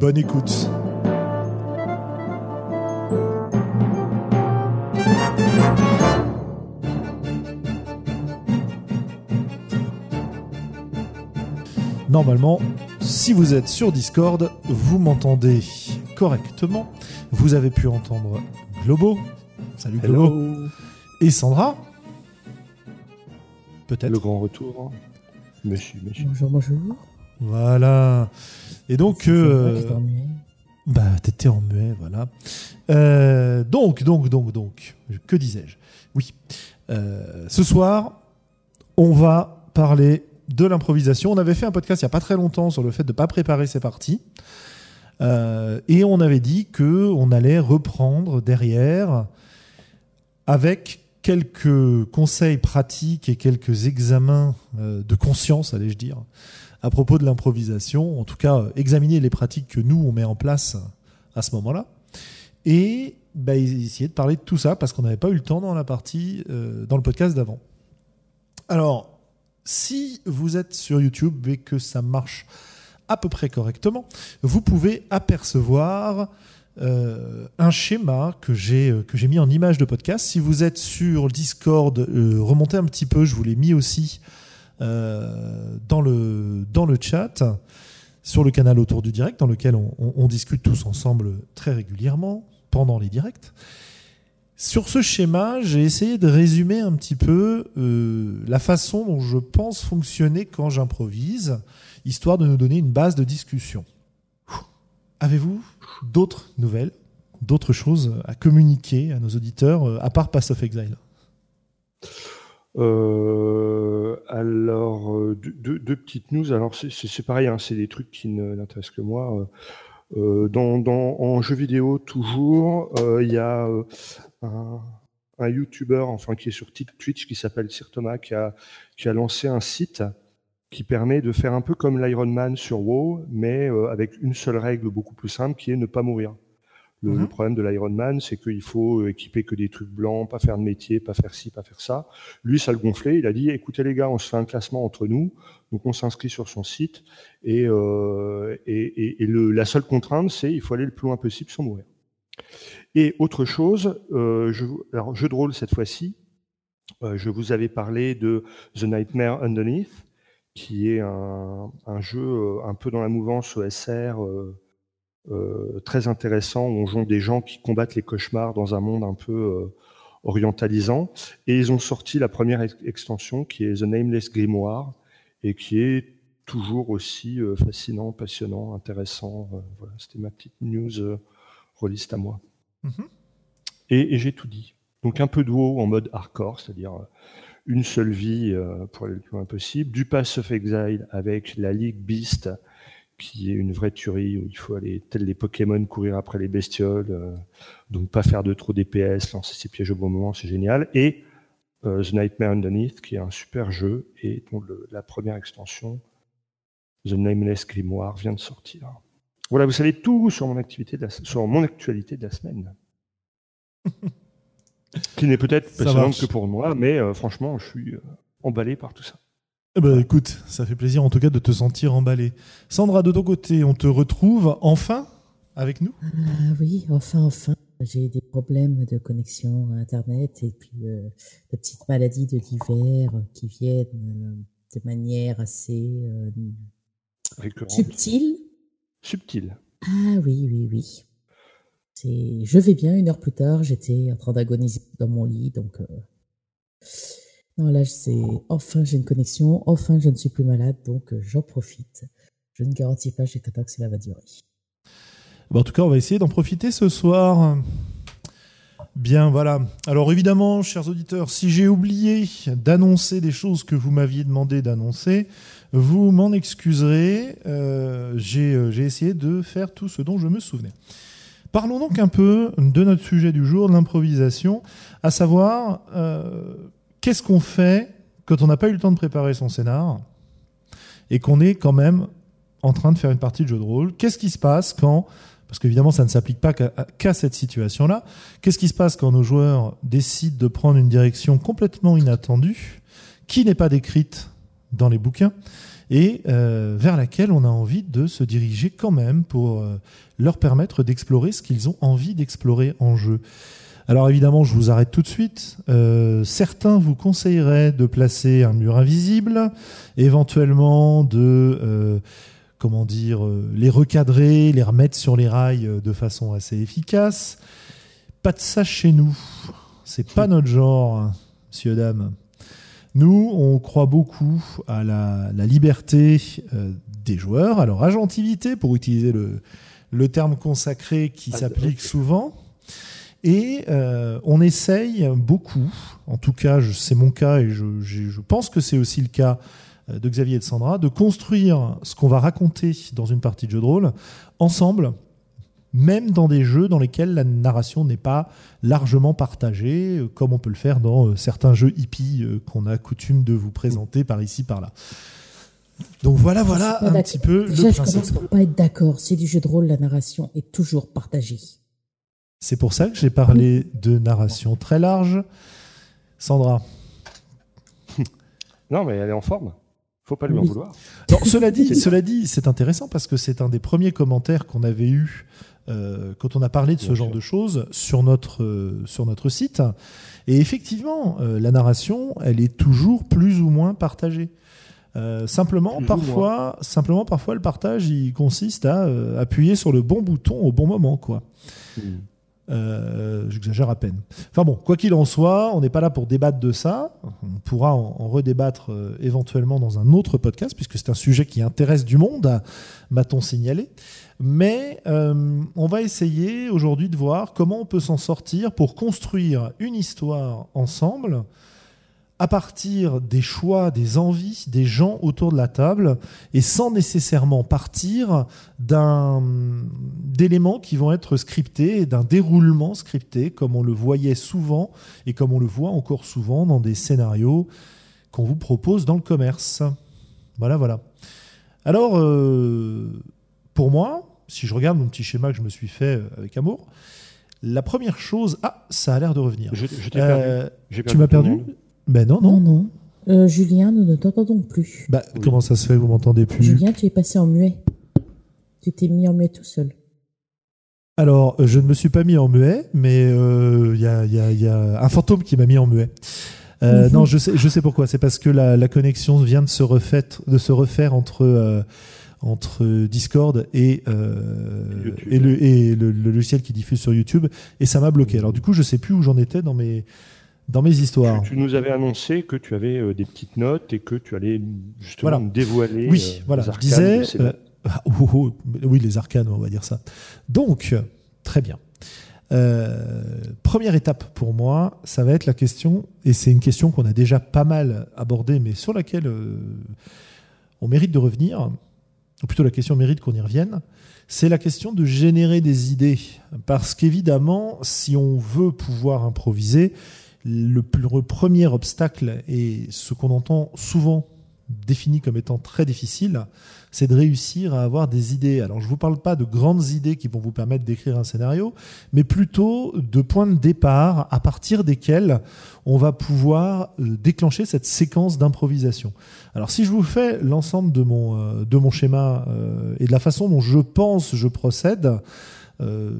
Bonne écoute. Normalement, si vous êtes sur Discord, vous m'entendez correctement. Vous avez pu entendre Globo. Salut Globo. Hello. Et Sandra. Peut-être. Le grand retour. Monsieur, monsieur. Bonjour, bonjour. Voilà. Et donc, euh, vrai bah, t'étais en muet, voilà. Euh, donc, donc, donc, donc, que disais-je? Oui. Euh, ce soir, on va parler de l'improvisation. On avait fait un podcast il n'y a pas très longtemps sur le fait de ne pas préparer ses parties. Euh, et on avait dit que on allait reprendre derrière avec quelques conseils pratiques et quelques examens de conscience, allais-je dire, à propos de l'improvisation. En tout cas, euh, examiner les pratiques que nous, on met en place à ce moment-là. Et bah, essayer de parler de tout ça parce qu'on n'avait pas eu le temps dans la partie, euh, dans le podcast d'avant. Alors, si vous êtes sur YouTube et que ça marche à peu près correctement, vous pouvez apercevoir euh, un schéma que j'ai euh, que j'ai mis en image de podcast. Si vous êtes sur Discord, euh, remontez un petit peu, je vous l'ai mis aussi euh, dans le dans le chat sur le canal autour du direct dans lequel on discute tous ensemble très régulièrement pendant les directs. Sur ce schéma, j'ai essayé de résumer un petit peu euh, la façon dont je pense fonctionner quand j'improvise, histoire de nous donner une base de discussion. Avez-vous d'autres nouvelles, d'autres choses à communiquer à nos auditeurs, euh, à part Pass of Exile? Euh, alors, euh, deux, petites news. Alors, c'est- pareil, hein, c'est des trucs qui n'intéressent que moi. Euh, dans, en jeu vidéo, toujours, il y a un, YouTuber, enfin, qui est sur Twitch, qui s'appelle Sir Thomas, qui a, qui a lancé un site qui permet de faire un peu comme l'Iron Man sur WoW, mais avec une seule règle beaucoup plus simple, qui est ne pas mourir. Le, Mhm. le problème de l'Iron Man, c'est qu'il faut équiper que des trucs blancs, pas faire de métier, pas faire ci, pas faire ça. Lui, ça le gonflait. Il a dit écoutez, les gars, on se fait un classement entre nous. Donc, on s'inscrit sur son site. Et, euh, et, et- et le, la seule contrainte, c'est il faut aller le plus loin possible sans mourir. Et autre chose, euh, je, alors, jeu de rôle cette fois-ci, euh, je vous avais parlé de The Nightmare Underneath, qui est un, un jeu un peu dans la mouvance OSR. euh, euh, très intéressant où on joue des gens qui combattent les cauchemars dans un monde un peu euh, orientalisant. Et ils ont sorti la première ex- extension qui est The Nameless Grimoire et qui est toujours aussi euh, fascinant, passionnant, intéressant. Voilà, c'était ma petite news rôliste à moi. Mhm. Et, et j'ai tout dit. Donc un peu de WoW en mode hardcore, c'est-à-dire une seule vie pour aller le plus loin possible. Du Pass of Exile avec la Ligue Beast, qui est une vraie tuerie où il faut aller, tel les Pokémon, courir après les bestioles, euh, donc pas faire de trop DPS, lancer ses pièges au bon moment, c'est génial. Et euh, The Nightmare Underneath, qui est un super jeu et dont le- la première extension, The Nameless Grimoire, vient de sortir. Voilà, vous savez tout sur mon activité, de la- sur mon actualité de la semaine. qui n'est peut-être passionnante que pour moi, mais euh, franchement, je suis emballé par tout ça. Eh ben, écoute, ça fait plaisir en tout cas de te sentir emballé. Sandra, de ton côté, on te retrouve enfin avec nous? Ah oui, enfin, enfin. J'ai des problèmes de connexion à Internet et puis euh, de petites maladies de l'hiver qui viennent euh, de manière assez euh, subtile. Subtil. Ah oui, oui, oui. C'est, je vais bien. Une heure plus tard, j'étais en train d'agoniser dans mon lit, donc. Euh, Non, là, c'est enfin j'ai une connexion. Enfin, je ne suis plus malade, donc euh, j'en profite. Je ne garantis pas jusqu'à temps que cela va durer. En tout cas, on va essayer d'en profiter ce soir. Bien, voilà. Alors évidemment, chers auditeurs, si j'ai oublié d'annoncer des choses que vous m'aviez demandé d'annoncer, vous m'en excuserez. Euh, j'ai essayé de faire tout ce dont je me souvenais. Parlons donc un peu de notre sujet du jour, l'improvisation, à savoir euh, qu'est-ce qu'on fait quand on n'a pas eu le temps de préparer son scénar et qu'on est quand même en train de faire une partie de jeu de rôle? Qu'est-ce qui se passe quand, parce qu'évidemment ça ne s'applique pas qu'à cette situation-là, qu'est-ce qui se passe quand nos joueurs décident de prendre une direction complètement inattendue, qui n'est pas décrite dans les bouquins, et euh, vers laquelle on a envie de se diriger quand même pour euh, leur permettre d'explorer ce qu'ils ont envie d'explorer en jeu? Alors évidemment, je vous arrête tout de suite. Euh, certains vous conseilleraient de placer un mur invisible, éventuellement de comment dire, les recadrer, les remettre sur les rails de façon assez efficace. Pas de ça chez nous. C'est pas notre genre, hein, monsieur dame. Nous, on croit beaucoup à la, liberté euh, des joueurs, à leur agentivité, pour utiliser le, terme consacré qui ah, s'applique souvent. Et euh, on essaye beaucoup, en tout cas c'est mon cas et je, pense que c'est aussi le cas euh, de Xavier et de Sandra, de construire ce qu'on va raconter dans une partie de jeu de rôle ensemble même dans des jeux dans lesquels la narration n'est pas largement partagée, euh, comme on peut le faire dans certains jeux hippies qu'on a coutume de vous présenter par ici, par là. Donc voilà, voilà un petit peu Déjà, je commence par pas être d'accord. C'est du jeu de rôle, la narration est toujours partagée. C'est pour ça que j'ai parlé de narration très large. Sandra. Non, mais elle est en forme. Faut pas lui en vouloir. cela dit, cela dit, c'est intéressant parce que c'est un des premiers commentaires qu'on avait eu euh, quand on a parlé de ce genre de choses sur notre, euh, sur notre site. Et effectivement, euh, la narration, elle est toujours plus ou moins partagée. simplement, parfois, simplement, parfois, le partage, il consiste à appuyer sur le bon bouton au bon moment, quoi. Hmm. J'exagère à peine. Enfin bon, quoi qu'il en soit, on n'est pas là pour débattre de ça. On pourra en, redébattre éventuellement dans un autre podcast, puisque c'est un sujet qui intéresse du monde, m'a-t-on signalé. Mais euh, on va essayer aujourd'hui de voir comment on peut s'en sortir pour construire une histoire ensemble à partir des choix, des envies des gens autour de la table et sans nécessairement partir d'éléments qui vont être scriptés, d'un déroulement scripté comme on le voyait souvent et comme on le voit encore souvent dans des scénarios qu'on vous propose dans le commerce. Voilà, voilà. Alors, euh, pour moi, si je regarde mon petit schéma que je me suis fait euh, avec amour, la première chose. Ah, ça a l'air de revenir. Je, euh, tu m'as perdu Ben non, non. Non, euh, Julien, nous ne t'entendons plus. Bah, Comment ça se fait vous m'entendez plus? Julien, tu es passé en muet. Tu t'es mis en muet tout seul. Alors, je ne me suis pas mis en muet, mais il y, a, un fantôme qui m'a mis en muet. Mhm. Non, je sais, je sais pourquoi. C'est parce que la, connexion vient de se, refaire, de se refaire entre entre Discord et, euh, et, le, et le, logiciel qui diffuse sur YouTube et ça m'a bloqué. Alors du coup, je sais plus où j'en étais dans mes dans mes histoires. Tu, nous avais annoncé que tu avais euh, des petites notes et que tu allais justement dévoiler. Oui, euh, voilà. je disais. Ah, oh, oh, oui, les arcanes, on va dire ça. Donc, très bien. première étape pour moi, ça va être la question, et c'est une question qu'on a déjà pas mal abordée, mais sur laquelle on mérite de revenir ou plutôt la question mérite qu'on y revienne, c'est la question de générer des idées. Parce qu'évidemment, si on veut pouvoir improviser, le, premier obstacle, et ce qu'on entend souvent défini comme étant très difficile, c'est de réussir à avoir des idées. Alors je ne vous parle pas de grandes idées qui vont vous permettre d'écrire un scénario, mais plutôt de points de départ à partir desquels on va pouvoir euh, déclencher cette séquence d'improvisation. Alors si je vous fais l'ensemble de mon, euh, de mon schéma euh, et de la façon dont je pense, je procède,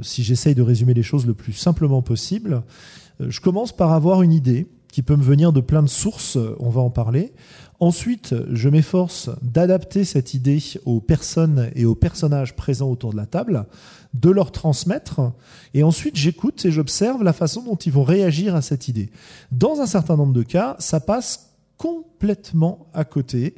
si j'essaye de résumer les choses le plus simplement possible, je commence par avoir une idée qui peut me venir de plein de sources, on va en parler. Ensuite, je m'efforce d'adapter cette idée aux personnes et aux personnages présents autour de la table, de leur transmettre, et ensuite j'écoute et j'observe la façon dont ils vont réagir à cette idée. Dans un certain nombre de cas, ça passe complètement à côté.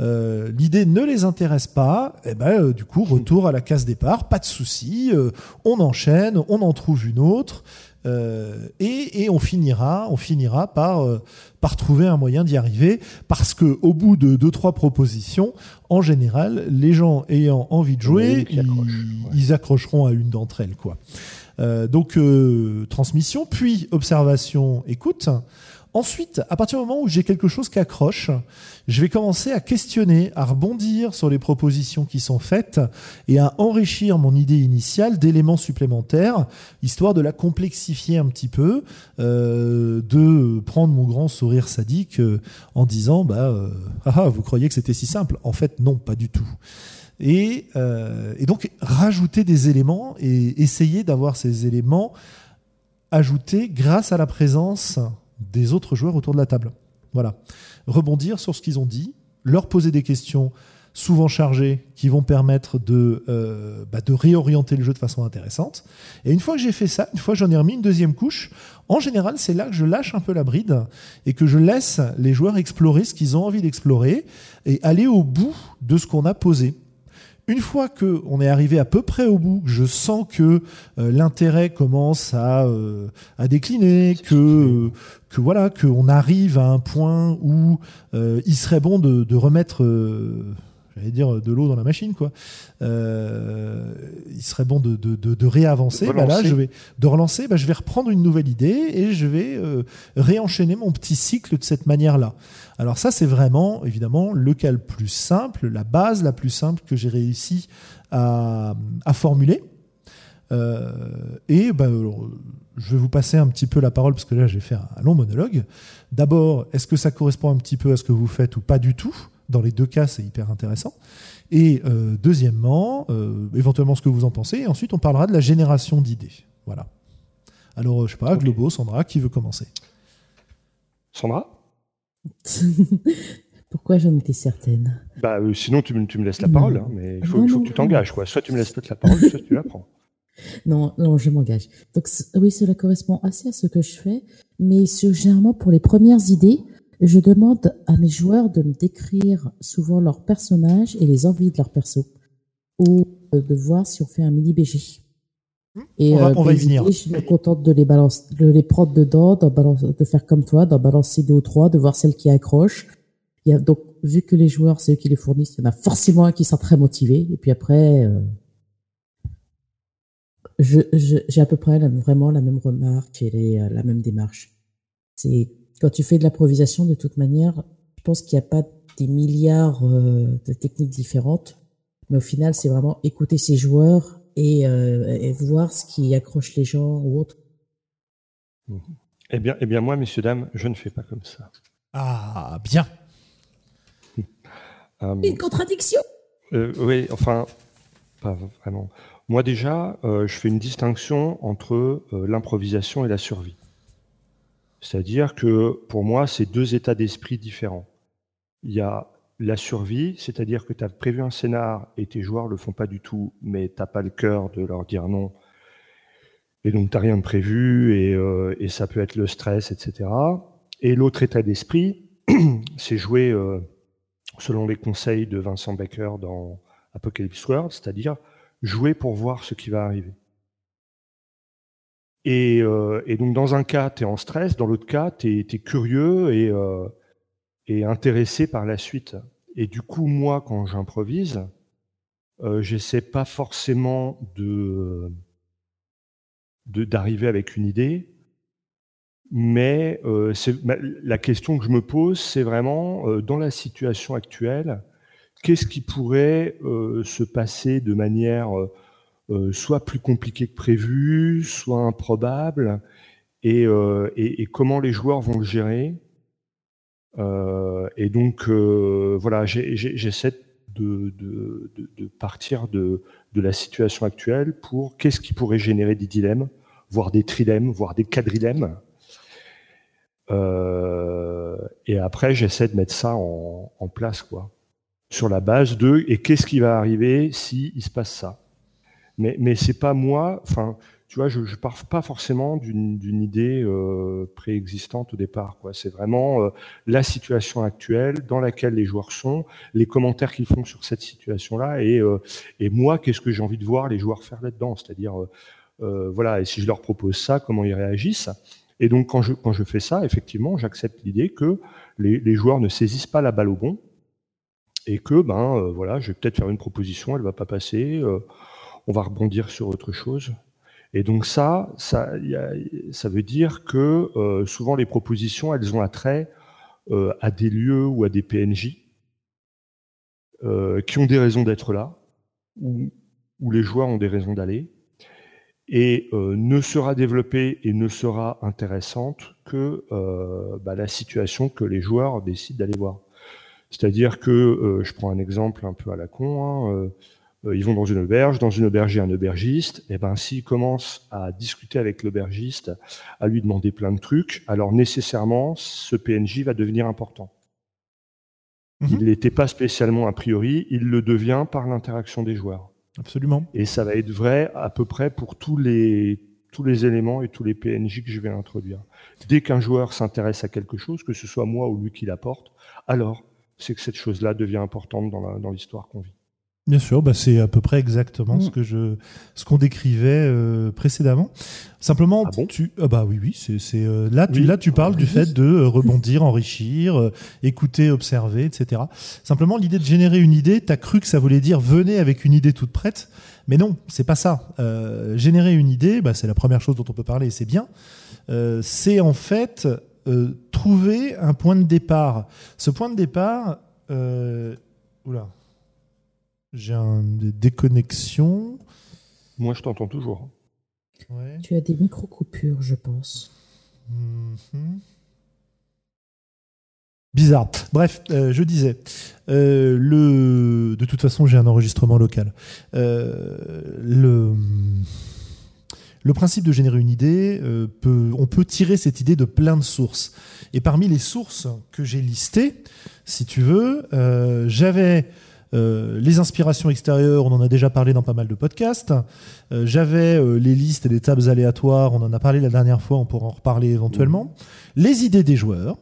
Euh, l'idée ne les intéresse pas, eh ben, euh, du coup, retour à la case départ, pas de souci, euh, on enchaîne, on en trouve une autre, Euh, et, et, on finira, on finira par, euh, par trouver un moyen d'y arriver, parce que au bout de deux trois propositions, en général, les gens ayant envie de jouer, ils, accrocheront à une d'entre elles, quoi. Euh, donc transmission, puis observation, écoute. Ensuite, à partir du moment où j'ai quelque chose qui accroche, je vais commencer à questionner, à rebondir sur les propositions qui sont faites et à enrichir mon idée initiale d'éléments supplémentaires, histoire de la complexifier un petit peu, euh, de prendre mon grand sourire sadique euh, en disant bah euh, ah, ah, vous croyez que c'était si simple? En fait, non, pas du tout. Et, et donc rajouter des éléments et essayer d'avoir ces éléments ajoutés grâce à la présence des autres joueurs autour de la table. Voilà. Rebondir sur ce qu'ils ont dit, leur poser des questions souvent chargées qui vont permettre de, euh, bah, de réorienter le jeu de façon intéressante. Et une fois que j'ai fait ça, une fois que j'en ai remis une deuxième couche, en général, c'est là que je lâche un peu la bride et que je laisse les joueurs explorer ce qu'ils ont envie d'explorer et aller au bout de ce qu'on a posé une fois que on est arrivé à peu près au bout, je sens que euh, l'intérêt commence à, euh, à décliner, que que voilà, qu'on arrive à un point où euh, il serait bon de, de remettre j'allais dire de l'eau dans la machine quoi. Euh, il serait bon de, de, de, de réavancer. Bah là, je vais de relancer. Bah, je vais reprendre une nouvelle idée et je vais euh, réenchaîner mon petit cycle de cette manière-là. Alors ça, c'est vraiment évidemment le cas le plus simple, la base la plus simple que j'ai réussi à, à formuler. Euh, et bah, je vais vous passer un petit peu la parole parce que là j'ai fait un long monologue. D'abord, est-ce que ça correspond un petit peu à ce que vous faites ou pas du tout? Dans les deux cas, c'est hyper intéressant. Et euh, deuxièmement, euh, éventuellement ce que vous en pensez. Et ensuite, on parlera de la génération d'idées. Voilà. Alors, je sais pas, Globo, Sandra, qui veut commencer? Sandra? Pourquoi j'en étais certaine? Bah, euh, Sinon, tu me, tu me, laisses la parole. Hein, mais il faut, faut que tu t'engages. Quoi. Soit tu me laisses peut-être la parole, soit tu la prends. Non, non, je m'engage. Donc oui, cela correspond assez à ce que je fais, mais généralement pour les premières idées, je demande à mes joueurs de me décrire souvent leur personnage et les envies de leur perso, ou de voir si on fait un mini BG. Hmm. Et on va, euh, y venir. Je me contente de les balancer, de les prendre dedans, de faire comme toi, d'en balancer deux ou trois, de voir celle qui accroche. Il y a donc vu que les joueurs c'est eux qui les fournissent, il y en a forcément un qui sera très motivé. Et puis après, euh, j'ai à peu près vraiment la même remarque et euh, la même démarche. C'est quand tu fais de l'improvisation, de toute manière, je pense qu'il n'y a pas des milliards euh, de techniques différentes, mais au final, c'est vraiment écouter ses joueurs et, euh, voir ce qui accroche les gens ou autres. Eh bien, eh bien, moi, messieurs, dames, je ne fais pas comme ça. Ah, bien. Euh, Une contradiction Oui, enfin, pas vraiment. Moi, déjà, je fais une distinction entre l'improvisation et la survie. C'est-à-dire que pour moi, c'est deux états d'esprit différents. Il y a la survie, c'est-à-dire que tu as prévu un scénar et tes joueurs le font pas du tout, mais tu pas le cœur de leur dire non. Et donc, tu rien de prévu et, euh, et, ça peut être le stress, etc. Et l'autre état d'esprit, c'est jouer euh, selon les conseils de Vincent Becker dans Apocalypse World, c'est-à-dire jouer pour voir ce qui va arriver. Euh, et, donc, dans un cas, tu es en stress, dans l'autre cas, tu es, curieux et, euh, et, intéressé par la suite. Et du coup, moi, quand j'improvise, euh, j'essaie pas forcément de d'arriver avec une idée, mais la question que je me pose, c'est vraiment, dans la situation actuelle, qu'est-ce qui pourrait se passer de manière soit plus compliqué que prévu, soit improbable, et, euh, comment les joueurs vont le gérer. Euh, et donc, voilà, j'essaie de, partir de, la situation actuelle pour qu'est-ce qui pourrait générer des dilemmes, voire des trilèmes, voire des quadrilèmes. et après, j'essaie de mettre ça en, en, place, quoi, sur la base de et qu'est-ce qui va arriver si se passe ça. Mais, mais c'est pas moi, enfin, tu vois, je, je pars pas forcément d'une idée euh, préexistante au départ. C'est vraiment euh, la situation actuelle dans laquelle les joueurs sont, les commentaires qu'ils font sur cette situation-là, et, euh, moi, qu'est-ce que j'ai envie de voir les joueurs faire là-dedans? C'est-à-dire, voilà, et si je leur propose ça, comment ils réagissent? Et donc quand je, fais ça, effectivement, j'accepte l'idée que les, les, joueurs ne saisissent pas la balle au bon et que ben voilà, je vais peut-être faire une proposition, elle va pas passer, on va rebondir sur autre chose. Et donc ça, ça, veut dire que euh, souvent les propositions, elles ont attrait euh, à des lieux ou à des PNJ euh, qui ont des raisons d'être là, ou où les joueurs ont des raisons d'aller, et ne sera développée et ne sera intéressante que bah, la situation que les joueurs décident d'aller voir. C'est-à-dire que, je prends un exemple un peu à la con, hein, ils vont dans une auberge, dans une auberge il y a un aubergiste, et ben s'ils commencent à discuter avec l'aubergiste, à lui demander plein de trucs, alors nécessairement ce PNJ va devenir important. Mhm. Il n'était pas spécialement a priori, il le devient par l'interaction des joueurs. Absolument. Et ça va être vrai à peu près pour tous les tous les éléments et tous les PNJ que je vais introduire. Dès qu'un joueur s'intéresse à quelque chose, que ce soit moi ou lui qui l'apporte, alors c'est que cette chose-là devient importante dans l'histoire qu'on vit. Bien sûr, bah c'est à peu près exactement ce mm. que je, ce qu'on décrivait euh, précédemment. Simplement, ah tu, ah bah oui, oui, c'est, euh, là, tu, là, tu parles du fait de euh, rebondir, enrichir, écouter, observer, etc. Simplement, l'idée de générer une idée, t'as cru que ça voulait dire venez avec une idée toute prête, mais non, c'est pas ça. générer une idée, bah, c'est la première chose dont on peut parler, et c'est bien. c'est en fait trouver un point de départ. Ce point de départ, oula. J'ai un, des déconnexions. Moi, je t'entends toujours. Tu as des micro-coupures, je pense. Mhm. Bizarre. Bref, euh, je disais, euh, le... de toute façon, j'ai un enregistrement local. Euh, le... le principe de générer une idée, peut... on peut tirer cette idée de plein de sources. Et parmi les sources que j'ai listées, si tu veux, j'avais euh, les inspirations extérieures, on en a déjà parlé dans pas mal de podcasts. Euh, j'avais euh, les listes et les tables aléatoires, on en a parlé la dernière fois, on pourra en reparler éventuellement. Les idées des joueurs,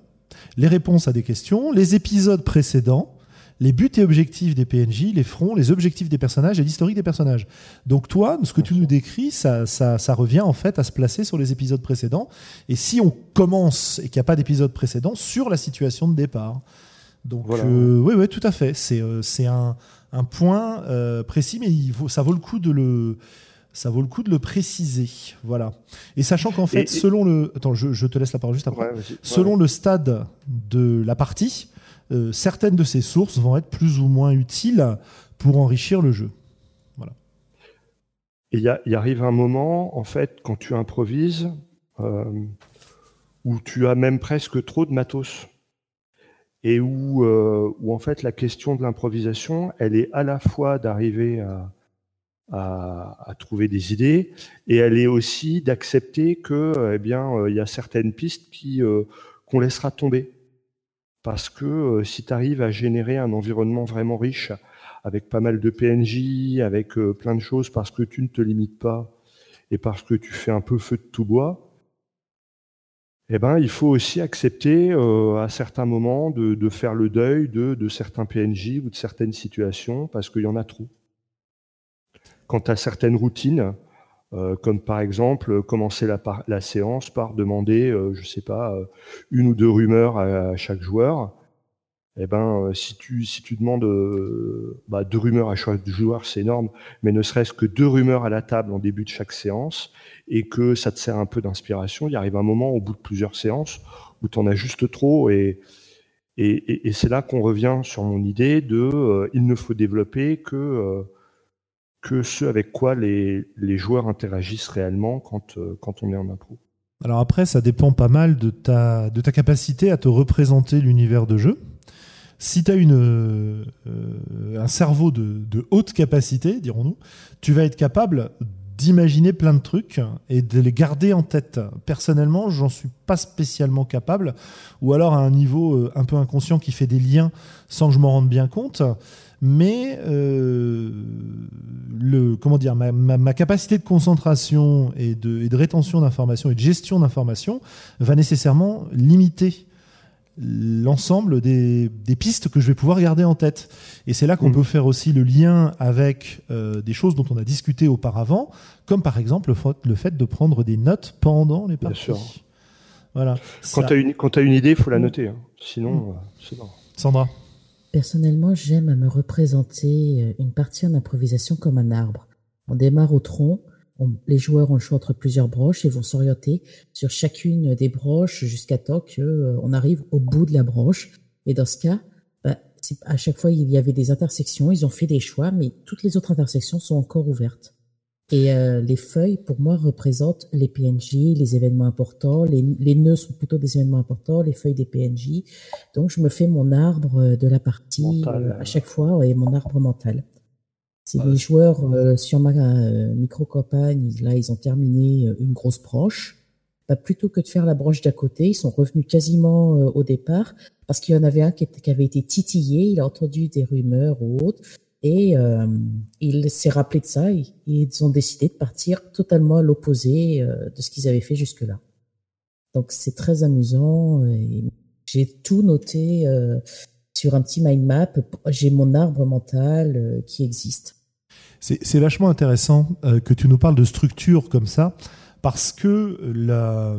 les réponses à des questions, les épisodes précédents, les buts et objectifs des PNJ, les fronts, les objectifs des personnages et l'historique des personnages. Donc toi, ce que tu nous décris, ça, ça, ça, revient en fait à se placer sur les épisodes précédents. Et si on commence et qu'il n'y a pas d'épisode précédent, sur la situation de départ. Donc euh, oui, oui, tout à fait. C'est euh, c'est un, un, point euh, précis, mais il faut, ça vaut le coup de le ça vaut le coup de le préciser. Voilà. Et sachant qu'en fait, selon le. Attends, je, je, te laisse la parole juste après. selon le stade de la partie, certaines de ces sources vont être plus ou moins utiles pour enrichir le jeu. Voilà. Et il arrive un moment, en fait, quand tu improvises, où tu as même presque trop de matos et où, euh, où en fait la question de l'improvisation, elle est à la fois d'arriver à, trouver des idées et elle est aussi d'accepter que eh bien euh, il y a certaines pistes euh, qu'on laissera tomber. Parce que euh, si tu arrives à générer un environnement vraiment riche avec pas mal de PNJ, avec plein de choses parce que tu ne te limites pas et parce que tu fais un peu feu de tout bois, eh ben, il faut aussi accepter euh, à certains moments de, faire le deuil de, certains PNJ ou de certaines situations parce qu'il y en a trop. Quant à certaines routines, euh, comme par exemple commencer la, séance par demander, euh, je sais pas, une ou deux rumeurs à chaque joueur, eh ben, euh, si tu, si tu demandes bah, deux rumeurs à chaque joueur, c'est énorme, mais ne serait-ce que deux rumeurs à la table en début de chaque séance, et que ça te sert un peu d'inspiration, il arrive un moment au bout de plusieurs séances où tu en as juste trop et, et, c'est là qu'on revient sur mon idée de euh, il ne faut développer que, euh, que ce avec quoi les, les joueurs interagissent réellement quand, euh, quand on est en impro. Alors après, ça dépend pas mal de ta, de ta capacité à te représenter l'univers de jeu. Si tu as une, un cerveau de, haute capacité, dirons-nous, tu vas être capable d'imaginer plein de trucs et de les garder en tête. Personnellement, j'en suis pas spécialement capable, ou alors à un niveau euh, un peu inconscient qui fait des liens sans que je m'en rende bien compte. Mais euh, le, comment dire, ma, ma, capacité de concentration et de, et de rétention d'informations et de gestion d'informations va nécessairement limiter l'ensemble des, des, pistes que je vais pouvoir garder en tête. Et c'est là qu'on Mm. peut faire aussi le lien avec euh, des choses dont on a discuté auparavant, comme par exemple le, fa- le fait de prendre des notes pendant les Bien parties. sûr. Voilà. Quand Ça- tu as une, quand t'as une idée, il faut la Mm. noter. hein. Sinon, euh, c'est bon. Sandra. Personnellement, j'aime à me représenter euh, une partie en improvisation comme un arbre. On démarre au tronc, on- les joueurs ont le choix entre plusieurs broches et vont s'orienter sur chacune des broches jusqu'à temps qu'on arrive au bout de la broche. Et dans ce cas, bah, à chaque fois, il y avait des intersections, ils ont fait des choix, mais toutes les autres intersections sont encore ouvertes. Et euh, les feuilles, pour moi, représentent les PNJ, les événements importants. Les, les nœuds sont plutôt des événements importants, les feuilles des PNJ. Donc, je me fais mon arbre euh, de la partie Mental, euh, à chaque fois et mon arbre mental. Ouais. les joueurs euh, sur ma euh, micro-campagne, là, ils ont terminé euh, une grosse broche, bah, plutôt que de faire la broche d'à côté, ils sont revenus quasiment euh, au départ parce qu'il y en avait un qui, était- qui avait été titillé, il a entendu des rumeurs ou autres, et euh, il s'est rappelé de ça et ils ont décidé de partir totalement à l'opposé euh, de ce qu'ils avaient fait jusque-là. Donc c'est très amusant. J'ai tout noté sur un petit mind map. J'ai mon arbre mental qui existe. C'est vachement intéressant euh, que tu nous parles de structure comme ça, parce que la...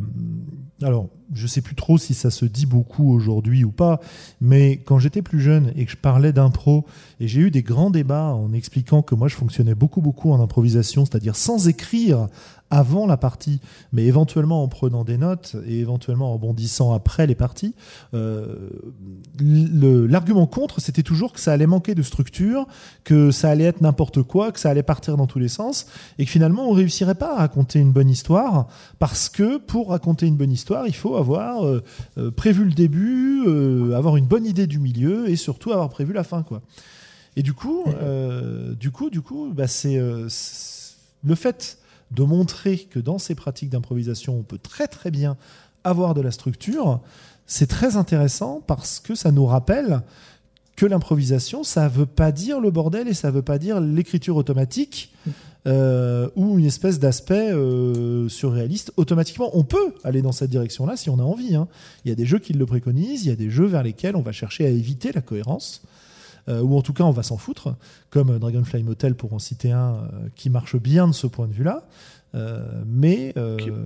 Alors, je sais plus trop si ça se dit beaucoup aujourd'hui ou pas, mais quand j'étais plus jeune et que je parlais d'impro, et j'ai eu des grands débats en expliquant que moi je fonctionnais beaucoup beaucoup en improvisation, c'est-à-dire sans écrire avant la partie, mais éventuellement en prenant des notes et éventuellement en rebondissant après les parties. Euh, L'argument contre, c'était toujours que ça allait manquer de structure, que ça allait être n'importe quoi, que ça allait partir dans tous les sens, et que finalement on réussirait pas à raconter une bonne histoire, parce que pour raconter une bonne histoire, il faut avoir euh, euh, prévu le début, euh, avoir une bonne idée du milieu, et surtout avoir prévu la fin, quoi. Et du coup, euh, du coup, du coup, bah c'est le fait de montrer que dans ces pratiques d'improvisation, on peut très très bien avoir de la structure, c'est très intéressant parce que ça nous rappelle que l'improvisation, ça veut pas dire le bordel et ça veut pas dire l'écriture automatique euh, ou une espèce d'aspect euh, surréaliste. Automatiquement, on peut aller dans cette direction-là si on a envie. hein. Il y a des jeux qui le préconisent, il y a des jeux vers lesquels on va chercher à éviter la cohérence. euh, ou en tout cas on va s'en foutre, comme Dragonfly Motel pour en citer un qui marche bien de ce point de vue-là. Euh, mais euh, Qui, ouais,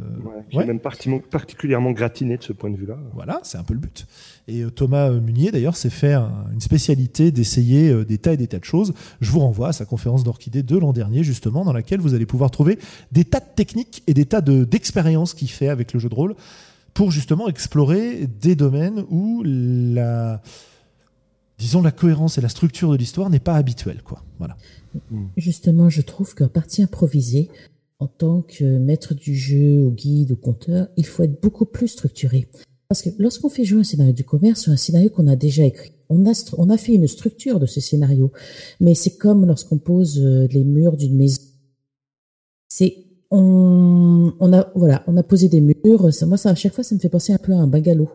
qui ouais. est même parti- particulièrement gratiné de ce point de vue-là. voilà, c'est un peu le but. Et euh, Thomas euh, Munier, d'ailleurs, s'est fait un- une spécialité d'essayer des tas et des tas de choses. Je vous renvoie à sa conférence d'Orchidée de l'an dernier, justement, dans laquelle vous allez pouvoir trouver des tas de techniques et des tas de- d'expériences qu'il fait avec le jeu de rôle pour justement explorer des domaines où la, disons, la cohérence et la structure de l'histoire n'est pas habituelle, quoi. Voilà. Justement, je trouve qu'en partie improvisée, en tant que maître du jeu, ou guide, ou conteur, il faut être beaucoup plus structuré. Parce que lorsqu'on fait jouer un scénario du commerce, un scénario qu'on a déjà écrit, on a, fait une structure de ce scénario. Mais c'est comme lorsqu'on pose euh, les murs d'une maison. C'est, on, on a, voilà, on a posé des murs. Moi, ça, à chaque fois, ça me fait penser un peu à un bungalow.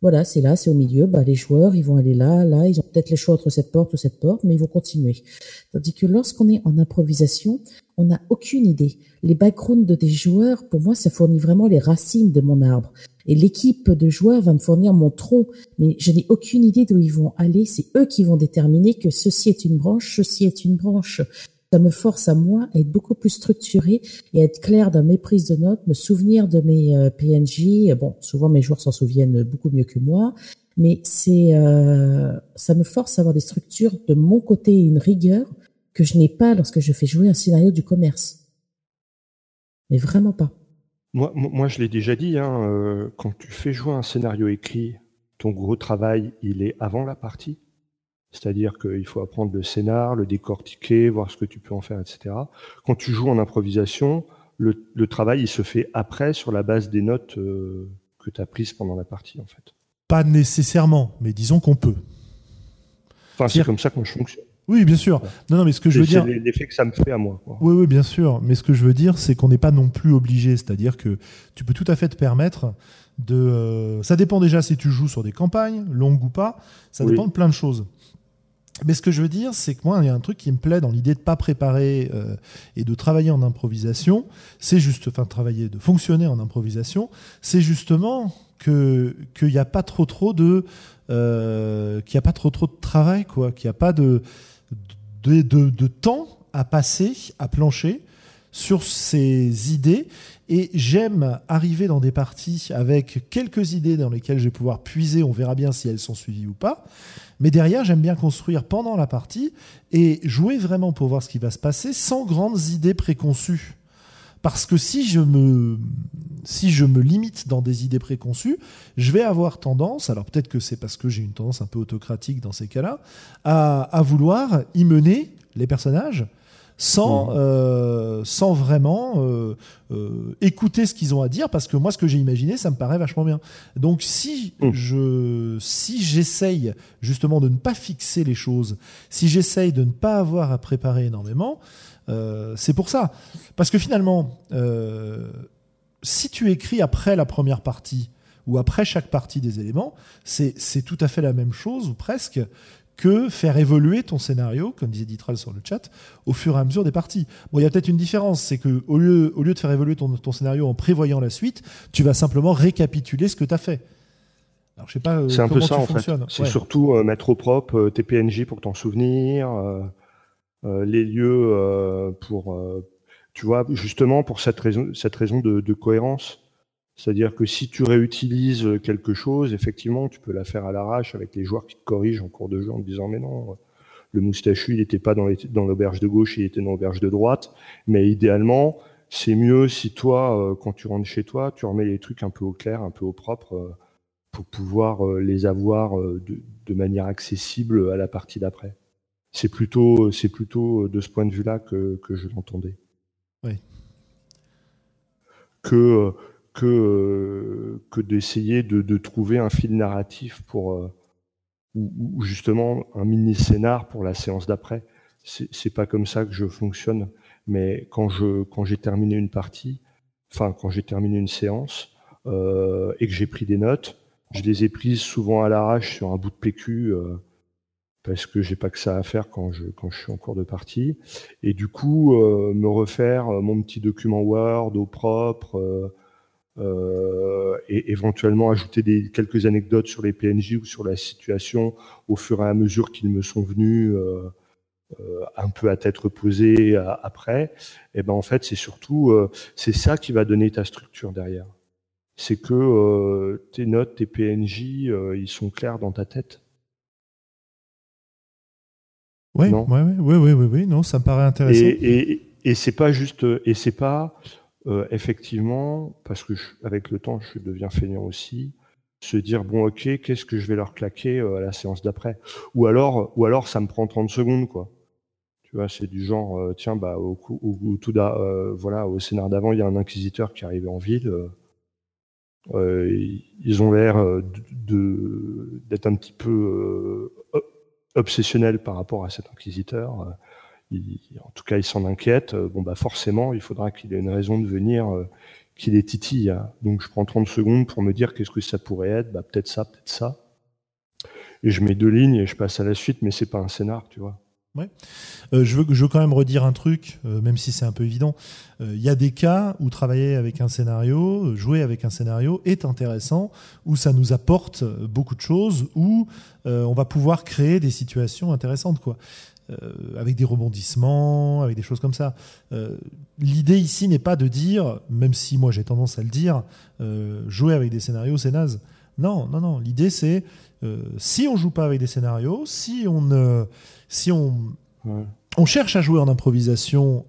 Voilà, c'est là, c'est au milieu. Bah, les joueurs, ils vont aller là, là. Ils ont peut-être le choix entre cette porte ou cette porte, mais ils vont continuer. Tandis que lorsqu'on est en improvisation, on n'a aucune idée. Les backgrounds des joueurs, pour moi, ça fournit vraiment les racines de mon arbre. Et l'équipe de joueurs va me fournir mon tronc, mais je n'ai aucune idée d'où ils vont aller. C'est eux qui vont déterminer que ceci est une branche, ceci est une branche. Ça me force à moi à être beaucoup plus structuré et à être clair dans mes prises de notes, me souvenir de mes euh, PNJ. Bon, souvent mes joueurs s'en souviennent beaucoup mieux que moi, mais c'est euh, ça me force à avoir des structures de mon côté et une rigueur que je n'ai pas lorsque je fais jouer un scénario du commerce. Mais vraiment pas. Moi, je l'ai déjà dit, hein, euh, quand tu fais jouer un scénario écrit, ton gros travail, il est avant la partie. C'est-à-dire qu'il faut apprendre le scénar, le décortiquer, voir ce que tu peux en faire, etc. Quand tu joues en improvisation, le, le travail, il se fait après sur la base des notes euh, que tu as prises pendant la partie, en fait. Pas nécessairement, mais disons qu'on peut. Enfin, c'est comme ça que je fonctionne. Oui, bien sûr. Non, non, mais ce que je veux dire. c'est l'effet que ça me fait à moi. quoi. Oui, oui, bien sûr. Mais ce que je veux dire, c'est qu'on n'est pas non plus obligé. C'est-à-dire que tu peux tout à fait te permettre de. euh, ça dépend déjà si tu joues sur des campagnes, longues ou pas. Ça Oui. dépend de plein de choses. Mais ce que je veux dire, c'est que moi, il y a un truc qui me plaît dans l'idée de pas préparer euh, et de travailler en improvisation. C'est juste, enfin, travailler, de fonctionner en improvisation. C'est justement qu'il n'y a pas trop trop de euh, qu'il y a pas trop trop de travail, quoi. Qu'il n'y a pas de de, de de temps à passer, à plancher sur ces idées. Et j'aime arriver dans des parties avec quelques idées dans lesquelles je vais pouvoir puiser. On verra bien si elles sont suivies ou pas. Mais derrière, j'aime bien construire pendant la partie et jouer vraiment pour voir ce qui va se passer sans grandes idées préconçues. Parce que si je me, si je me limite dans des idées préconçues, je vais avoir tendance, alors peut-être que c'est parce que j'ai une tendance un peu autocratique dans ces cas-là, à, à vouloir y mener les personnages sans, euh, sans vraiment euh, euh, écouter ce qu'ils ont à dire, parce que moi, ce que j'ai imaginé, ça me paraît vachement bien. Donc, si Mm. je, si j'essaye justement de ne pas fixer les choses, si j'essaye de ne pas avoir à préparer énormément, euh, c'est pour ça. Parce que finalement, euh, si tu écris après la première partie ou après chaque partie des éléments, c'est c'est tout à fait la même chose ou presque que faire évoluer ton scénario, comme disait Ditral sur le chat, au fur et à mesure des parties. Bon, il y a peut-être une différence, c'est que au lieu, au lieu de faire évoluer ton, ton scénario en prévoyant la suite, tu vas simplement récapituler ce que tu as fait. Alors, je sais pas euh, C'est un peu comment ça en fait. C'est Ouais. surtout euh, mettre au propre euh, tes PNJ pour t'en souvenir, euh, les lieux pour, tu vois, justement pour cette raison, cette raison de, de cohérence. C'est-à-dire que si tu réutilises quelque chose, effectivement, tu peux la faire à l'arrache avec les joueurs qui te corrigent en cours de jeu en te disant mais non, le moustachu il n'était pas dans l'auberge de gauche, il était dans l'auberge de droite. Mais idéalement, c'est mieux si toi, euh, quand tu rentres chez toi, tu remets les trucs un peu au clair, un peu au propre. euh, pour pouvoir euh, les avoir euh, de, de manière accessible à la partie d'après. C'est plutôt, c'est plutôt euh, de ce point de vue-là que, que je l'entendais. Oui. Que, euh, que, euh, que d'essayer de, trouver un fil narratif pour, euh, ou, justement un mini scénar pour la séance d'après. C'est pas comme ça que je fonctionne. Mais quand je, quand j'ai terminé une partie, enfin quand j'ai terminé une séance euh, et que j'ai pris des notes, je les ai prises souvent à l'arrache sur un bout de PQ parce que j'ai pas que ça à faire quand je quand je suis en cours de partie. Et du coup, me refaire mon petit document Word au propre. Euh, et éventuellement ajouter des, quelques anecdotes sur les PNJ ou sur la situation au fur et à mesure qu'ils me sont venus euh, euh, un peu à tête reposée après, et ben en fait c'est surtout euh, c'est ça qui va donner ta structure derrière. C'est que tes notes, tes PNJ, ils sont clairs dans ta tête. Ouais, ouais, ouais, ouais, ouais, non, ça me paraît Et, intéressant. et, et c'est pas juste, et c'est pas euh, effectivement parce que avec le temps je deviens feignant aussi, se dire bon ok qu'est-ce que je vais leur claquer euh, à la séance d'après, ou alors ou alors ça me prend 30 secondes quoi. Tu vois c'est du genre euh, tiens bah au, coup- au, tout au scénar d'avant il y a un inquisiteur qui est arrivé en ville. ils- ont l'air d'être un petit peu ob- obsessionnels par rapport à cet inquisiteur. En tout cas, il s'en inquiète. Euh, Bon, bah forcément, il faudra qu'il ait une raison de venir, euh, qu'il les titille. Donc, je prends 30 secondes pour me dire qu'est-ce que ça pourrait être. Bah, peut-être ça, peut-être ça. Et je mets deux lignes et je passe à la suite, mais c'est pas un scénar, tu vois. Euh, je, veux, quand même redire un truc, même si c'est un peu évident. Il y a des cas où travailler avec un scénario, jouer avec un scénario est intéressant, où ça nous apporte beaucoup de choses, où on va pouvoir créer des situations intéressantes, quoi. Euh, avec des rebondissements, avec des choses comme ça. Euh, L'idée ici n'est pas de dire, même si moi j'ai tendance à le dire, euh, jouer avec des scénarios c'est naze. Non, non, non. L'idée c'est euh, si on joue pas avec des scénarios, si on ne, si on Ouais. on cherche à jouer en improvisation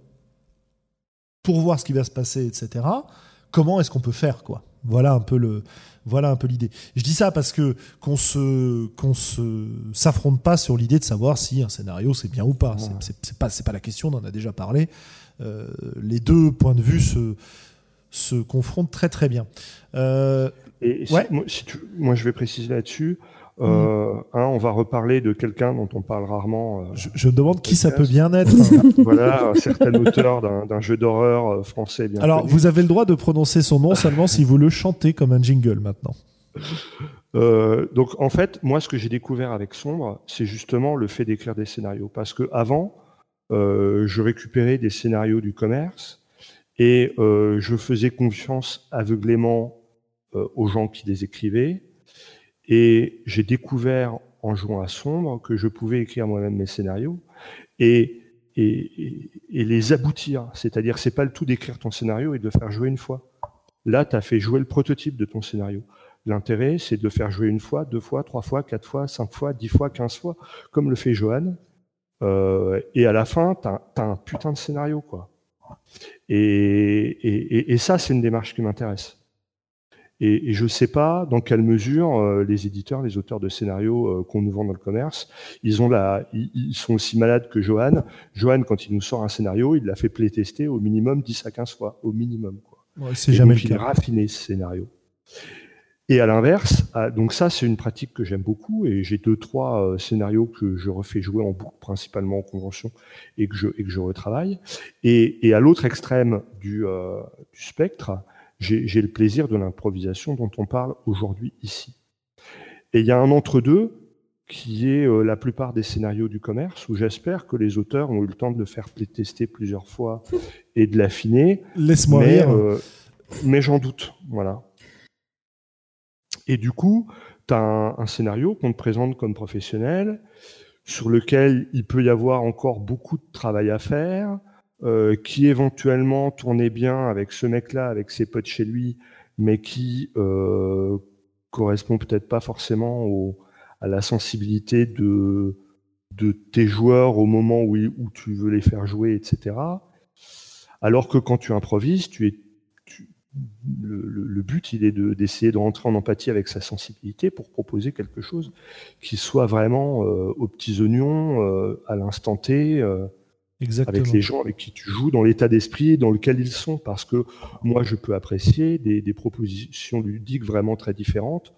pour voir ce qui va se passer, etc. Comment est-ce qu'on peut faire, quoi? Voilà un peu le, voilà un peu l'idée. Je dis ça parce que qu'on se, qu'on se s'affronte pas sur l'idée de savoir si un scénario c'est bien ou pas. C'est- Ouais. C'est pas, c'est pas la question. On en a déjà parlé. Euh, les deux points de vue se se confrontent très très bien. Euh, Et si- Ouais. moi, si tu- moi, je vais préciser là-dessus. Euh, un, on va reparler de quelqu'un dont on parle rarement. euh, je, je me demande qui ça peut bien être. hein. voilà, un certain auteur d'un jeu d'horreur euh, français bien Alors, connu. vous avez le droit de prononcer son nom seulement si vous le chantez comme un jingle maintenant. Euh, donc en fait, moi, ce que j'ai découvert avec Sombre, c'est justement le fait d'écrire des scénarios. Parce que avant, je récupérais des scénarios du commerce et je faisais confiance aveuglément aux gens qui les écrivaient. Et j'ai découvert en jouant à Sombre que je pouvais écrire moi-même mes scénarios et, les aboutir. C'est-à-dire, c'est pas le tout d'écrire ton scénario et de le faire jouer une fois. Là, tu as fait jouer le prototype de ton scénario. L'intérêt, c'est de faire jouer une fois, deux fois, trois fois, quatre fois, cinq fois, dix fois, quinze fois, comme le fait Johan. Euh, et à la fin, tu as, un putain de scénario, quoi. Et, ça, c'est une démarche qui m'intéresse. Et, je ne sais pas dans quelle mesure euh, les éditeurs, les auteurs de scénarios euh, qu'on nous vend dans le commerce, ils ont la, ils, sont aussi malades que Johan. Johan, quand il nous sort un scénario, il l'a fait playtester au minimum 10 à 15 fois, au minimum. Quoi. c'est jamais le cas. Il a raffiné ce scénario. Et à l'inverse, ah, donc ça c'est une pratique que j'aime beaucoup et j'ai deux trois euh, scénarios que je refais jouer en boucle principalement en convention et que je et que je retravaille. Et, et à l'autre extrême du, euh, du spectre, j'ai le plaisir de l'improvisation dont on parle aujourd'hui ici. Et il y a un entre deux qui est euh, la plupart des scénarios du commerce où j'espère que les auteurs ont eu le temps de le faire tester plusieurs fois et de l'affiner. Laisse-moi rire. mais j'en doute, voilà. Et du coup, tu as un, scénario qu'on te présente comme professionnel, sur lequel il peut y avoir encore beaucoup de travail à faire, euh, qui éventuellement tournait bien avec ce mec-là, avec ses potes chez lui, mais qui euh, correspond peut-être pas forcément au, à la sensibilité de, de tes joueurs au moment où, tu veux les faire jouer, etc. Alors que quand tu improvises, tu es le, but, il est d'essayer de, rentrer en empathie avec sa sensibilité pour proposer quelque chose qui soit vraiment euh, aux petits oignons, euh, à l'instant T, euh, avec les gens avec qui tu joues, dans l'état d'esprit dans lequel ils sont. Parce que moi, je peux apprécier des, propositions ludiques vraiment très différentes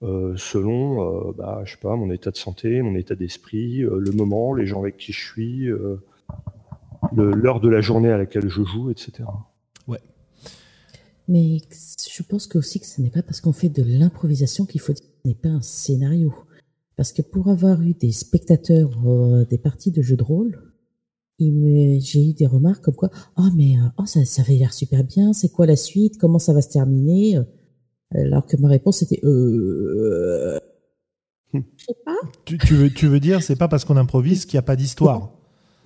selon, bah, je sais pas, mon état de santé, mon état d'esprit, le moment, les gens avec qui je suis, l'heure de la journée à laquelle je joue, etc. Mais je pense que aussi que ce n'est pas parce qu'on fait de l'improvisation qu'il faut dire que ce n'est pas un scénario. Parce que pour avoir eu des spectateurs euh, des parties de jeux de rôle, j'ai eu des remarques comme quoi oh mais oh ça ça avait l'air super bien c'est quoi la suite comment ça va se terminer? Alors que ma réponse était euh, je sais pas tu, tu, veux tu veux dire c'est pas parce qu'on improvise qu'il n'y a pas d'histoire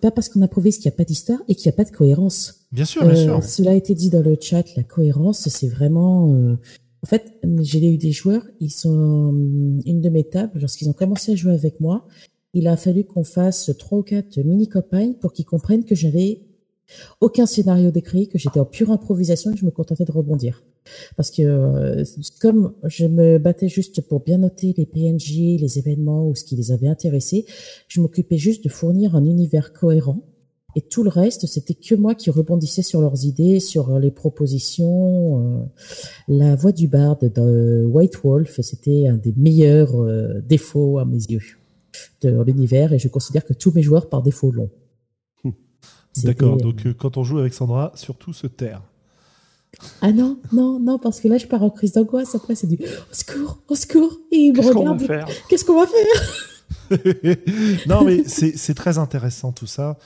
pas parce qu'on improvise qu'il n'y a pas d'histoire et qu'il n'y a pas de cohérence. Bien sûr, bien sûr. Euh, cela a été dit dans le chat, la cohérence, c'est vraiment. Euh, en fait, j'ai eu des joueurs, ils sont une de mes tables, lorsqu'ils ont commencé à jouer avec moi, il a fallu qu'on fasse trois ou quatre mini-campagnes pour qu'ils comprennent que j'avais aucun scénario décrit, que j'étais en pure improvisation et que je me contentais de rebondir. Parce que euh, comme je me battais juste pour bien noter les PNJ, les événements ou ce qui les avait intéressés, je m'occupais juste de fournir un univers cohérent. Et tout le reste, c'était que moi qui rebondissais sur leurs idées, sur les propositions. Euh, la voix du barde de White Wolf, c'était un des meilleurs euh, défauts à mes yeux de l'univers. Et je considère que tous mes joueurs, par défaut, l'ont. D'accord, donc quand on joue avec Sandra, surtout se taire. Ah non, non, non, parce que là, je pars en crise d'angoisse. Après, c'est du au secours, au secours. Et il me regarde. Qu'est-ce qu'on va faire? Non, mais c'est très intéressant tout ça.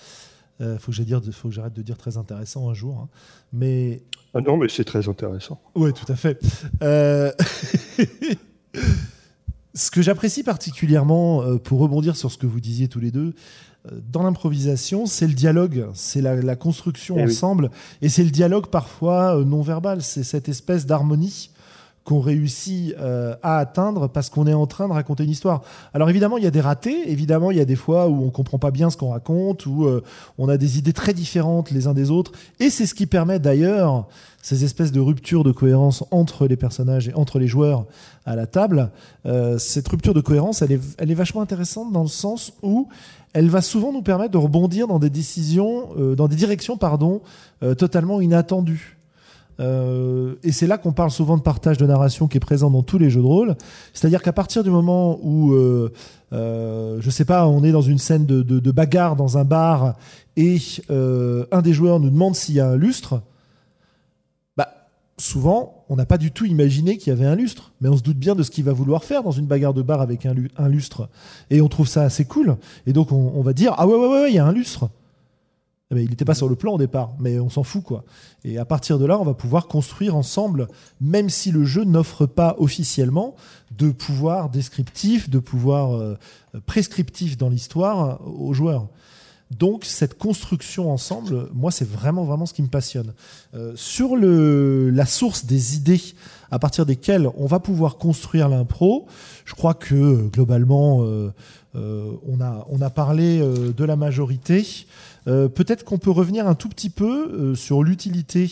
Il euh, faut que j'arrête de dire très intéressant un jour. Hein. Mais... Ah non, mais c'est très intéressant. Oui, tout à fait. Euh, ce que j'apprécie particulièrement, euh, pour rebondir sur ce que vous disiez tous les deux, dans l'improvisation, c'est le dialogue, c'est la, construction eh ensemble, et c'est le dialogue parfois euh, non verbal, c'est cette espèce d'harmonie qu'on réussit euh, à atteindre parce qu'on est en train de raconter une histoire. Alors évidemment, il y a des ratés, évidemment, il y a des fois où on comprend pas bien ce qu'on raconte, où euh, on a des idées très différentes les uns des autres, et c'est ce qui permet d'ailleurs ces espèces de ruptures de cohérence entre les personnages et entre les joueurs à la table. cette rupture de cohérence, elle est, elle est vachement intéressante dans le sens où elle va souvent nous permettre de rebondir dans des décisions, euh, dans des directions, pardon, euh, totalement inattendues. Euh, et c'est là qu'on parle souvent de partage de narration qui est présent dans tous les jeux de rôle. C'est-à-dire qu'à partir du moment où, je sais pas, on est dans une scène de, bagarre dans un bar et un des joueurs nous demande s'il y a un lustre, souvent, on n'a pas du tout imaginé qu'il y avait un lustre, mais on se doute bien de ce qu'il va vouloir faire dans une bagarre de bar avec un, lustre. Et on trouve ça assez cool. Et donc, on, va dire Ah ouais, ouais, ouais, il y a un lustre. Ben, il n'était pas sur le plan au départ, mais on s'en fout, quoi. Et à partir de là, on va pouvoir construire ensemble, même si le jeu n'offre pas officiellement de pouvoir descriptif, de pouvoir euh, prescriptif dans l'histoire aux joueurs. Donc cette construction ensemble, moi c'est vraiment vraiment ce qui me passionne. Euh, sur le, la source des idées à partir desquelles on va pouvoir construire l'impro, je crois que globalement euh, euh, on, a, on a parlé de la majorité. Peut-être qu'on peut revenir un tout petit peu sur l'utilité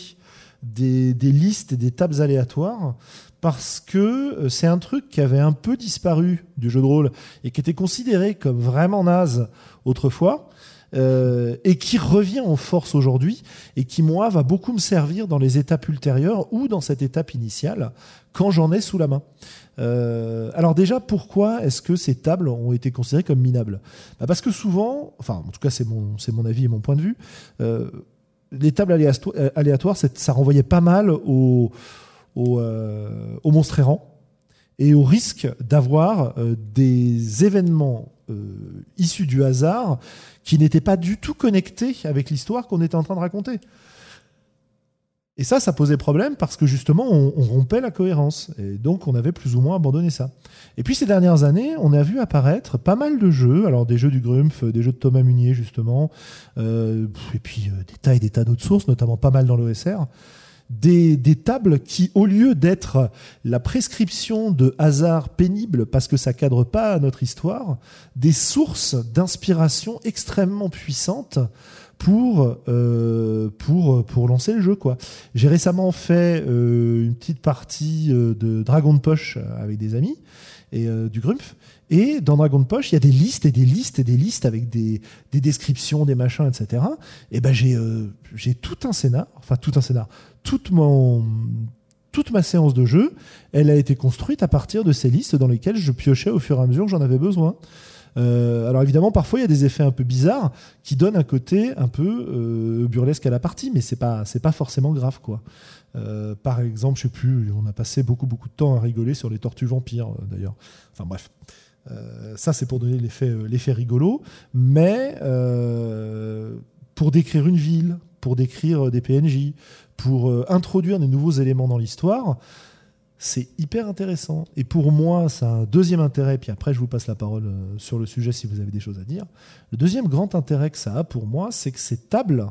des, listes et des tables aléatoires parce que c'est un truc qui avait un peu disparu du jeu de rôle et qui était considéré comme vraiment naze autrefois. Euh, et qui revient en force aujourd'hui et qui, moi, va beaucoup me servir dans les étapes ultérieures ou dans cette étape initiale quand j'en ai sous la main. Euh, alors déjà, pourquoi est-ce que ces tables ont été considérées comme minables? Bah Parce que souvent, enfin en tout cas c'est mon, c'est mon avis et mon point de vue, euh, les tables aléatoires, ça renvoyait pas mal aux au, au monstres errants et au risque d'avoir des événements issus du hasard qui n'était pas du tout connecté avec l'histoire qu'on était en train de raconter. Et ça, ça posait problème parce que justement, on, rompait la cohérence. Et donc, on avait plus ou moins abandonné ça. Et puis, ces dernières années, on a vu apparaître pas mal de jeux. Alors, des jeux du Grumpf, des jeux de Thomas Munier, justement. Euh, et puis, euh, des tas et des tas d'autres sources, notamment pas mal dans l'OSR des, tables qui, au lieu d'être la prescription de hasard pénible parce que ça cadre pas à notre histoire, des sources d'inspiration extrêmement puissantes pour euh, pour pour lancer le jeu quoi. J'ai récemment fait euh, une petite partie euh, de Dragon de poche avec des amis et du Grumpf et dans Dragon de Poche, il y a des listes et des listes et des listes avec des, des descriptions, des machins, etc. Et ben j'ai j'ai tout un scénar, enfin tout un scénar, toute, mon, toute ma séance de jeu, elle a été construite à partir de ces listes dans lesquelles je piochais au fur et à mesure que j'en avais besoin. Euh, alors évidemment, parfois il y a des effets un peu bizarres qui donnent un côté un peu euh, burlesque à la partie, mais c'est pas c'est pas forcément grave quoi. Euh, par exemple, je sais plus, on a passé beaucoup beaucoup de temps à rigoler sur les tortues vampires d'ailleurs. Enfin bref. ça, c'est pour donner l'effet, l'effet rigolo. Mais pour décrire une ville, pour décrire des PNJ, pour introduire des nouveaux éléments dans l'histoire, c'est hyper intéressant. Et pour moi, c'est un deuxième intérêt, puis après je vous passe la parole euh, sur le sujet si vous avez des choses à dire. Le deuxième grand intérêt que ça a pour moi, c'est que ces tables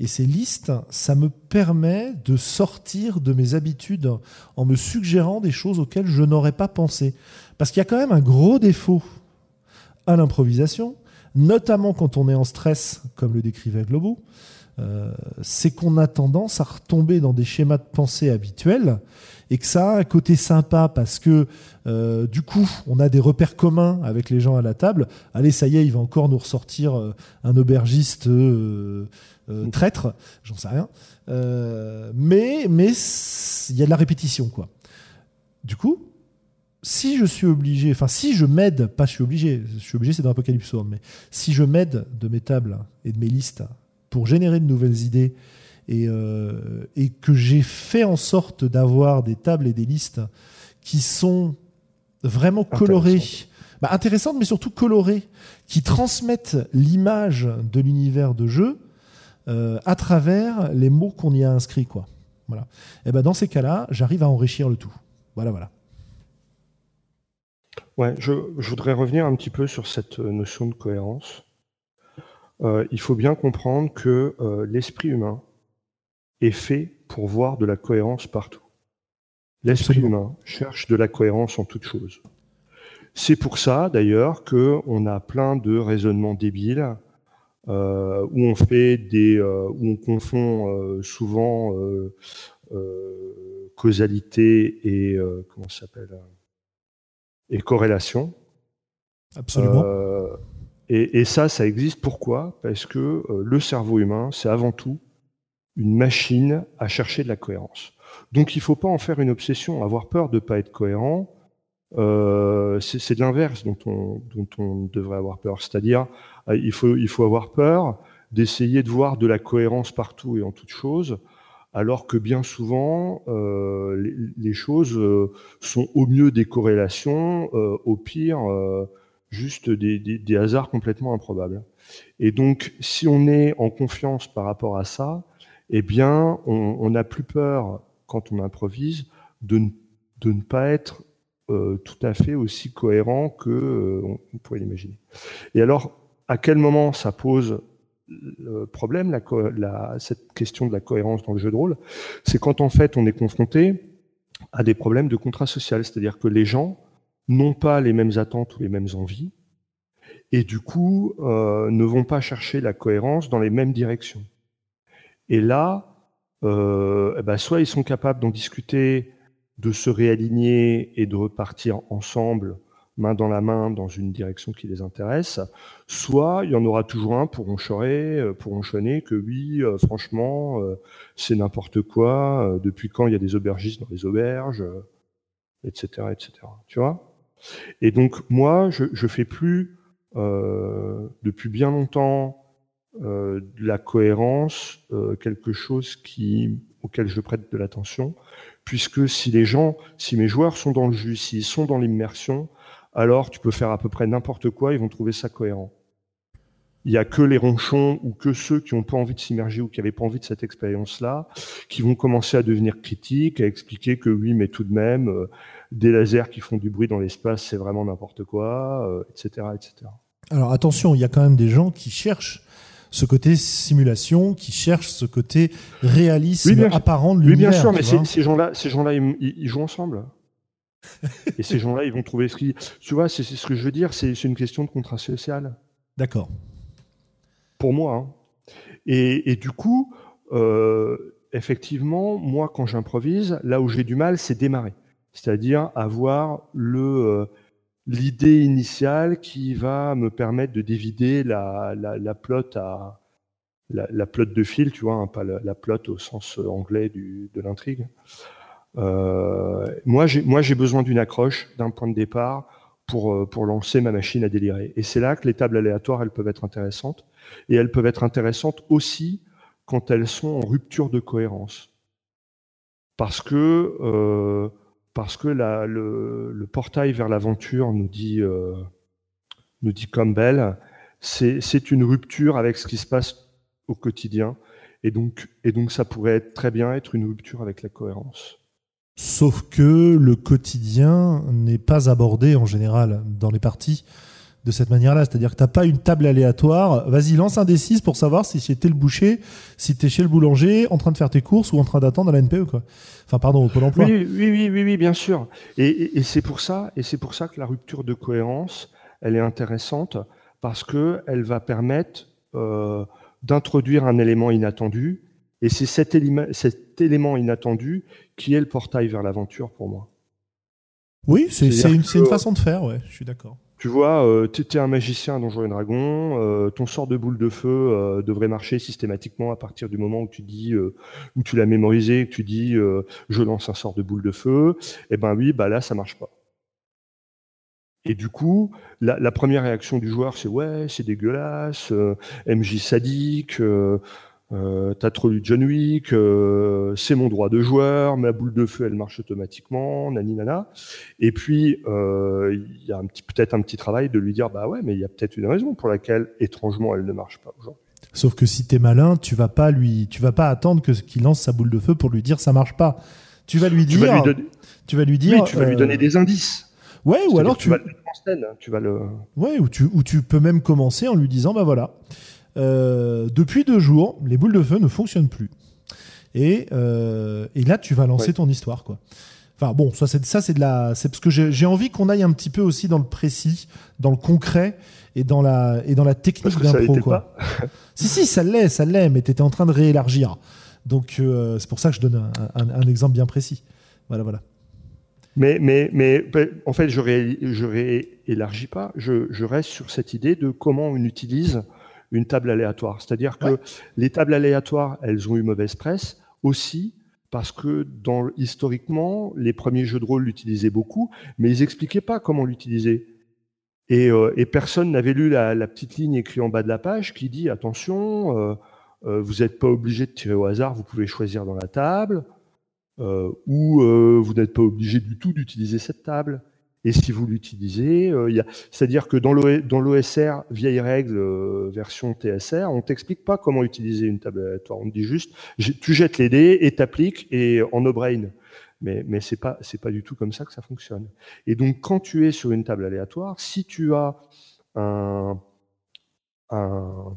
et ces listes, ça me permet de sortir de mes habitudes en me suggérant des choses auxquelles je n'aurais pas pensé. Parce qu'il y a quand même un gros défaut à l'improvisation, notamment quand on est en stress, comme le décrivait Globo, euh, c'est qu'on a tendance à retomber dans des schémas de pensée habituels et que ça a un côté sympa parce que euh, du coup on a des repères communs avec les gens à la table. Allez, ça y est, il va encore nous ressortir euh, un aubergiste traître, j'en sais rien. mais mais il y a de la répétition quoi. Du coup, si je suis obligé, enfin si je m'aide, pas je suis obligé, je suis obligé c'est dans Apocalypse mais si je m'aide de mes tables et de mes listes pour générer de nouvelles idées et, euh, et que j'ai fait en sorte d'avoir des tables et des listes qui sont vraiment colorées, bah, intéressantes, mais surtout colorées, qui transmettent l'image de l'univers de jeu euh, à travers les mots qu'on y a inscrits. Quoi. Voilà. Et ben dans ces cas-là, j'arrive à enrichir le tout. Voilà, voilà. Ouais, je, je, voudrais revenir un petit peu sur cette notion de cohérence. Euh, il faut bien comprendre que euh, l'esprit humain est fait pour voir de la cohérence partout. L'esprit humain cherche de la cohérence en toutes choses. C'est pour ça, d'ailleurs, qu'on a plein de raisonnements débiles euh, où on fait des, où on confond souvent causalité et comment s'appelle et corrélation. Absolument. Et, ça, ça existe pourquoi? Parce que euh, le cerveau humain, c'est avant tout une machine à chercher de la cohérence. Donc il ne faut pas en faire une obsession, avoir peur de ne pas être cohérent. Euh, c'est de l'inverse dont on, dont on devrait avoir peur. C'est-à-dire, euh, il faut, il faut avoir peur d'essayer de voir de la cohérence partout et en toute chose, alors que bien souvent, les, choses sont au mieux des corrélations, au pire, juste des, hasards complètement improbables. Et donc, si on est en confiance par rapport à ça, eh bien, on n'a plus peur, quand on improvise, de ne pas être euh, tout à fait aussi cohérent que euh, on pourrait l'imaginer. Et alors, à quel moment ça pose le problème, cette question de la cohérence dans le jeu de rôle? C'est quand en fait on est confronté à des problèmes de contrat social, c'est-à-dire que les gens n'ont pas les mêmes attentes ou les mêmes envies, et du coup euh, ne vont pas chercher la cohérence dans les mêmes directions. Et là, euh, eh ben, soit ils sont capables d'en discuter de se réaligner et de repartir ensemble, main dans la main, dans une direction qui les intéresse, soit il y en aura toujours un pour ronchonner, euh, pour ronchonner que oui, euh, franchement, euh, c'est n'importe quoi, depuis quand il y a des aubergistes dans les auberges, etc., etc. Tu vois? Et donc moi, je, je fais plus depuis bien longtemps de la cohérence quelque chose qui auquel je prête de l'attention puisque si les gens, si mes joueurs sont dans le jus, s'ils sont dans l'immersion, alors tu peux faire à peu près n'importe quoi, ils vont trouver ça cohérent. Il n'y a que les ronchons ou que ceux qui n'ont pas envie de s'immerger ou qui n'avaient pas envie de cette expérience-là, qui vont commencer à devenir critiques, à expliquer que oui, mais tout de même, euh, des lasers qui font du bruit dans l'espace, c'est vraiment n'importe quoi, etc., euh, etc. Alors attention, il y a quand même des gens qui cherchent ce côté simulation, qui cherche ce côté réalisme apparent de l'univers. Oui, bien sûr, mais ces gens-là, ces gens-là, ils, jouent ensemble. et ces gens-là, ils vont trouver ce qui. Tu vois, c'est ce que je veux dire. C'est une question de contrat social. D'accord. Pour moi. Hein. Et, du coup, euh, effectivement, moi, quand j'improvise, là où j'ai du mal, c'est démarrer. C'est-à-dire avoir le, euh, l'idée initiale qui va me permettre de dévider la, la, la plot à la, la plot de fil, tu vois, hein, pas la, la plot au sens anglais du, de l'intrigue. Euh, moi, j'ai besoin d'une accroche, d'un point de départ pour euh, pour lancer ma machine à délirer. Et c'est là que les tables aléatoires, elles peuvent être intéressantes. Et elles peuvent être intéressantes aussi quand elles sont en rupture de cohérence, parce que euh, parce que le, portail vers l'aventure nous dit, euh, nous dit comme belle, c'est une rupture avec ce qui se passe au quotidien. Et donc, et donc, ça pourrait très bien être une rupture avec la cohérence. Sauf que le quotidien n'est pas abordé en général dans les parties de cette manière-là. C'est-à-dire que tu n'as pas une table aléatoire. Vas-y, lance un D6 pour savoir si c'était le boucher, si tu es chez le boulanger, en train de faire tes courses ou en train d'attendre à la NPE. Quoi. Enfin, pardon, au Pôle emploi. Oui, oui, oui, oui, oui bien sûr. Et, et, c'est pour ça, et c'est pour ça que la rupture de cohérence, elle est intéressante parce que elle va permettre euh, d'introduire un élément inattendu. Et c'est cet, cet élément inattendu qui est le portail vers l'aventure pour moi. Oui, c'est une, une, façon de faire, ouais, je suis d'accord. Tu vois, euh, tu un magicien à Donjons et Dragons, euh, ton sort de boule de feu euh, devrait marcher systématiquement à partir du moment où tu dis, où tu l'as mémorisé, que tu dis, je lance un sort de boule de feu. Eh ben oui, bah là, ça marche pas. Et du coup, la, la première réaction du joueur, c'est ouais, c'est dégueulasse, MJ sadique. Euh, t'as trop lu John Wick, euh, c'est mon droit de joueur, ma boule de feu elle marche automatiquement, nani nana. Et puis euh, il y a peut-être un petit travail de lui dire bah ouais mais il y a peut-être une raison pour laquelle étrangement elle ne marche pas aujourd'hui. Sauf que si t'es malin, tu vas pas lui, tu vas pas attendre que qu'il lance sa boule de feu pour lui dire ça marche pas. Tu vas lui dire, tu vas lui, donner, tu vas lui dire, tu vas lui donner des indices. Ouais, ou alors tu, vas le mettre en scène, tu vas le. Ouais, ou tu ou tu peux même commencer en lui disant bah voilà. Euh, depuis deux jours, les boules de feu ne fonctionnent plus. Et, euh, et là, tu vas lancer ton histoire, quoi. Enfin bon, ça c'est ça c'est de la, c'est parce que j'ai envie qu'on aille un petit peu aussi dans le précis, dans le concret et dans la et dans la technique d'impro, quoi. si si, ça l'est, ça l'est, mais tu étais en train de réélargir. Donc euh, c'est pour ça que je donne un, un, exemple bien précis. Voilà, voilà. Mais, mais, mais ben, en fait, je ne réélargis pas. Je, je, reste sur cette idée de comment on utilise une table aléatoire. C'est-à-dire que les tables aléatoires, elles ont eu mauvaise presse aussi parce que dans, historiquement, les premiers jeux de rôle l'utilisaient beaucoup, mais ils expliquaient pas comment l'utiliser. Et, euh, et, personne n'avait lu la, la, petite ligne écrite en bas de la page qui dit attention, euh, euh, vous n'êtes pas obligé de tirer au hasard, vous pouvez choisir dans la table, ou vous n'êtes pas obligé du tout d'utiliser cette table. Et si vous l'utilisez, euh, c'est-à-dire que dans l'OSR, vieille règle euh, version TSR, on t'explique pas comment utiliser une table aléatoire. On te dit juste, tu jettes les dés et t'appliques et en no-brain. Mais, mais c'est pas c'est pas du tout comme ça que ça fonctionne. Et donc quand tu es sur une table aléatoire, si tu as un, un,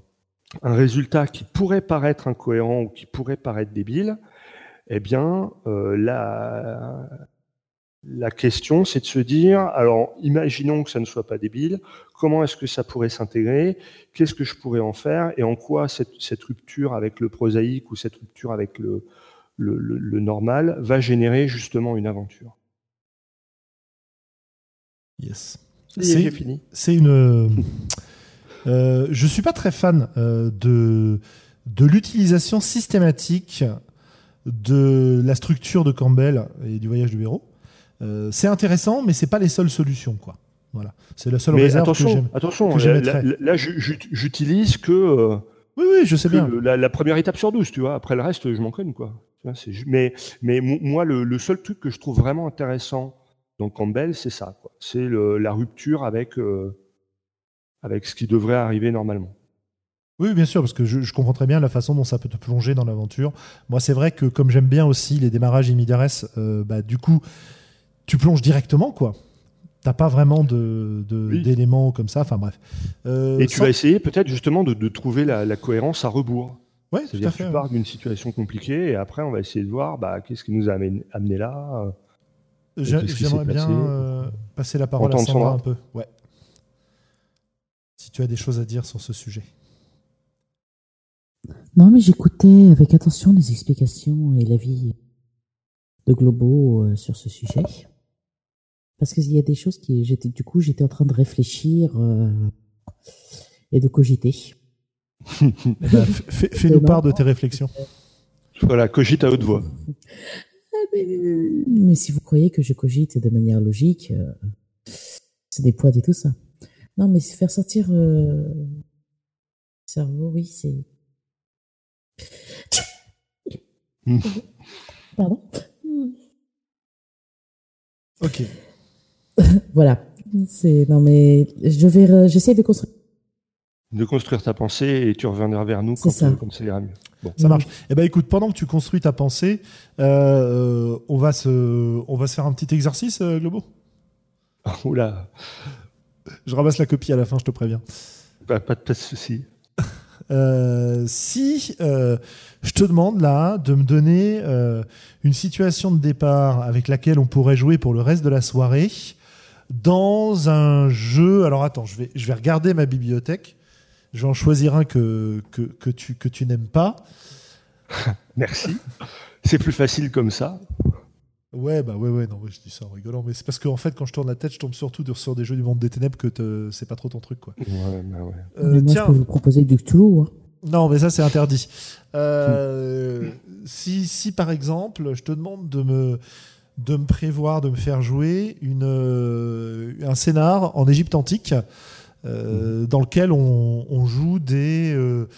un résultat qui pourrait paraître incohérent ou qui pourrait paraître débile, eh bien euh, la la question, c'est de se dire, alors imaginons que ça ne soit pas débile, comment est-ce que ça pourrait s'intégrer, qu'est-ce que je pourrais en faire, et en quoi cette, cette rupture avec le prosaïque ou cette rupture avec le, le, le, normal va générer justement une aventure. Yes. C'est fini. C'est une. euh, je suis pas très fan euh, de de l'utilisation systématique de la structure de Campbell et du voyage du héros. Euh, c'est intéressant, mais c'est pas les seules solutions, quoi. Voilà, c'est la seule mais réserve attention, que. Attention, là, là, là j'utilise que. Euh, oui, oui, je sais bien. Le, la, la, première étape sur 12, tu vois. Après le reste, je m'en connais, quoi. Mais, mais moi, le, le, seul truc que je trouve vraiment intéressant dans Campbell, c'est ça, quoi. C'est la rupture avec, euh, avec ce qui devrait arriver normalement. Oui, bien sûr, parce que je, je, comprends très bien la façon dont ça peut te plonger dans l'aventure. Moi, c'est vrai que comme j'aime bien aussi les démarrages immédiates, euh, bah, du coup, tu plonges directement, quoi. T'as pas vraiment de, Oui. d'éléments comme ça. Enfin bref. Euh, Et tu sans- vas essayer peut-être justement de, de trouver la, la cohérence à rebours. Ouais, tout C'est-à-dire à que fait. tu pars d'une situation compliquée et après on va essayer de voir bah, qu'est-ce qui nous a amené, amené là. Qui J'aimerais bien euh, passer la parole à Entendre Sandra, Sandra un peu. Ouais. Si tu as des choses à dire sur ce sujet. Non, mais j'écoutais avec attention les explications et l'avis de Globo euh, sur ce sujet. Parce qu'il y a des choses qui, j'étais, du coup, j'étais en train de réfléchir euh, et de cogiter. Eh ben, Fais-nous part de tes réflexions. Voilà, cogite à haute voix. Ah, mais, mais si vous croyez que je cogite de manière logique, euh, c'est des poids et tout ça. Non, mais faire sortir euh, le cerveau, oui, c'est. Hmm. Pardon? Ok. Voilà. C'est non mais je vais re- j'essaie de construire. De construire ta pensée et tu reviendras vers nous quand, ça. euh, quand ça ira mieux. Bon. Ça marche. Eh ben écoute, pendant que tu construis ta pensée, euh, on va se, on va se faire un petit exercice, euh, Globo. Oula, Je ramasse la copie à la fin, je te préviens. pas, pas, pas de souci. Euh, si euh, je te demande là de me donner euh, une situation de départ avec laquelle on pourrait jouer pour le reste de la soirée dans un jeu. Alors attends, je vais, je vais regarder ma bibliothèque. Je vais en choisir un que, que, que tu, que tu n'aimes pas. Merci. C'est plus facile comme ça. Ouais, bah ouais, ouais, non, ouais, je dis ça en rigolant, mais c'est parce qu'en fait, quand je tourne la tête, je tombe surtout sur des jeux du monde des ténèbres que te- c'est pas trop ton truc, quoi. Ouais, bah ouais. Euh, Mais moi tiens, je peux vous proposer du Cthulhu. hein. Non, mais ça, c'est interdit. Euh, si, si, par exemple, je te demande de me, de me prévoir, de me faire jouer une, euh, un scénar en Égypte antique euh, dans lequel on, on joue des, euh,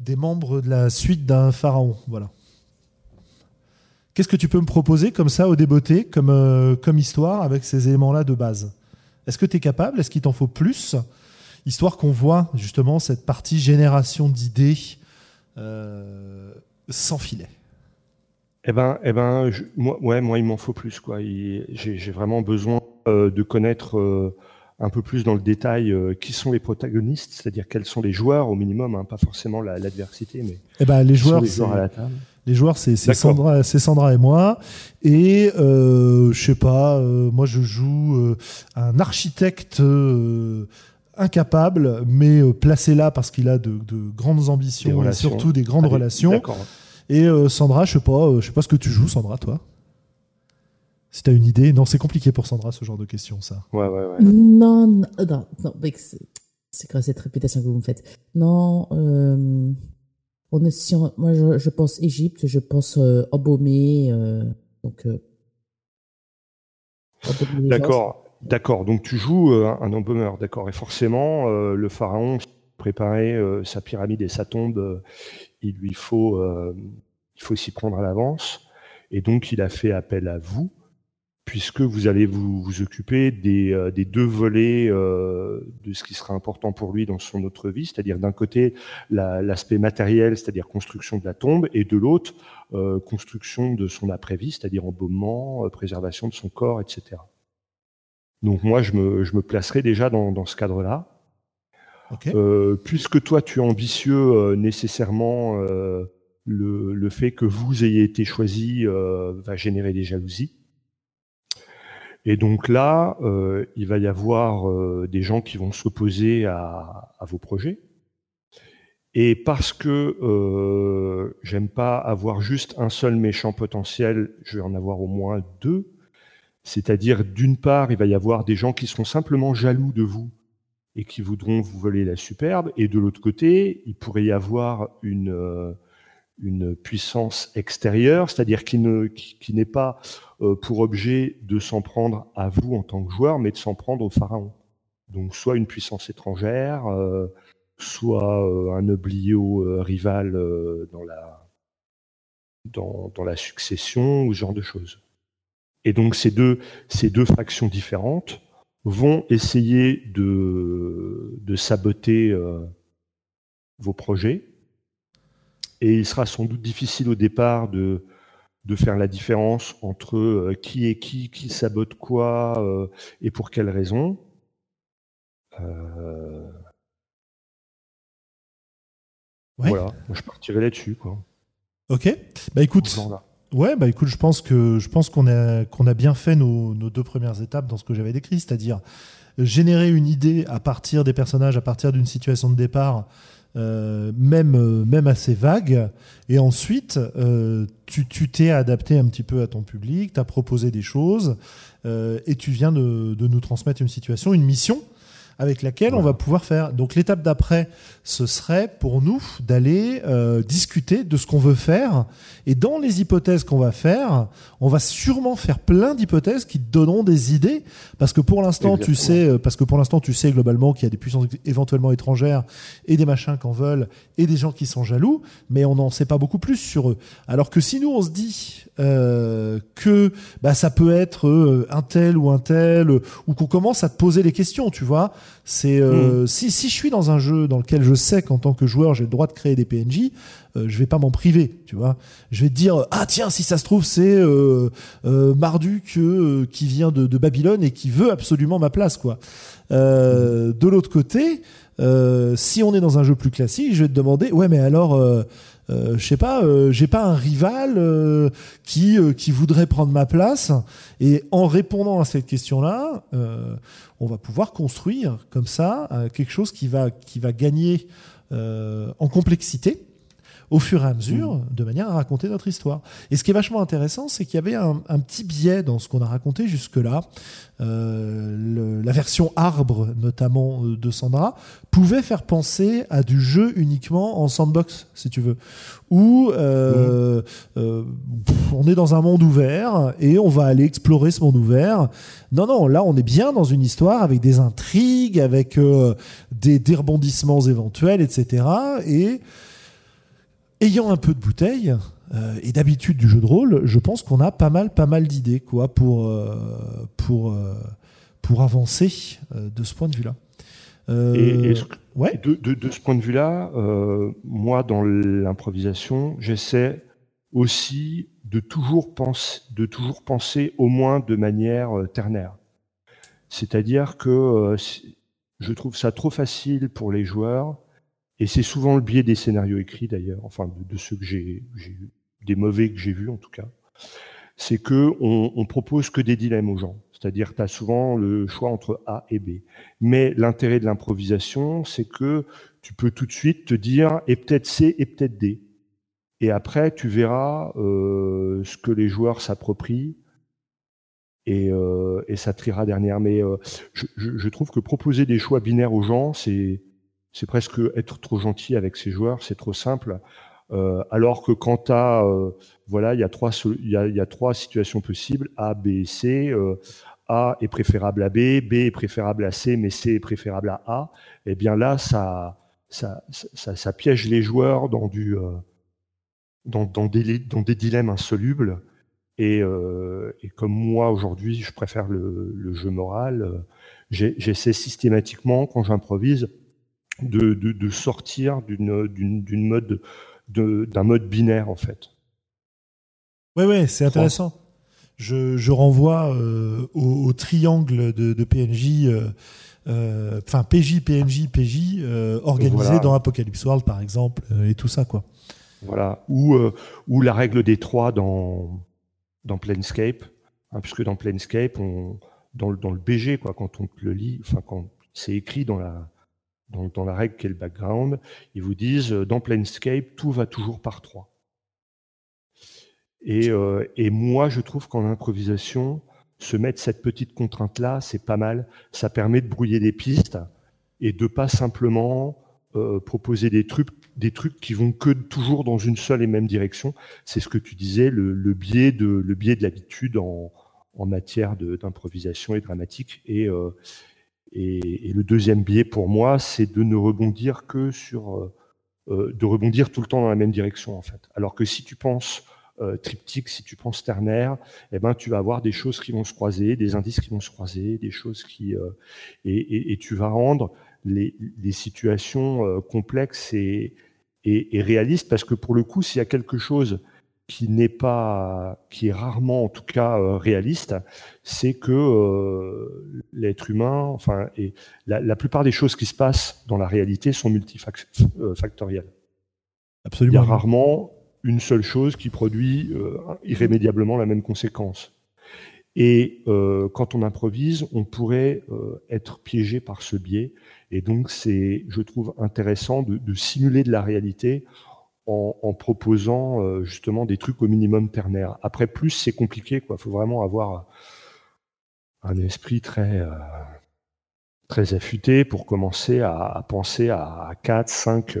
des membres de la suite d'un pharaon. Voilà. Qu'est-ce que tu peux me proposer comme ça au débeauté, comme, euh, comme histoire avec ces éléments-là de base? Est-ce que tu es capable? Est-ce qu'il t'en faut plus? Histoire qu'on voit justement cette partie génération d'idées sans filet. Eh ben, eh ben, je- moi, ouais, moi, il m'en faut plus, quoi. J'ai vraiment besoin euh, de connaître euh, un peu plus dans le détail euh, qui sont les protagonistes, c'est-à-dire quels sont les joueurs au minimum, hein, pas forcément la- l'adversité, mais Eh ben, les joueurs, les c'est- joueurs à la table. les joueurs, c'est. Sandra, c'est Sandra et moi. Et je sais pas, moi je joue un architecte incapable, mais placé là parce qu'il a de, de grandes Des ambitions et surtout des grandes Ah, des- relations. D'accord. Et euh, Sandra, je sais pas, euh, je sais pas ce que tu joues, Sandra, toi. Si t'as une idée, non, c'est compliqué pour Sandra ce genre de questions, ça. Ouais, ouais, ouais. Non, non, euh, non, non, mais c'est quoi cette réputation que vous me faites? Non, euh, on est sur, moi je, je pense Égypte, je pense euh, embaumé, euh, donc. Euh. D'accord, d'accord. Donc tu joues euh, un embaumeur, d'accord. Et forcément, euh, le pharaon préparait euh, sa pyramide et sa tombe. Il lui faut, euh, il faut s'y prendre à l'avance. Et donc, il a fait appel à vous, puisque vous allez vous, occuper des, euh, des, deux volets euh, de ce qui sera important pour lui dans son autre vie, c'est-à-dire d'un côté l'aspect matériel, c'est-à-dire construction de la tombe, et de l'autre, construction de son après-vie, c'est-à-dire embaumement, préservation de son corps, etc. Donc moi, je me, je placerai déjà dans, dans ce cadre-là. Euh, puisque toi, tu es ambitieux, euh, nécessairement, euh, le, fait que vous ayez été choisi va générer des jalousies. Et donc là, il va y avoir des gens qui vont s'opposer à, à, vos projets. Et parce que j'aime pas avoir juste un seul méchant potentiel, je vais en avoir au moins deux. C'est-à-dire, d'une part, il va y avoir des gens qui seront simplement jaloux de vous et qui voudront vous voler la superbe, et de l'autre côté, il pourrait y avoir une, euh, une puissance extérieure, c'est-à-dire qui n'est qui, pas euh, pour objet de s'en prendre à vous en tant que joueur, mais de s'en prendre au pharaon. Donc soit une puissance étrangère, euh, soit un oblio rival dans la, dans, dans la succession, ou ce genre de choses. Et donc ces deux, ces deux factions différentes vont essayer de, de saboter euh, vos projets. Et il sera sans doute difficile au départ de, de faire la différence entre euh, qui est qui, qui sabote quoi euh, et pour quelles raisons. Voilà, je partirai là-dessus. Ok, bah écoute, Ouais, bah écoute, je pense que je pense qu'on a qu'on a bien fait nos, nos, deux premières étapes dans ce que j'avais décrit, c'est-à-dire générer une idée à partir des personnages, à partir d'une situation de départ, euh, même euh, même assez vague, et ensuite euh, tu tu t'es adapté un petit peu à ton public, tu as proposé des choses, euh, et tu viens de, de nous transmettre une situation, une mission avec laquelle on va pouvoir faire. Donc l'étape d'après, ce serait pour nous d'aller euh, discuter de ce qu'on veut faire. Et dans les hypothèses qu'on va faire, on va sûrement faire plein d'hypothèses qui te donneront des idées, parce que pour l'instant, tu sais, euh, parce que pour l'instant, tu sais globalement qu'il y a des puissances éventuellement étrangères et des machins qu'en veulent et des gens qui sont jaloux, mais on n'en sait pas beaucoup plus sur eux. Alors que si nous on se dit euh, que bah, ça peut être euh, un tel ou un tel, ou qu'on commence à te poser des questions, tu vois. C'est euh, hmm. si, si je suis dans un jeu dans lequel je sais qu'en tant que joueur j'ai le droit de créer des PNJ, je vais pas m'en priver, tu vois. Je vais te dire ah tiens si ça se trouve c'est Marduk qui vient de, de, Babylone et qui veut absolument ma place quoi. De l'autre côté, si on est dans un jeu plus classique, je vais te demander ouais mais alors euh, je sais pas, euh, j'ai pas un rival euh, qui qui voudrait prendre ma place. Et en répondant à cette question-là, on va pouvoir construire comme ça quelque chose qui va qui va gagner en complexité au fur et à mesure, mmh. de manière à raconter notre histoire. Et ce qui est vachement intéressant, c'est qu'il y avait un, un, petit biais dans ce qu'on a raconté jusque-là. Euh, la version arbre, notamment euh, de Sandra, pouvait faire penser à du jeu uniquement en sandbox, si tu veux, où euh, mmh. euh, on est dans un monde ouvert et on va aller explorer ce monde ouvert. Non, non, là on est bien dans une histoire avec des intrigues, avec des, des rebondissements éventuels, etc. Et ayant un peu de bouteille euh, et d'habitude du jeu de rôle, je pense qu'on a pas mal, pas mal d'idées quoi pour euh, pour euh, pour avancer de ce point de vue-là. Et, ouais. de, de, de, ce point de vue-là, moi dans l'improvisation, j'essaie aussi de toujours penser, de toujours penser au moins de manière ternaire. C'est-à-dire que je trouve ça trop facile pour les joueurs et c'est souvent le biais des scénarios écrits d'ailleurs, enfin de, ceux que j'ai, des mauvais que j'ai vus en tout cas, c'est que on, on, propose que des dilemmes aux gens. C'est-à-dire, tu as souvent le choix entre A et B. Mais l'intérêt de l'improvisation, c'est que tu peux tout de suite te dire et peut-être C et peut-être D. Et après, tu verras euh, ce que les joueurs s'approprient et, euh, et ça triera derrière. Mais euh, je, je, trouve que proposer des choix binaires aux gens, c'est c'est presque être trop gentil avec ses joueurs, c'est trop simple. Euh, alors que quand as, euh, voilà, il y, a trois, il, y a, trois situations possibles, A, B et C. Euh, a est préférable à B, B est préférable à C, mais C est préférable à A. Eh bien là, ça, ça, ça, ça piège les joueurs dans du, dans, dans, des, dans des dilemmes insolubles. Et, euh, et comme moi, aujourd'hui, je préfère le, le jeu moral, euh, j'essaie systématiquement, quand j'improvise, de, de, de, sortir d'une mode d'un mode binaire, en fait. Ouais, ouais, c'est intéressant. Je, je, renvoie euh, au, au, triangle de, de PNJ, euh, euh, enfin PJ, PNJ, PJ, organisé dans Apocalypse World, par exemple, et tout ça, quoi. Voilà. Ou, ou la règle des trois dans, dans Planescape, hein, puisque dans Planescape, on, dans, le, dans le BG, quoi, quand on le lit, enfin, quand c'est écrit dans la, dans, la règle qui est le background, ils vous disent, dans Planescape, tout va toujours par trois. Et, euh, et moi, je trouve qu'en improvisation, se mettre cette petite contrainte-là, c'est pas mal. Ça permet de brouiller des pistes et de pas simplement euh, proposer des trucs, des trucs qui vont que toujours dans une seule et même direction. C'est ce que tu disais, le, biais de l'habitude en, matière d'improvisation et dramatique. Et, euh, et, le deuxième biais pour moi, c'est de ne rebondir que sur, euh, euh, de rebondir tout le temps dans la même direction en fait. Alors que si tu penses euh, triptyque, si tu penses ternaire, eh ben, tu vas avoir des choses qui vont se croiser, des indices qui vont se croiser, des choses qui... Euh, et, tu vas rendre les, les situations euh, complexes et, et, réalistes, parce que pour le coup, s'il y a quelque chose qui n'est pas, qui est rarement en tout cas euh, réaliste, c'est que euh, l'être humain, enfin, et la, la, plupart des choses qui se passent dans la réalité sont multifactorielles. Absolument. Il y a rarement une seule chose qui produit euh, irrémédiablement la même conséquence. Et euh, quand on improvise, on pourrait euh, être piégé par ce biais. Et donc, c'est, je trouve, intéressant de, de, simuler de la réalité en, en proposant euh, justement des trucs au minimum ternaire. Après, plus c'est compliqué, quoi. Il faut vraiment avoir un esprit très euh, très affûté pour commencer à, à penser à, à 4, 5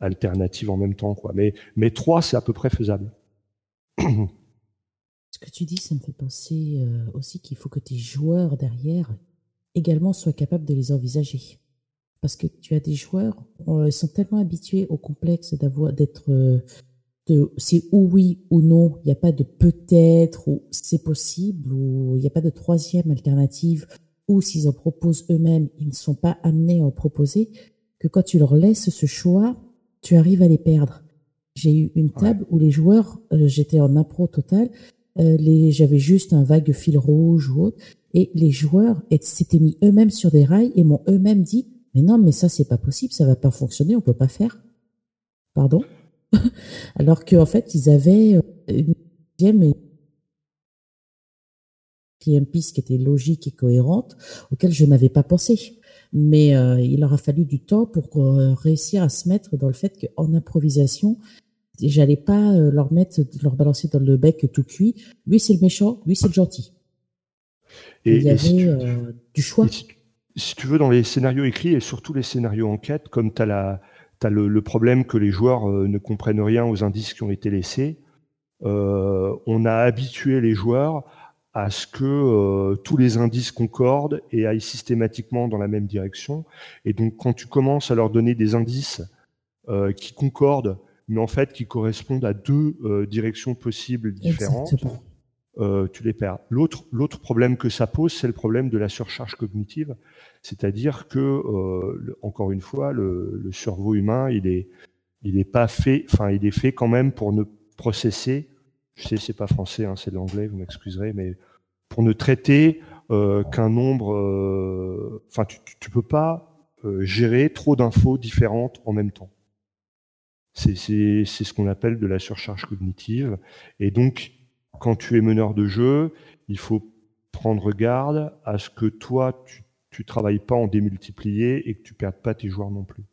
alternatives en même temps. Quoi. Mais, mais trois, c'est à peu près faisable. Ce que tu dis, ça me fait penser euh, aussi qu'il faut que tes joueurs derrière également soient capables de les envisager. Parce que tu as des joueurs, euh, ils sont tellement habitués au complexe d'avoir d'être euh, c'est ou oui ou non, il n'y a pas de peut-être ou c'est possible ou il n'y a pas de troisième alternative ou s'ils en proposent eux-mêmes, ils ne sont pas amenés à en proposer que quand tu leur laisses ce choix, tu arrives à les perdre. J'ai eu une table ouais. où les joueurs, euh, j'étais en impro total, euh, les, j'avais juste un vague fil rouge ou autre, et les joueurs s'étaient mis eux-mêmes sur des rails et m'ont eux-mêmes dit, mais non, mais ça c'est pas possible, ça va pas fonctionner, on peut pas faire. Pardon? Alors qu'en fait, ils avaient euh, une deuxième une piste qui était logique et cohérente, auquel je n'avais pas pensé mais euh, il leur a fallu du temps pour euh, réussir à se mettre dans le fait qu'en improvisation, j'allais pas euh, leur mettre, leur balancer dans le bec tout cuit. Lui c'est le méchant, lui c'est le gentil. Et, il y avait si tu, du choix. Si, si, tu veux, dans les scénarios écrits et surtout les scénarios enquête, comme tu as, le, problème que les joueurs euh, ne comprennent rien aux indices qui ont été laissés, euh, on a habitué les joueurs à ce que euh, tous les indices concordent et aillent systématiquement dans la même direction. Et donc, quand tu commences à leur donner des indices qui concordent, mais en fait qui correspondent à deux directions possibles différentes, euh, tu les perds. L'autre, l'autre problème que ça pose, c'est le problème de la surcharge cognitive, c'est-à-dire que, euh, encore une fois, le, le cerveau humain, il est, il est pas fait, enfin, il est fait quand même pour ne processer je sais, c'est pas français, hein, c'est de l'anglais, vous m'excuserez, mais pour ne traiter euh, qu'un nombre, euh, enfin, tu, tu, peux pas euh, gérer trop d'infos différentes en même temps. C'est ce qu'on appelle de la surcharge cognitive. Et donc, quand tu es meneur de jeu, il faut prendre garde à ce que toi, tu, tu travailles pas en démultiplier et que tu perdes pas tes joueurs non plus.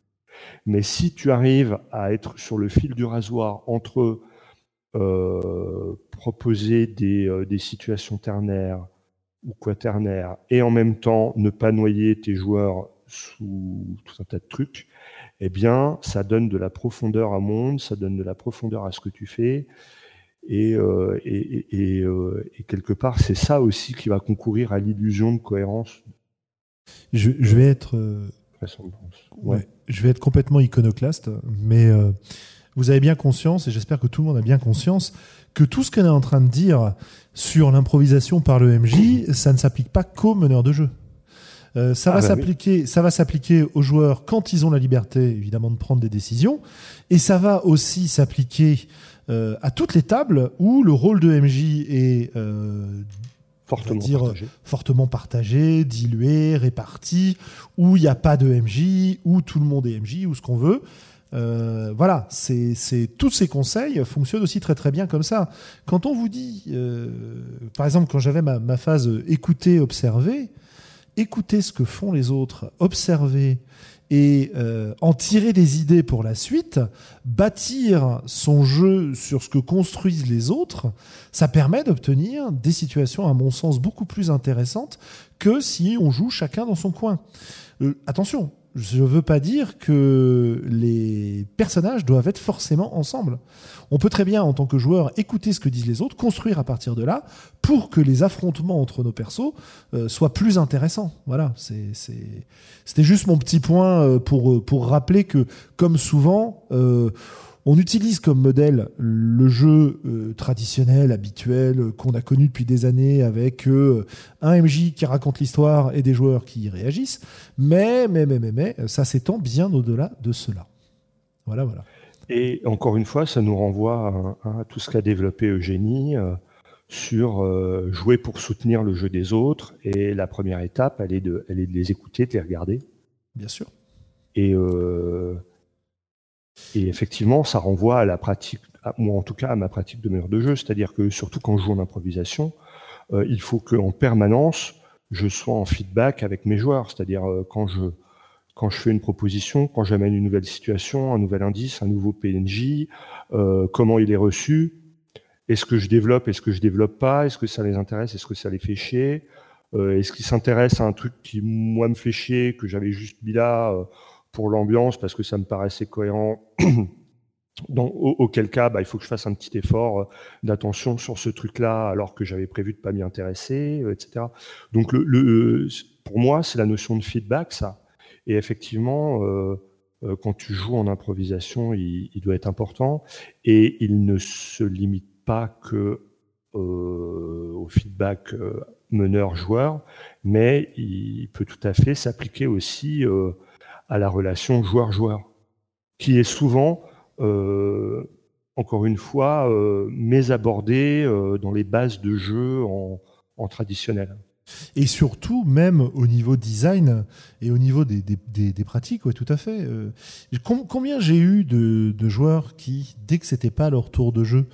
Mais si tu arrives à être sur le fil du rasoir entre euh, proposer des, euh, des, situations ternaires ou quaternaires et en même temps ne pas noyer tes joueurs sous tout un tas de trucs, eh bien, ça donne de la profondeur à monde, ça donne de la profondeur à ce que tu fais. Et, euh, et, et, euh, et, quelque part, c'est ça aussi qui va concourir à l'illusion de cohérence. Je, je vais être, ouais. ouais. je vais être complètement iconoclaste, mais vous avez bien conscience, et j'espère que tout le monde a bien conscience, que tout ce qu'on est en train de dire sur l'improvisation par le MJ, ça ne s'applique pas qu'aux meneurs de jeu. Euh, ça, Ah va bah s'appliquer, ça va s'appliquer aux joueurs quand ils ont la liberté, évidemment, de prendre des décisions. Et ça va aussi s'appliquer euh, à toutes les tables où le rôle de MJ est euh, Fortement dire, partagé. fortement partagé, dilué, réparti, où il n'y a pas de MJ, où tout le monde est MJ, ou ce qu'on veut. Euh, voilà, c'est, c'est, tous ces conseils fonctionnent aussi très très bien comme ça. Quand on vous dit, euh, par exemple, quand j'avais ma, ma phase écouter, observer, écouter ce que font les autres, observer et euh, en tirer des idées pour la suite, bâtir son jeu sur ce que construisent les autres, ça permet d'obtenir des situations, à mon sens, beaucoup plus intéressantes que si on joue chacun dans son coin. Euh, attention, je ne veux pas dire que les personnages doivent être forcément ensemble. On peut très bien, en tant que joueur, écouter ce que disent les autres, construire à partir de là, pour que les affrontements entre nos persos euh, soient plus intéressants. Voilà, c'était juste mon petit point euh, pour, pour rappeler que, comme souvent, euh, on utilise comme modèle le jeu euh, traditionnel, habituel, euh, qu'on a connu depuis des années avec euh, un MJ qui raconte l'histoire et des joueurs qui y réagissent. Mais, mais, mais, mais, mais, ça s'étend bien au-delà de cela. Voilà, voilà. Et encore une fois, ça nous renvoie à, à tout ce qu'a développé Eugénie euh, sur jouer pour soutenir le jeu des autres. Et la première étape, elle est de, elle est de les écouter, de les regarder. Bien sûr. Et, euh, et effectivement, ça renvoie à la pratique, à, moi en tout cas à ma pratique de meilleur de jeu. C'est-à-dire que surtout quand je joue en improvisation, euh, il faut qu'en permanence, je sois en feedback avec mes joueurs. C'est-à-dire euh, quand je fais une proposition, quand j'amène une nouvelle situation, un nouvel indice, un nouveau PNJ, euh, comment il est reçu, est-ce que je développe, est-ce que je développe pas, est-ce que ça les intéresse, est-ce que ça les fait chier, est-ce qu'ils s'intéressent à un truc qui moi me fait chier, que j'avais juste mis là pour l'ambiance parce que ça me paraissait cohérent. Dans, au- auquel cas, bah, il faut que je fasse un petit effort euh, d'attention sur ce truc-là, alors que j'avais prévu de pas m'y intéresser, euh, etc. Donc, le, pour moi, c'est la notion de feedback, ça. Et effectivement, euh, quand tu joues en improvisation, il, doit être important. Et il ne se limite pas que au feedback meneur-joueur, mais il peut tout à fait s'appliquer aussi à la relation joueur-joueur, qui est souvent, euh, encore une fois, euh, mésabordée euh, dans les bases de jeu en, traditionnel. Et surtout, même au niveau design et au niveau des, pratiques, ouais, tout à fait. Com- combien j'ai eu de, de joueurs qui, dès que c'était pas leur tour de jeu,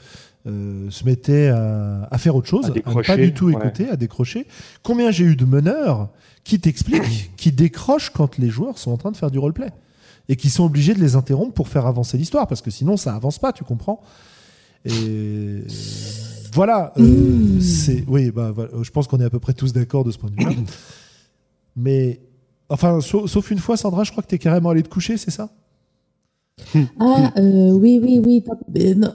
euh, se mettaient à, à faire autre chose, À à, ne décrocher, pas du tout ouais. écouter, à décrocher. Combien j'ai eu de meneurs qui t'expliquent, qui décrochent quand les joueurs sont en train de faire du roleplay et qui sont obligés de les interrompre pour faire avancer l'histoire parce que sinon ça avance pas, tu comprends Et voilà, euh, Mmh. c'est oui, bah, voilà, je pense qu'on est à peu près tous d'accord de ce point de vue-là. Mais enfin, sauf, sauf une fois, Sandra, je crois que tu es carrément allé te coucher, c'est ça? Ah, euh, oui, oui, oui.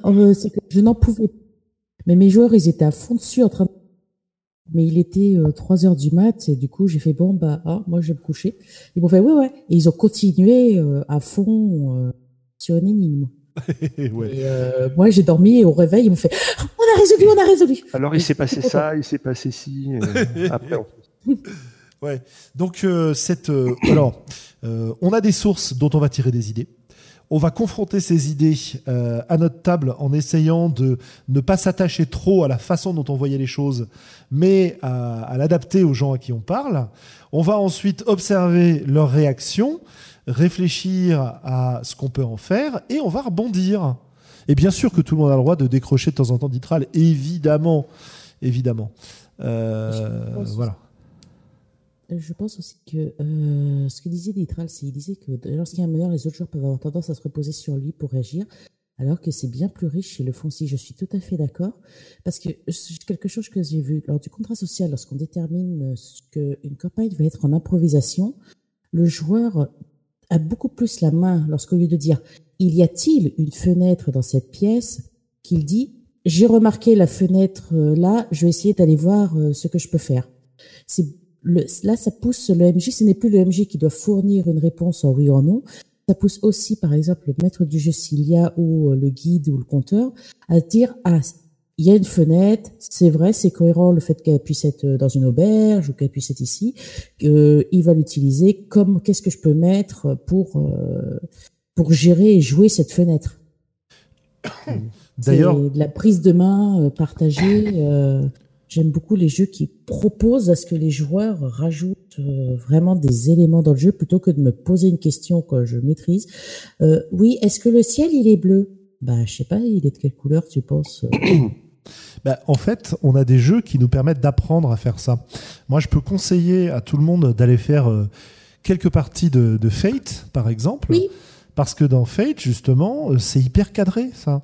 euh, c'est que je n'en pouvais pas. Mais mes joueurs, ils étaient à fond dessus en train de... Mais il était euh, 3 heures du mat et du coup, j'ai fait bon, bah, ah, moi, je vais me coucher. Ils m'ont fait ouais, ouais. Et ils ont continué euh, à fond euh, sur une énigme. ouais. Et euh, moi, j'ai dormi et au réveil, ils m'ont fait on a résolu, on a résolu. Alors, il s'est passé ça, il s'est passé ci. euh, après, on- Ouais. Donc euh, cette euh, alors euh, on a des sources dont on va tirer des idées. On va confronter ces idées euh, à notre table en essayant de ne pas s'attacher trop à la façon dont on voyait les choses, mais à, à l'adapter aux gens à qui on parle. On va ensuite observer leurs réactions, réfléchir à ce qu'on peut en faire, et on va rebondir. Et bien sûr que tout le monde a le droit de décrocher de temps en temps d'Itral, évidemment, évidemment. Euh, voilà. Euh, Je pense aussi que euh, ce que disait Nitral, c'est qu'il disait que lorsqu'il y a un meneur, les autres joueurs peuvent avoir tendance à se reposer sur lui pour réagir, alors que c'est bien plus riche chez le Fonsi. Je suis tout à fait d'accord, parce que quelque chose que j'ai vu lors du contrat social, lorsqu'on détermine euh, qu'une campagne va être en improvisation, le joueur a beaucoup plus la main lorsqu'au lieu de dire il y a-t-il une fenêtre dans cette pièce, qu'il dit j'ai remarqué la fenêtre là, je vais essayer d'aller voir ce que je peux faire. Le, là, ça pousse le MJ. Ce n'est plus le MJ qui doit fournir une réponse en oui ou en non, ça pousse aussi, par exemple, le maître du jeu Cilia ou euh, le guide ou le compteur à dire ah il y a une fenêtre, c'est vrai, c'est cohérent le fait qu'elle puisse être dans une auberge ou qu'elle puisse être ici. Euh, il va l'utiliser comme qu'est-ce que je peux mettre pour euh, pour gérer et jouer cette fenêtre. D'ailleurs, de la prise de main euh, partagée. J'aime beaucoup les jeux qui proposent à ce que les joueurs rajoutent euh, vraiment des éléments dans le jeu plutôt que de me poser une question que je maîtrise. Euh, oui, est-ce que le ciel il est bleu? Bah, je sais pas, il est de quelle couleur tu penses? Bah, en fait, on a des jeux qui nous permettent d'apprendre à faire ça. Moi, je peux conseiller à tout le monde d'aller faire euh, quelques parties de, de, Fate, par exemple. Oui. Parce que dans Fate, justement, c'est hyper cadré, ça.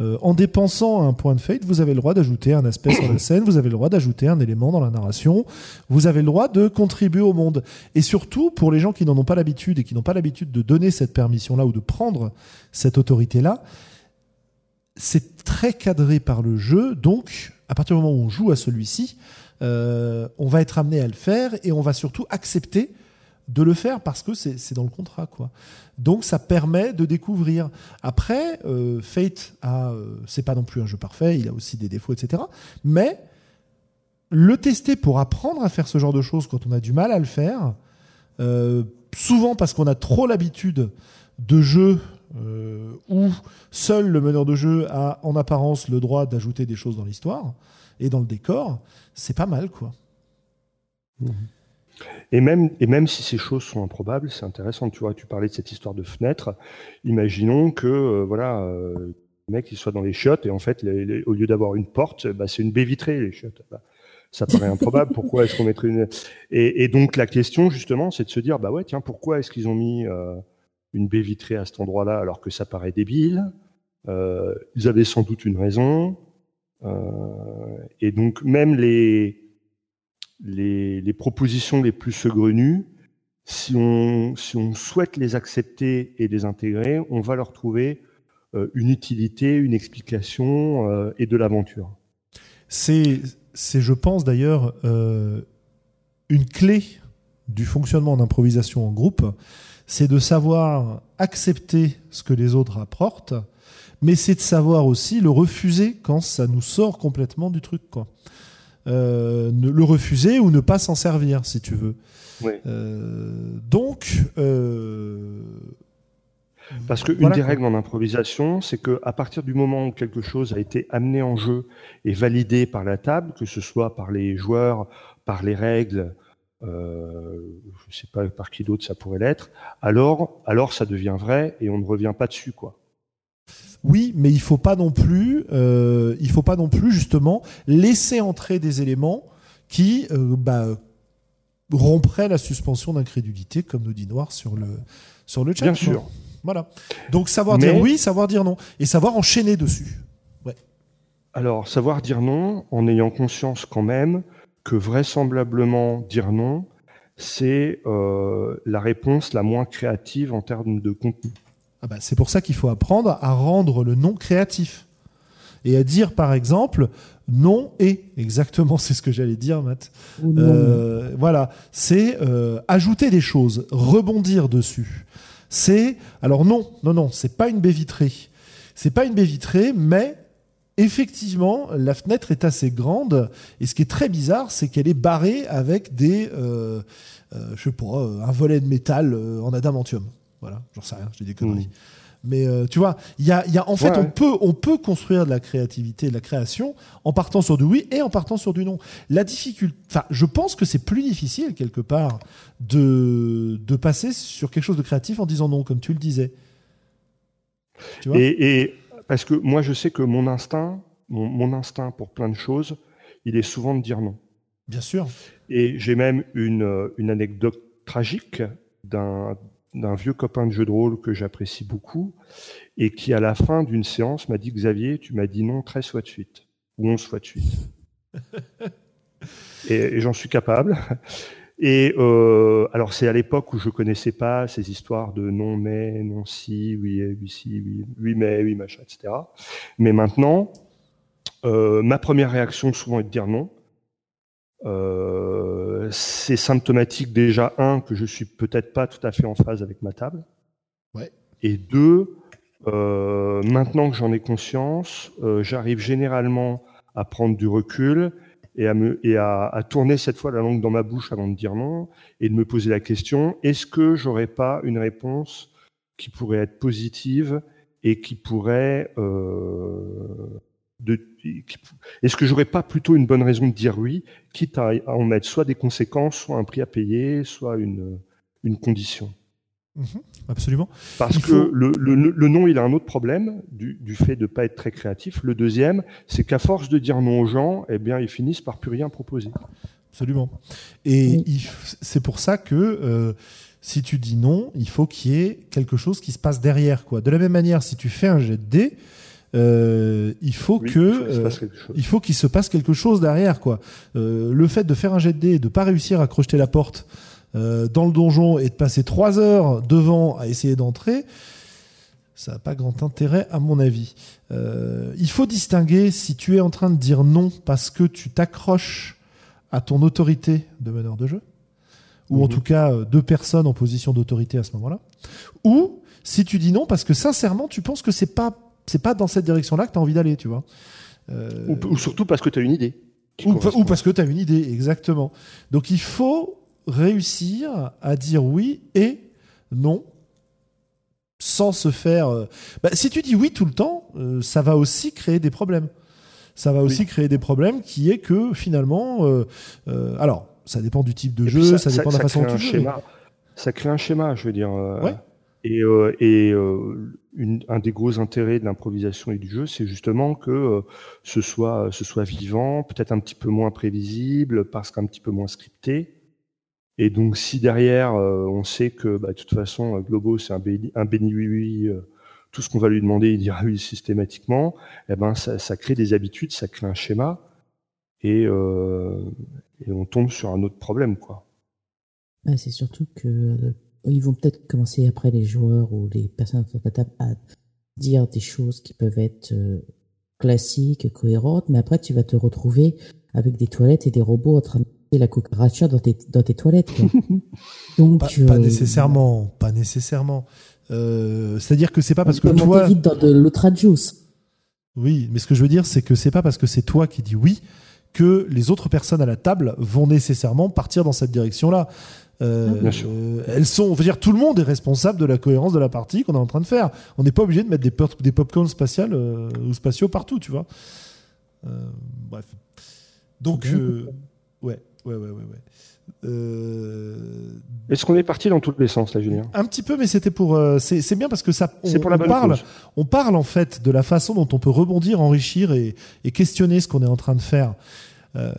Euh, en dépensant un point de fate, vous avez le droit d'ajouter un aspect sur la scène, vous avez le droit d'ajouter un élément dans la narration, vous avez le droit de contribuer au monde. Et surtout, pour les gens qui n'en ont pas l'habitude et qui n'ont pas l'habitude de donner cette permission-là ou de prendre cette autorité-là, c'est très cadré par le jeu. Donc, à partir du moment où on joue à celui-ci, euh, on va être amené à le faire et on va surtout accepter de le faire parce que c'est dans le contrat. quoi. Donc ça permet de découvrir. Après, euh, Fate, euh, c'est pas non plus un jeu parfait, il a aussi des défauts, etc. Mais le tester pour apprendre à faire ce genre de choses quand on a du mal à le faire, euh, souvent parce qu'on a trop l'habitude de jeux où seul le meneur de jeu a en apparence le droit d'ajouter des choses dans l'histoire et dans le décor, c'est pas mal quoi. Mmh. Et même, et même si ces choses sont improbables, c'est intéressant. Tu vois, tu parlais de cette histoire de fenêtre. Imaginons que, euh, voilà, euh, le mec il soit dans les chiottes et en fait, au lieu d'avoir une porte, bah, c'est une baie vitrée les chiottes. Bah, ça paraît improbable. pourquoi est-ce qu'on mettrait une et, donc la question justement, c'est de se dire, bah ouais, tiens, pourquoi est-ce qu'ils ont mis euh, une baie vitrée à cet endroit-là alors que ça paraît débile? Euh, Ils avaient sans doute une raison. et donc même les les, propositions les plus saugrenues, si on, si on souhaite les accepter et les intégrer, on va leur trouver euh, une utilité, une explication euh, et de l'aventure. C'est, c'est, je pense d'ailleurs, euh, une clé du fonctionnement d'improvisation en groupe, c'est de savoir accepter ce que les autres apportent, mais c'est de savoir aussi le refuser quand ça nous sort complètement du truc. Quoi. Euh, ne, le refuser ou ne pas s'en servir, si tu veux. Euh, donc. Euh, Parce qu'une des règles en improvisation, c'est qu'à partir du moment où quelque chose a été amené en jeu et validé par la table, que ce soit par les joueurs, par les règles, je ne sais pas par qui d'autre ça pourrait l'être, alors, alors ça devient vrai et on ne revient pas dessus, quoi. Oui, mais il faut pas non plus, euh, il faut pas non plus justement laisser entrer des éléments qui euh, bah, rompraient la suspension d'incrédulité, comme nous dit Noir sur le sur le chat. Bien sûr. Voilà. Donc savoir dire oui, savoir dire non, et savoir enchaîner dessus. Ouais. Alors savoir dire non en ayant conscience quand même que vraisemblablement dire non, c'est euh, la réponse la moins créative en termes de contenu. Ah bah, c'est pour ça qu'il faut apprendre à rendre le nom créatif. Et à dire, par exemple, non et. Exactement, c'est ce que j'allais dire, Matt. Euh, voilà, c'est euh, ajouter des choses, rebondir dessus. C'est. Alors, non, non, non, c'est pas une baie vitrée. C'est pas une baie vitrée, mais effectivement, la fenêtre est assez grande. Et ce qui est très bizarre, c'est qu'elle est barrée avec des. Euh, je sais pas, un volet de métal en adamantium. Voilà, j'en sais rien, je dis des conneries. Mm. Mais euh, tu vois, il y a, y a, en fait, on, peut, on peut construire de la créativité, de la création, en partant sur du oui et en partant sur du non. La difficulté, enfin, je pense que c'est plus difficile quelque part de, de passer sur quelque chose de créatif en disant non, comme tu le disais. Tu vois? Et, et, parce que moi, je sais que mon instinct, mon, mon, instinct pour plein de choses, il est souvent de dire non. Bien sûr. Et j'ai même une, une anecdote tragique d'un d'un vieux copain de jeu de rôle que j'apprécie beaucoup et qui, à la fin d'une séance, m'a dit Xavier, tu m'as dit non 13 fois de suite ou 11 fois de suite. et, j'en suis capable. Et euh, alors, c'est à l'époque où je connaissais pas ces histoires de non mais, non si, oui, oui si, oui, oui mais, oui machin, etc. Mais maintenant, euh, ma première réaction souvent est de dire non. Euh, c'est symptomatique déjà, un, que je suis peut-être pas tout à fait en phase avec ma table. Ouais. Et deux, euh, maintenant que j'en ai conscience, euh, j'arrive généralement à prendre du recul et, à, me, et à, à, tourner cette fois la langue dans ma bouche avant de dire non et de me poser la question est-ce que j'aurais pas une réponse qui pourrait être positive et qui pourrait euh, est-ce que j'aurais pas plutôt une bonne raison de dire oui, quitte à, en mettre soit des conséquences, soit un prix à payer, soit une, une condition? Mhm, Absolument. Parce que le, le, le, non, il a un autre problème du, du fait de ne pas être très créatif. Le deuxième, c'est qu'à force de dire non aux gens, eh bien, ils finissent par plus rien proposer. Absolument. Et c'est pour ça que euh, si tu dis non, il faut qu'il y ait quelque chose qui se passe derrière. Quoi. De la même manière, si tu fais un jet de dés, euh, il faut que euh, il faut qu'il se passe quelque chose derrière quoi. Euh, le fait de faire un jet de et de pas réussir à crocheter la porte euh, dans le donjon et de passer trois heures devant à essayer d'entrer, ça n'a pas grand intérêt à mon avis. Il faut distinguer si tu es en train de dire non parce que tu t'accroches à ton autorité de meneur de jeu, ou en mhm. tout cas deux personnes en position d'autorité à ce moment-là, ou si tu dis non parce que sincèrement tu penses que c'est pas c'est pas dans cette direction-là que tu as envie d'aller, tu vois. Euh, ou, surtout parce que tu as une idée. Ou, parce que tu as une idée, exactement. Donc il faut réussir à dire oui et non sans se faire. Euh, bah, si tu dis oui tout le temps, euh, ça va aussi créer des problèmes. Ça va aussi créer des problèmes qui est que finalement, alors ça dépend du type de jeu, ça, dépend de la façon dont tu joues. Ça crée un schéma, je veux dire. Ouais. Et, euh, euh, un des gros intérêts de l'improvisation et du jeu, c'est justement que euh, ce soit vivant, peut-être un petit peu moins prévisible, parce qu'un petit peu moins scripté. Et donc, si derrière, on sait que, bah, de toute façon, Globo, c'est un béni, un béni oui oui, tout ce qu'on va lui demander, il dira oui systématiquement. Eh ben, ça, crée des habitudes, ça crée un schéma, et, et on tombe sur un autre problème, quoi. c'est surtout que ils vont peut-être commencer après les joueurs ou les personnes sur la table à dire des choses qui peuvent être euh, classiques, cohérentes, mais après tu vas te retrouver avec des toilettes et des robots en train de la cucaracha dans tes, dans tes toilettes. Donc, pas, euh, nécessairement, pas nécessairement. Euh, C'est-à-dire que c'est pas parce que toi. vite dans de l'autre juice. Oui, mais ce que je veux dire, c'est que c'est pas parce que c'est toi qui dis oui que les autres personnes à la table vont nécessairement partir dans cette direction-là. Euh, elles sont, on veut dire, tout le monde est responsable de la cohérence de la partie qu'on est en train de faire. On n'est pas obligé de mettre des, pop des popcorns spatiales euh, ou spatiaux partout, tu vois. Euh, bref. Donc, ouais, ouais, ouais, ouais. ouais. Est-ce qu'on est parti dans tous les sens là, Julien? Un petit peu, mais c'était pour. c'est bien parce que ça. On, pour la on parle. On parle en fait de la façon dont on peut rebondir, enrichir et, et questionner ce qu'on est en train de faire. Euh,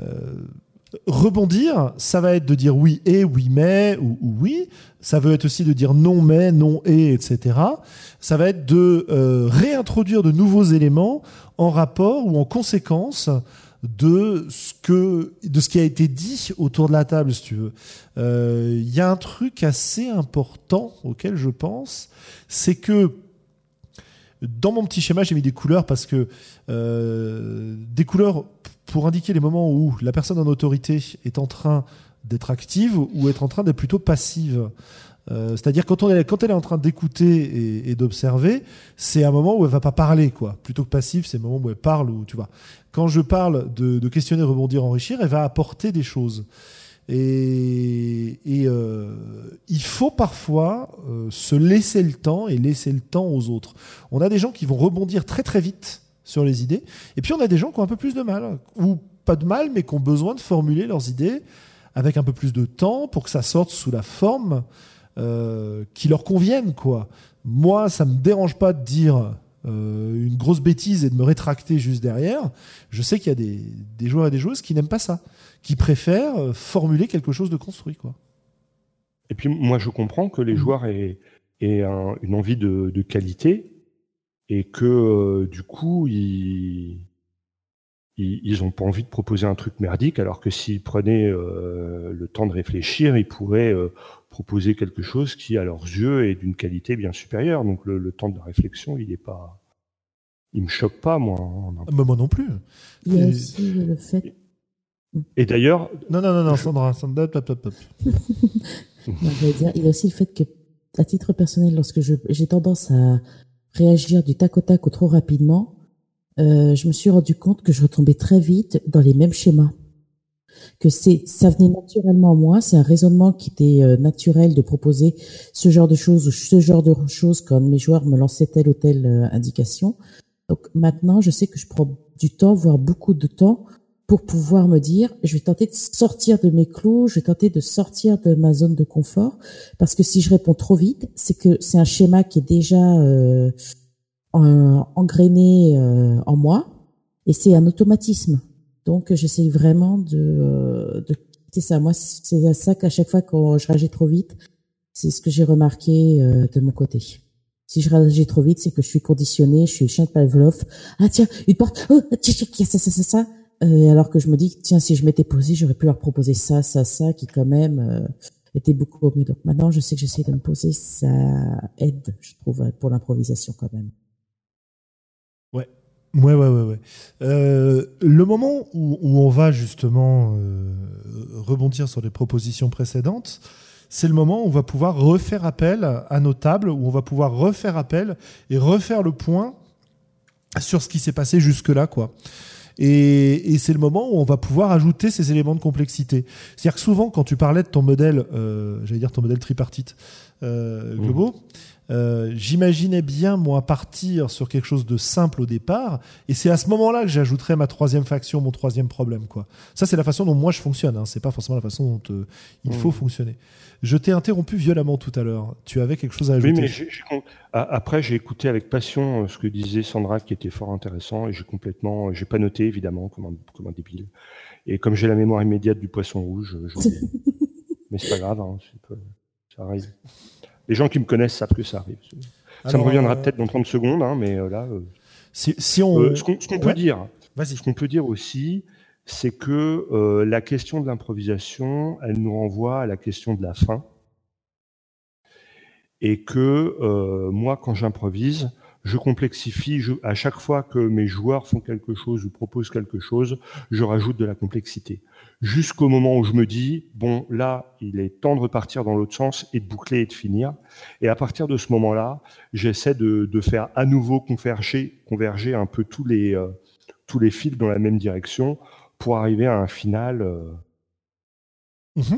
Rebondir, ça va être de dire oui et, oui mais, ou, oui. Ça veut être aussi de dire non mais, non et, etc. Ça va être de euh, réintroduire de nouveaux éléments en rapport ou en conséquence de ce que de ce qui a été dit autour de la table, si tu veux. Il euh, y a un truc assez important auquel je pense, c'est que dans mon petit schéma, j'ai mis des couleurs parce que euh, des couleurs pour indiquer les moments où la personne en autorité est en train d'être active ou être en train d'être plutôt passive. Euh, c'est-à-dire quand, quand elle est en train d'écouter et, d'observer, c'est un moment où elle va pas parler, quoi. Plutôt que passive, c'est un moment où elle parle, ou tu vois. Quand je parle de, questionner, rebondir, enrichir, elle va apporter des choses. Et, euh, il faut parfois euh, se laisser le temps et laisser le temps aux autres. On a des gens qui vont rebondir très très vite sur les idées. Et puis on a des gens qui ont un peu plus de mal, ou pas de mal, mais qui ont besoin de formuler leurs idées avec un peu plus de temps pour que ça sorte sous la forme euh, qui leur convienne. Quoi. Moi, ça me dérange pas de dire euh, une grosse bêtise et de me rétracter juste derrière. Je sais qu'il y a des, des, joueurs et des joueuses qui n'aiment pas ça, qui préfèrent euh, formuler quelque chose de construit. Quoi. Et puis moi, je comprends que les mmh. joueurs aient, aient une envie de, de qualité et que euh, du coup ils ils ont pas envie de proposer un truc merdique alors que s'ils prenaient euh, le temps de réfléchir ils pourraient euh, proposer quelque chose qui à leurs yeux est d'une qualité bien supérieure. Donc le, temps de réflexion il est pas il me choque pas moi moi non plus. Il y a aussi le fait et d'ailleurs non non non non Sandra Sandra il y a aussi le fait que à titre personnel, lorsque j'ai tendance à réagir du tac au tac ou trop rapidement, euh, je me suis rendu compte que je retombais très vite dans les mêmes schémas. Que c'est, ça venait naturellement à moi, c'est un raisonnement qui était euh, naturel de proposer ce genre de choses ou ce genre de choses quand mes joueurs me lançaient telle ou telle euh, indication. Donc maintenant, je sais que je prends du temps, voire beaucoup de temps, pour pouvoir me dire, je vais tenter de sortir de mes clous, je vais tenter de sortir de ma zone de confort, parce que si je réponds trop vite, c'est que c'est un schéma qui est déjà euh, engrainé euh, en moi, et c'est un automatisme. Donc j'essaye vraiment de, euh, de quitter ça. Moi, c'est à ça qu'à chaque fois que je réagis trop vite, c'est ce que j'ai remarqué euh, de mon côté. Si je réagis trop vite, c'est que je suis conditionné, je suis chien de Pavlov. Ah tiens, une porte, oh, tiens, tiens, ça, ça, ça, ça. Alors que je me dis, tiens, si je m'étais posé, j'aurais pu leur proposer ça, ça, ça, qui quand même euh, était beaucoup mieux. Donc maintenant, je sais que j'essaie de me poser, ça aide, je trouve, pour l'improvisation quand même. Ouais. Ouais, ouais, ouais, ouais. Euh, le moment où, où, on va justement euh, rebondir sur les propositions précédentes, c'est le moment où on va pouvoir refaire appel à nos tables, où on va pouvoir refaire appel et refaire le point sur ce qui s'est passé jusque-là, quoi. Et, et c'est le moment où on va pouvoir ajouter ces éléments de complexité. C'est-à-dire que souvent, quand tu parlais de ton modèle, euh, j'allais dire ton modèle tripartite euh, globaux, mmh. Euh, j'imaginais bien moi partir sur quelque chose de simple au départ, et c'est à ce moment-là que j'ajouterais ma troisième faction, mon troisième problème. Quoi. Ça, c'est la façon dont moi je fonctionne. Hein. C'est pas forcément la façon dont euh, il faut mmh. fonctionner. Je t'ai interrompu violemment tout à l'heure. Tu avais quelque chose à ajouter. Oui, mais après j'ai écouté avec passion euh, ce que disait Sandra, qui était fort intéressant, et j'ai complètement, j'ai pas noté évidemment comme un, comme un débile. Et comme j'ai la mémoire immédiate du poisson rouge, mais c'est pas grave, hein, ça arrive. Les gens qui me connaissent savent que ça arrive. ça me reviendra euh, peut-être dans 30 secondes, hein, mais euh, là. Euh, si, on... ce qu'on peut dire, ce qu'on peut dire aussi, c'est que la question de l'improvisation, elle nous renvoie à la question de la fin. Et que moi, quand j'improvise, je complexifie. à chaque fois que mes joueurs font quelque chose ou proposent quelque chose, je rajoute de la complexité jusqu'au moment où je me dis, bon, là, il est temps de repartir dans l'autre sens et de boucler et de finir. Et à partir de ce moment-là, j'essaie de, faire à nouveau converger, converger un peu tous les, euh, tous les fils dans la même direction pour arriver à un final. Euh... Mmh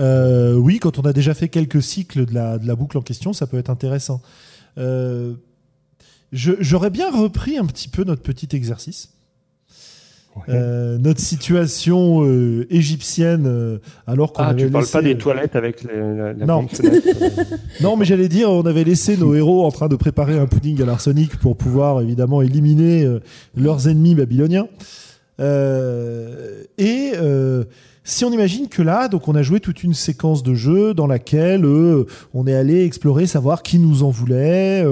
euh, oui, quand on a déjà fait quelques cycles de la, de la boucle en question, ça peut être intéressant. J'aurais bien repris un petit peu notre petit exercice. Euh, notre situation euh, égyptienne, euh, alors qu'on ah, avait tu parles pas des toilettes avec la, la non. non, mais j'allais dire, on avait laissé nos héros en train de préparer un pudding à l'arsenic pour pouvoir évidemment éliminer leurs ennemis babyloniens. et si on imagine que là, donc on a joué toute une séquence de jeu dans laquelle on est allé explorer, savoir qui nous en voulait,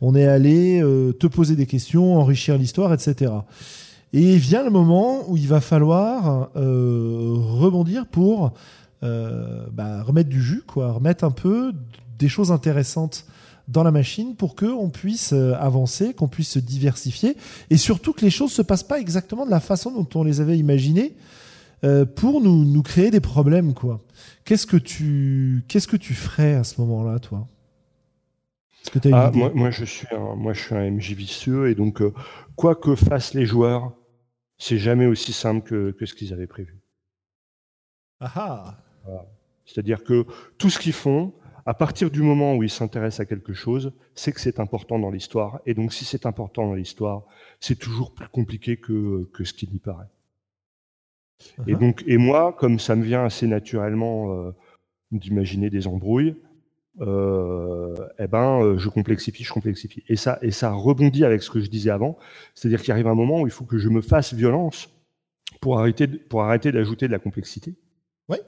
on est allé te poser des questions, enrichir l'histoire, etc. Et vient le moment où il va falloir euh, rebondir pour euh, bah, remettre du jus, quoi, remettre un peu des choses intéressantes dans la machine pour qu'on puisse euh, avancer, qu'on puisse se diversifier et surtout que les choses se passent pas exactement de la façon dont on les avait imaginées pour nous, nous créer des problèmes. quoi. Qu'est-ce que tu qu'est-ce que tu ferais à ce moment-là, toi? Ah, moi, moi, je suis un, moi, je suis un MJ vicieux et donc, quoi que fassent les joueurs, c'est jamais aussi simple que, ce qu'ils avaient prévu. Ah C'est-à-dire que tout ce qu'ils font, à partir du moment où ils s'intéressent à quelque chose, c'est que c'est important dans l'histoire. Et donc, si c'est important dans l'histoire, c'est toujours plus compliqué que, ce qu'il y paraît. Et uh-huh. donc, et moi, comme ça me vient assez naturellement euh, d'imaginer des embrouilles, eh ben, euh, je complexifie, je complexifie. Et ça, et ça rebondit avec ce que je disais avant. C'est-à-dire qu'il arrive un moment où il faut que je me fasse violence pour arrêter, pour arrêter d'ajouter de la complexité. Ouais.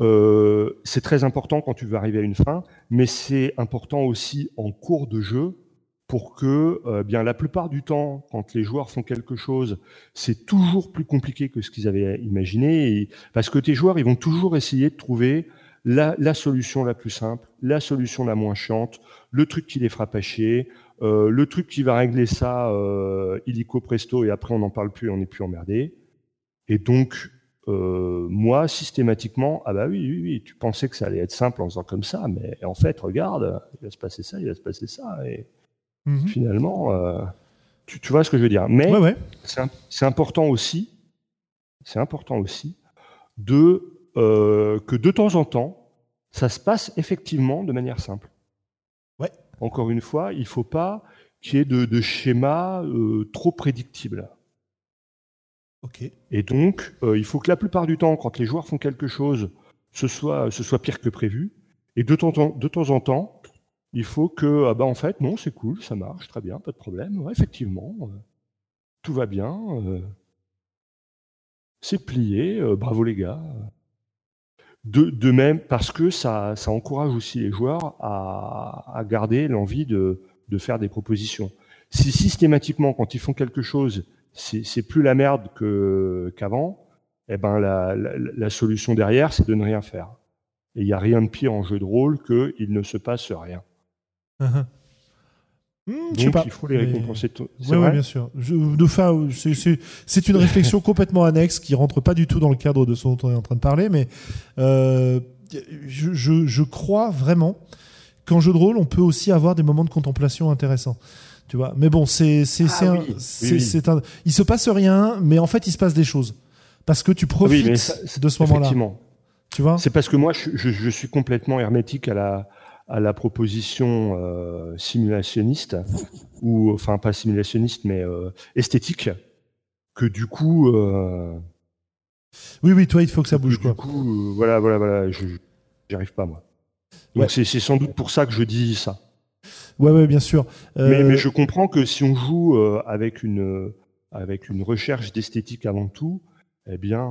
Euh, c'est très important quand tu veux arriver à une fin, mais c'est important aussi en cours de jeu pour que, euh, bien, la plupart du temps, quand les joueurs font quelque chose, c'est toujours plus compliqué que ce qu'ils avaient imaginé, et, parce que tes joueurs, ils vont toujours essayer de trouver la, solution la plus simple, la solution la moins chiante, le truc qui les fera pas chier, euh, le truc qui va régler ça euh, illico presto et après on n'en parle plus, on n'est plus emmerdé. Et donc euh, moi, systématiquement, ah bah oui, oui, oui, tu pensais que ça allait être simple en faisant comme ça, mais en fait, regarde, il va se passer ça, il va se passer ça, et mhm. finalement, tu, vois ce que je veux dire. Mais c'est important aussi, c'est important aussi de euh, que de temps en temps, ça se passe effectivement de manière simple. Ouais. Encore une fois, il ne faut pas qu'il y ait de, de schémas trop prédictibles. Et donc, euh, il faut que la plupart du temps, quand les joueurs font quelque chose, ce soit, ce soit pire que prévu. Et de temps, en, de temps en temps, il faut que, ah bah en fait, non, c'est cool, ça marche, très bien, pas de problème. effectivement, euh, tout va bien. Euh, c'est plié, bravo les gars. De, même, parce que ça, encourage aussi les joueurs à, garder l'envie de, faire des propositions. Si systématiquement, quand ils font quelque chose, c'est plus la merde qu'avant, eh ben la, la, solution derrière, c'est de ne rien faire. Et il n'y a rien de pire en jeu de rôle qu'il ne se passe rien. Hmm, Donc il faut les récompenser. Oui, ouais, bien sûr. C'est une réflexion complètement annexe qui rentre pas du tout dans le cadre de ce dont on est en train de parler, mais euh, je, je, je, crois vraiment qu'en jeu de rôle, on peut aussi avoir des moments de contemplation intéressants. Tu vois? Mais bon, c'est c'est ah c'est un, il se passe rien, mais en fait, il se passe des choses parce que tu ah profites de ce moment-là. Tu vois? C'est parce que moi, je, je, suis complètement hermétique à la à la proposition euh, simulationniste ou enfin pas simulationniste, mais euh, esthétique que du coup. Euh, oui, oui, toi, il faut que ça bouge. Du coup, voilà, voilà, voilà, je j'arrive pas moi. Donc c'est sans doute pour ça que je dis ça. Ouais, ouais, bien sûr. Mais, mais, je comprends que si on joue avec une avec une recherche d'esthétique avant tout, eh bien,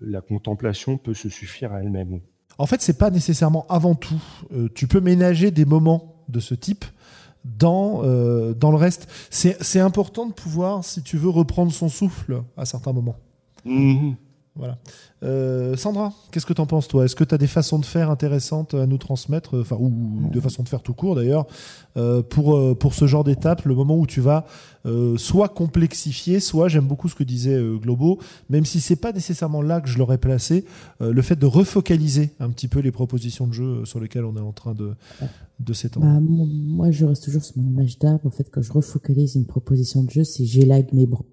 la contemplation peut se suffire à elle-même. En fait, c'est pas nécessairement avant tout. tu peux ménager des moments de ce type dans, dans le reste. C'est important de pouvoir, si tu veux, reprendre son souffle à certains moments. Mmh. Voilà. Euh, Sandra, qu'est-ce que tu en penses, toi? Est-ce que tu as des façons de faire intéressantes à nous transmettre, enfin, ou de façon de faire tout court d'ailleurs, euh, pour, euh, pour ce genre d'étape, le moment où tu vas soit complexifier, soit, j'aime beaucoup ce que disait Globo, même si c'est pas nécessairement là que je l'aurais placé, le fait de refocaliser un petit peu les propositions de jeu sur lesquelles on est en train de, de s'étendre. Bah, moi, je reste toujours sur mon image d'arbre. En fait, quand je refocalise une proposition de jeu, c'est j'élague mes bras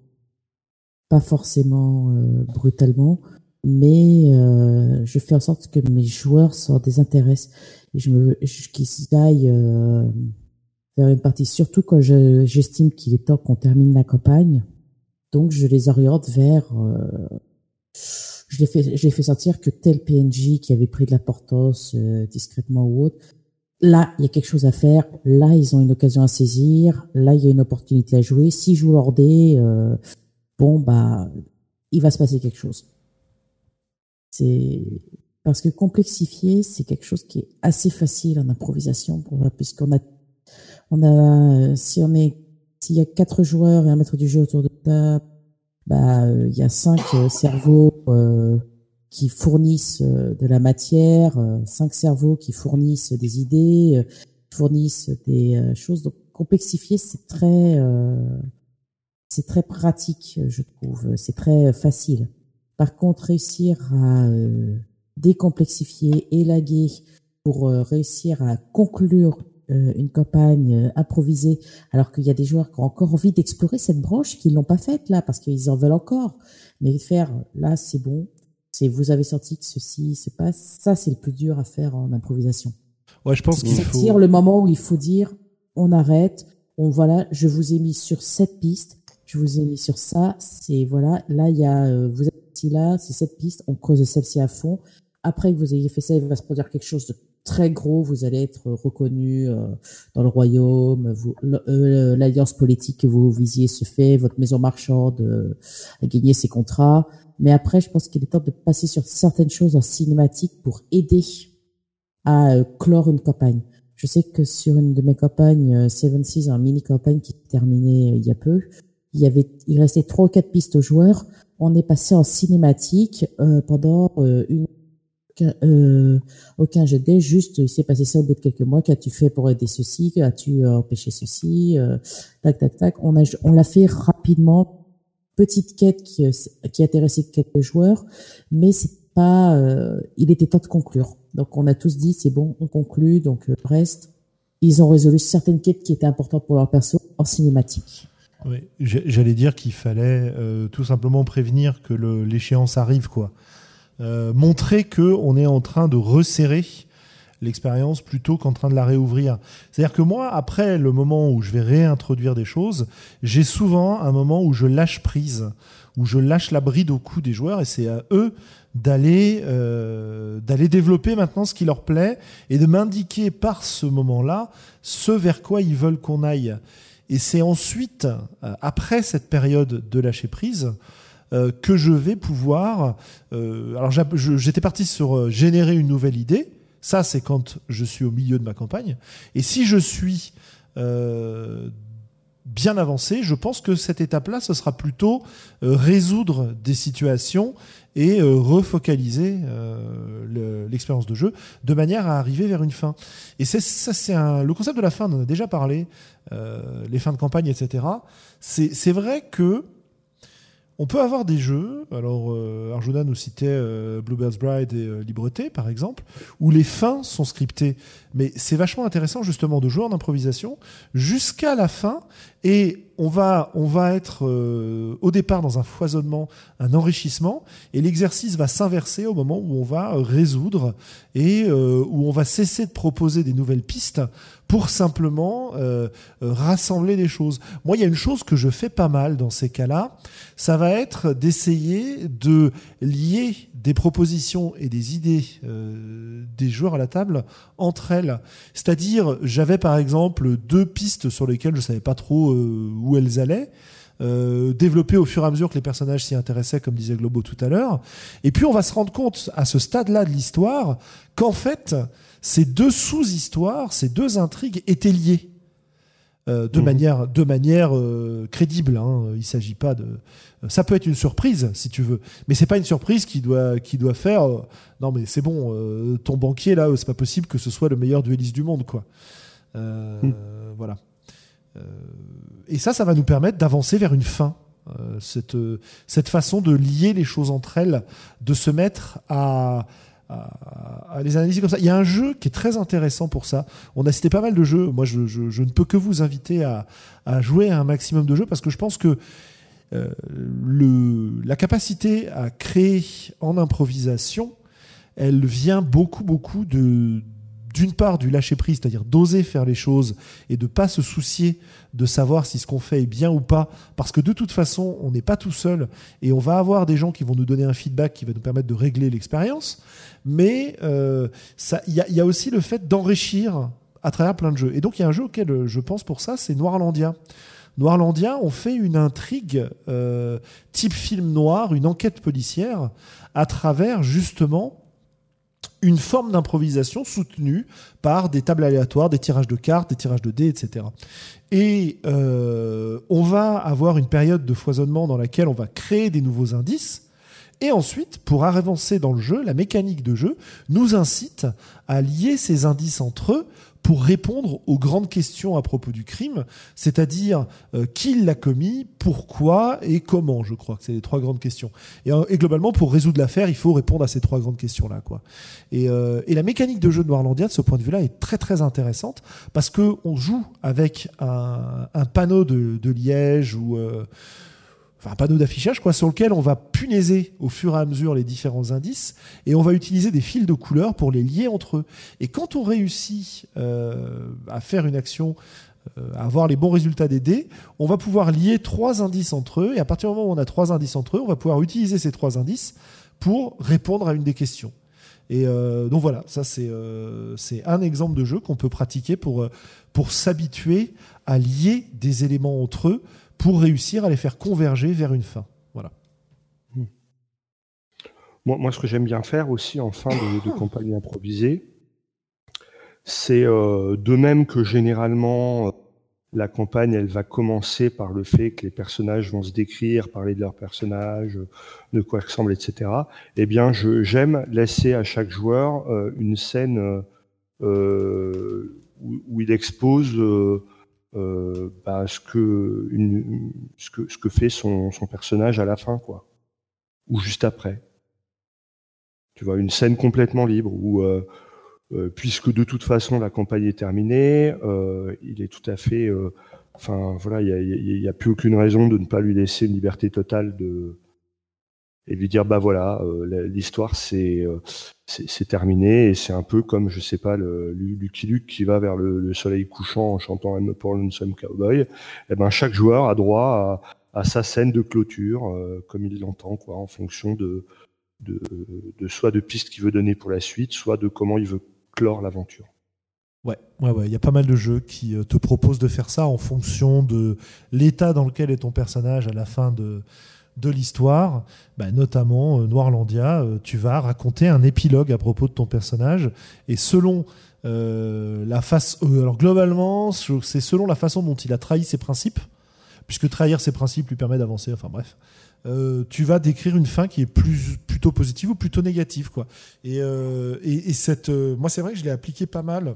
pas forcément euh, brutalement, mais euh, je fais en sorte que mes joueurs s'en désintéressent et je me qu'ils aillent euh, vers une partie, surtout quand j'estime qu'il est temps qu'on termine la campagne. Donc je les oriente vers je les fais je les fais sentir que tel PNJ qui avait pris de l'importance discrètement ou autre là, il y a quelque chose à faire. Là, ils ont une occasion à saisir. Là, il y a une opportunité à jouer. Si je leur euh, bon, bah, il va se passer quelque chose. C'est parce que complexifier, c'est quelque chose qui est assez facile en improvisation, puisqu'on a, on a, si on est, s'il y a quatre joueurs et un maître du jeu autour de table, bah, il y a cinq euh, cerveaux euh, qui fournissent euh, de la matière, cinq cerveaux qui fournissent des idées, fournissent des choses. Donc complexifier, c'est très c'est très pratique, je trouve. C'est très facile. Par contre, réussir à euh, décomplexifier, élaguer pour euh, réussir à conclure euh, une campagne improvisée, alors qu'il y a des joueurs qui ont encore envie d'explorer cette branche, qui l'ont pas faite là, parce qu'ils en veulent encore. Mais faire, là, c'est bon. C'est vous avez senti que ceci se passe. Ça, c'est le plus dur à faire en improvisation. Ouais, je pense qu'il faut. le moment où il faut dire, on arrête. On voilà, je vous ai mis sur cette piste je vous ai mis sur ça. C'est voilà, là il y a, euh, vous êtes ici là, c'est cette piste, on creuse celle-ci à fond. Après que vous ayez fait ça, il va se produire quelque chose de très gros. Vous allez être reconnu euh, dans le royaume. Euh, l'alliance politique que vous visiez se fait. Votre maison marchande a gagné ses contrats. Mais après, je pense qu'il est temps de passer sur certaines choses en cinématique pour aider à clore une campagne. Je sais que sur une de mes campagnes, Seven Seas, un mini campagne qui terminait il y a peu, il y avait, il restait trois ou quatre pistes aux joueurs. On est passé en cinématique euh, pendant euh, une euh, aucun jet de juste il s'est passé ça au bout de quelques mois. Qu'as-tu fait pour aider ceci? As-tu empêché ceci? Tac, tac, tac. On a, on l'a fait rapidement petite quête qui, qui intéressait quelques joueurs, mais c'est pas, il était temps de conclure. Donc on a tous dit c'est bon, on conclut, donc reste. Ils ont résolu certaines quêtes qui étaient importantes pour leur perso en cinématique. Oui, j'allais dire qu'il fallait tout simplement prévenir que l'échéance arrive, quoi. montrer que on est en train de resserrer l'expérience plutôt qu'en train de la réouvrir. C'est-à-dire que moi, après le moment où je vais réintroduire des choses, j'ai souvent un moment où je lâche prise, où je lâche la bride au cou des joueurs et c'est à eux d'aller euh, d'aller développer maintenant ce qui leur plaît et de m'indiquer par ce moment-là ce vers quoi ils veulent qu'on aille. Et c'est ensuite, euh, après cette période de lâcher prise, euh, que je vais pouvoir. alors j'étais parti sur générer une nouvelle idée. Ça, c'est quand je suis au milieu de ma campagne. Et si je suis euh, bien avancé, je pense que cette étape-là, ce sera plutôt euh, résoudre des situations et euh, refocaliser l'expérience de jeu de manière à arriver vers une fin. Et c'est ça, c'est le concept de la fin. On en a déjà parlé, les fins de campagne, etc. C'est vrai que on peut avoir des jeux, alors euh, Arjuna nous citait euh, Bluebird's Bride et euh, Libreté par exemple, où les fins sont scriptées. Mais c'est vachement intéressant justement de jouer en improvisation jusqu'à la fin et on va, être euh, au départ dans un foisonnement, un enrichissement, et l'exercice va s'inverser au moment où on va résoudre et euh, où on va cesser de proposer des nouvelles pistes pour simplement euh, rassembler les choses. Moi, il y a une chose que je fais pas mal dans ces cas-là, ça va être d'essayer de lier des propositions et des idées des joueurs à la table entre elles. C'est-à-dire, j'avais par exemple deux pistes sur lesquelles je savais pas trop où elles allaient. Euh, développer au fur et à mesure que les personnages s'y intéressaient, comme disait Globo tout à l'heure. Et puis on va se rendre compte à ce stade-là de l'histoire qu'en fait, ces deux sous-histoires, ces deux intrigues étaient liées. Euh, de, mmh. manière, de manière euh, crédible. Hein. Il s'agit pas de. Ça peut être une surprise si tu veux, mais c'est pas une surprise qui doit qui doit faire. non mais c'est bon, ton banquier là, c'est pas possible que ce soit le meilleur dueliste du monde quoi. Mmh. Voilà. Euh, et ça, ça va nous permettre d'avancer vers une fin. Euh, cette, cette façon de lier les choses entre elles, de se mettre à, les analyser comme ça. Il y a un jeu qui est très intéressant pour ça. On a cité pas mal de jeux. Moi, je, ne peux que vous inviter à, jouer à un maximum de jeux parce que je pense que euh, la capacité à créer en improvisation, elle vient beaucoup, beaucoup de, d'une part du lâcher prise, c'est-à-dire d'oser faire les choses et de pas se soucier de savoir si ce qu'on fait est bien ou pas, parce que de toute façon, on n'est pas tout seul et on va avoir des gens qui vont nous donner un feedback qui va nous permettre de régler l'expérience. Mais euh, il y, a aussi le fait d'enrichir à travers plein de jeux. Et donc il y a un jeu auquel euh, je pense pour ça, c'est Noirlandia. Noirlandia, on fait une intrigue euh, type film noir, une enquête policière, à travers justement une forme d'improvisation soutenue par des tables aléatoires, des tirages de cartes, des tirages de dés, etc. Et euh, on va avoir une période de foisonnement dans laquelle on va créer des nouveaux indices. Et ensuite, pour avancer dans le jeu, la mécanique de jeu nous incite à lier ces indices entre eux pour répondre aux grandes questions à propos du crime, c'est-à-dire euh, qui l'a commis, pourquoi et comment. Je crois que c'est les trois grandes questions. Et, euh, globalement, pour résoudre l'affaire, il faut répondre à ces trois grandes questions-là. Quoi. Et, euh, la mécanique de jeu de Noirlandia, de ce point de vue-là, est très très intéressante parce que on joue avec un, panneau de liège ou un panneau d'affichage quoi, sur lequel on va punaiser au fur et à mesure les différents indices et on va utiliser des fils de couleurs pour les lier entre eux. Et quand on réussit euh, à faire une action, euh, à avoir les bons résultats des dés, on va pouvoir lier trois indices entre eux et à partir du moment où on a trois indices entre eux, on va pouvoir utiliser ces trois indices pour répondre à une des questions. Et euh, donc voilà, ça c'est un exemple de jeu qu'on peut pratiquer pour s'habituer à lier des éléments entre eux pour réussir à les faire converger vers une fin. Voilà. Moi, ce que j'aime bien faire aussi en fin de, campagne improvisée, c'est euh, de même que généralement euh, la campagne, elle va commencer par le fait que les personnages vont se décrire, parler de leurs personnages, de quoi ressemblent, etc. Eh bien, j'aime laisser à chaque joueur euh, une scène où, il expose bah, ce, que ce, que, ce que fait son, son personnage à la fin, quoi. Ou juste après. Tu vois, une scène complètement libre où, puisque de toute façon la campagne est terminée, il est tout à fait Enfin, voilà, il n'y a, plus aucune raison de ne pas lui laisser une liberté totale de et lui dire bah voilà, euh, l'histoire euh, c'est c'est terminé et c'est un peu comme je sais pas le Lucky Luke qui va vers le, soleil couchant en chantant I'm a poor lonesome cowboy. Et eh ben chaque joueur a droit à, sa scène de clôture euh, comme il l'entend quoi, en fonction de, de de soit de pistes qu'il veut donner pour la suite, soit de comment il veut clore l'aventure. Ouais, ouais, ouais. Il y a pas mal de jeux qui te proposent de faire ça en fonction de l'état dans lequel est ton personnage à la fin de, de l'histoire. Bah, notamment, euh, Noirlandia, euh, tu vas raconter un épilogue à propos de ton personnage. Et selon la face. alors, globalement, c'est selon la façon dont il a trahi ses principes, puisque trahir ses principes lui permet d'avancer. Enfin, bref. tu vas décrire une fin qui est plus, plutôt positive ou plutôt négative. Quoi. Et, et, et cette, moi, c'est vrai que je l'ai appliqué pas mal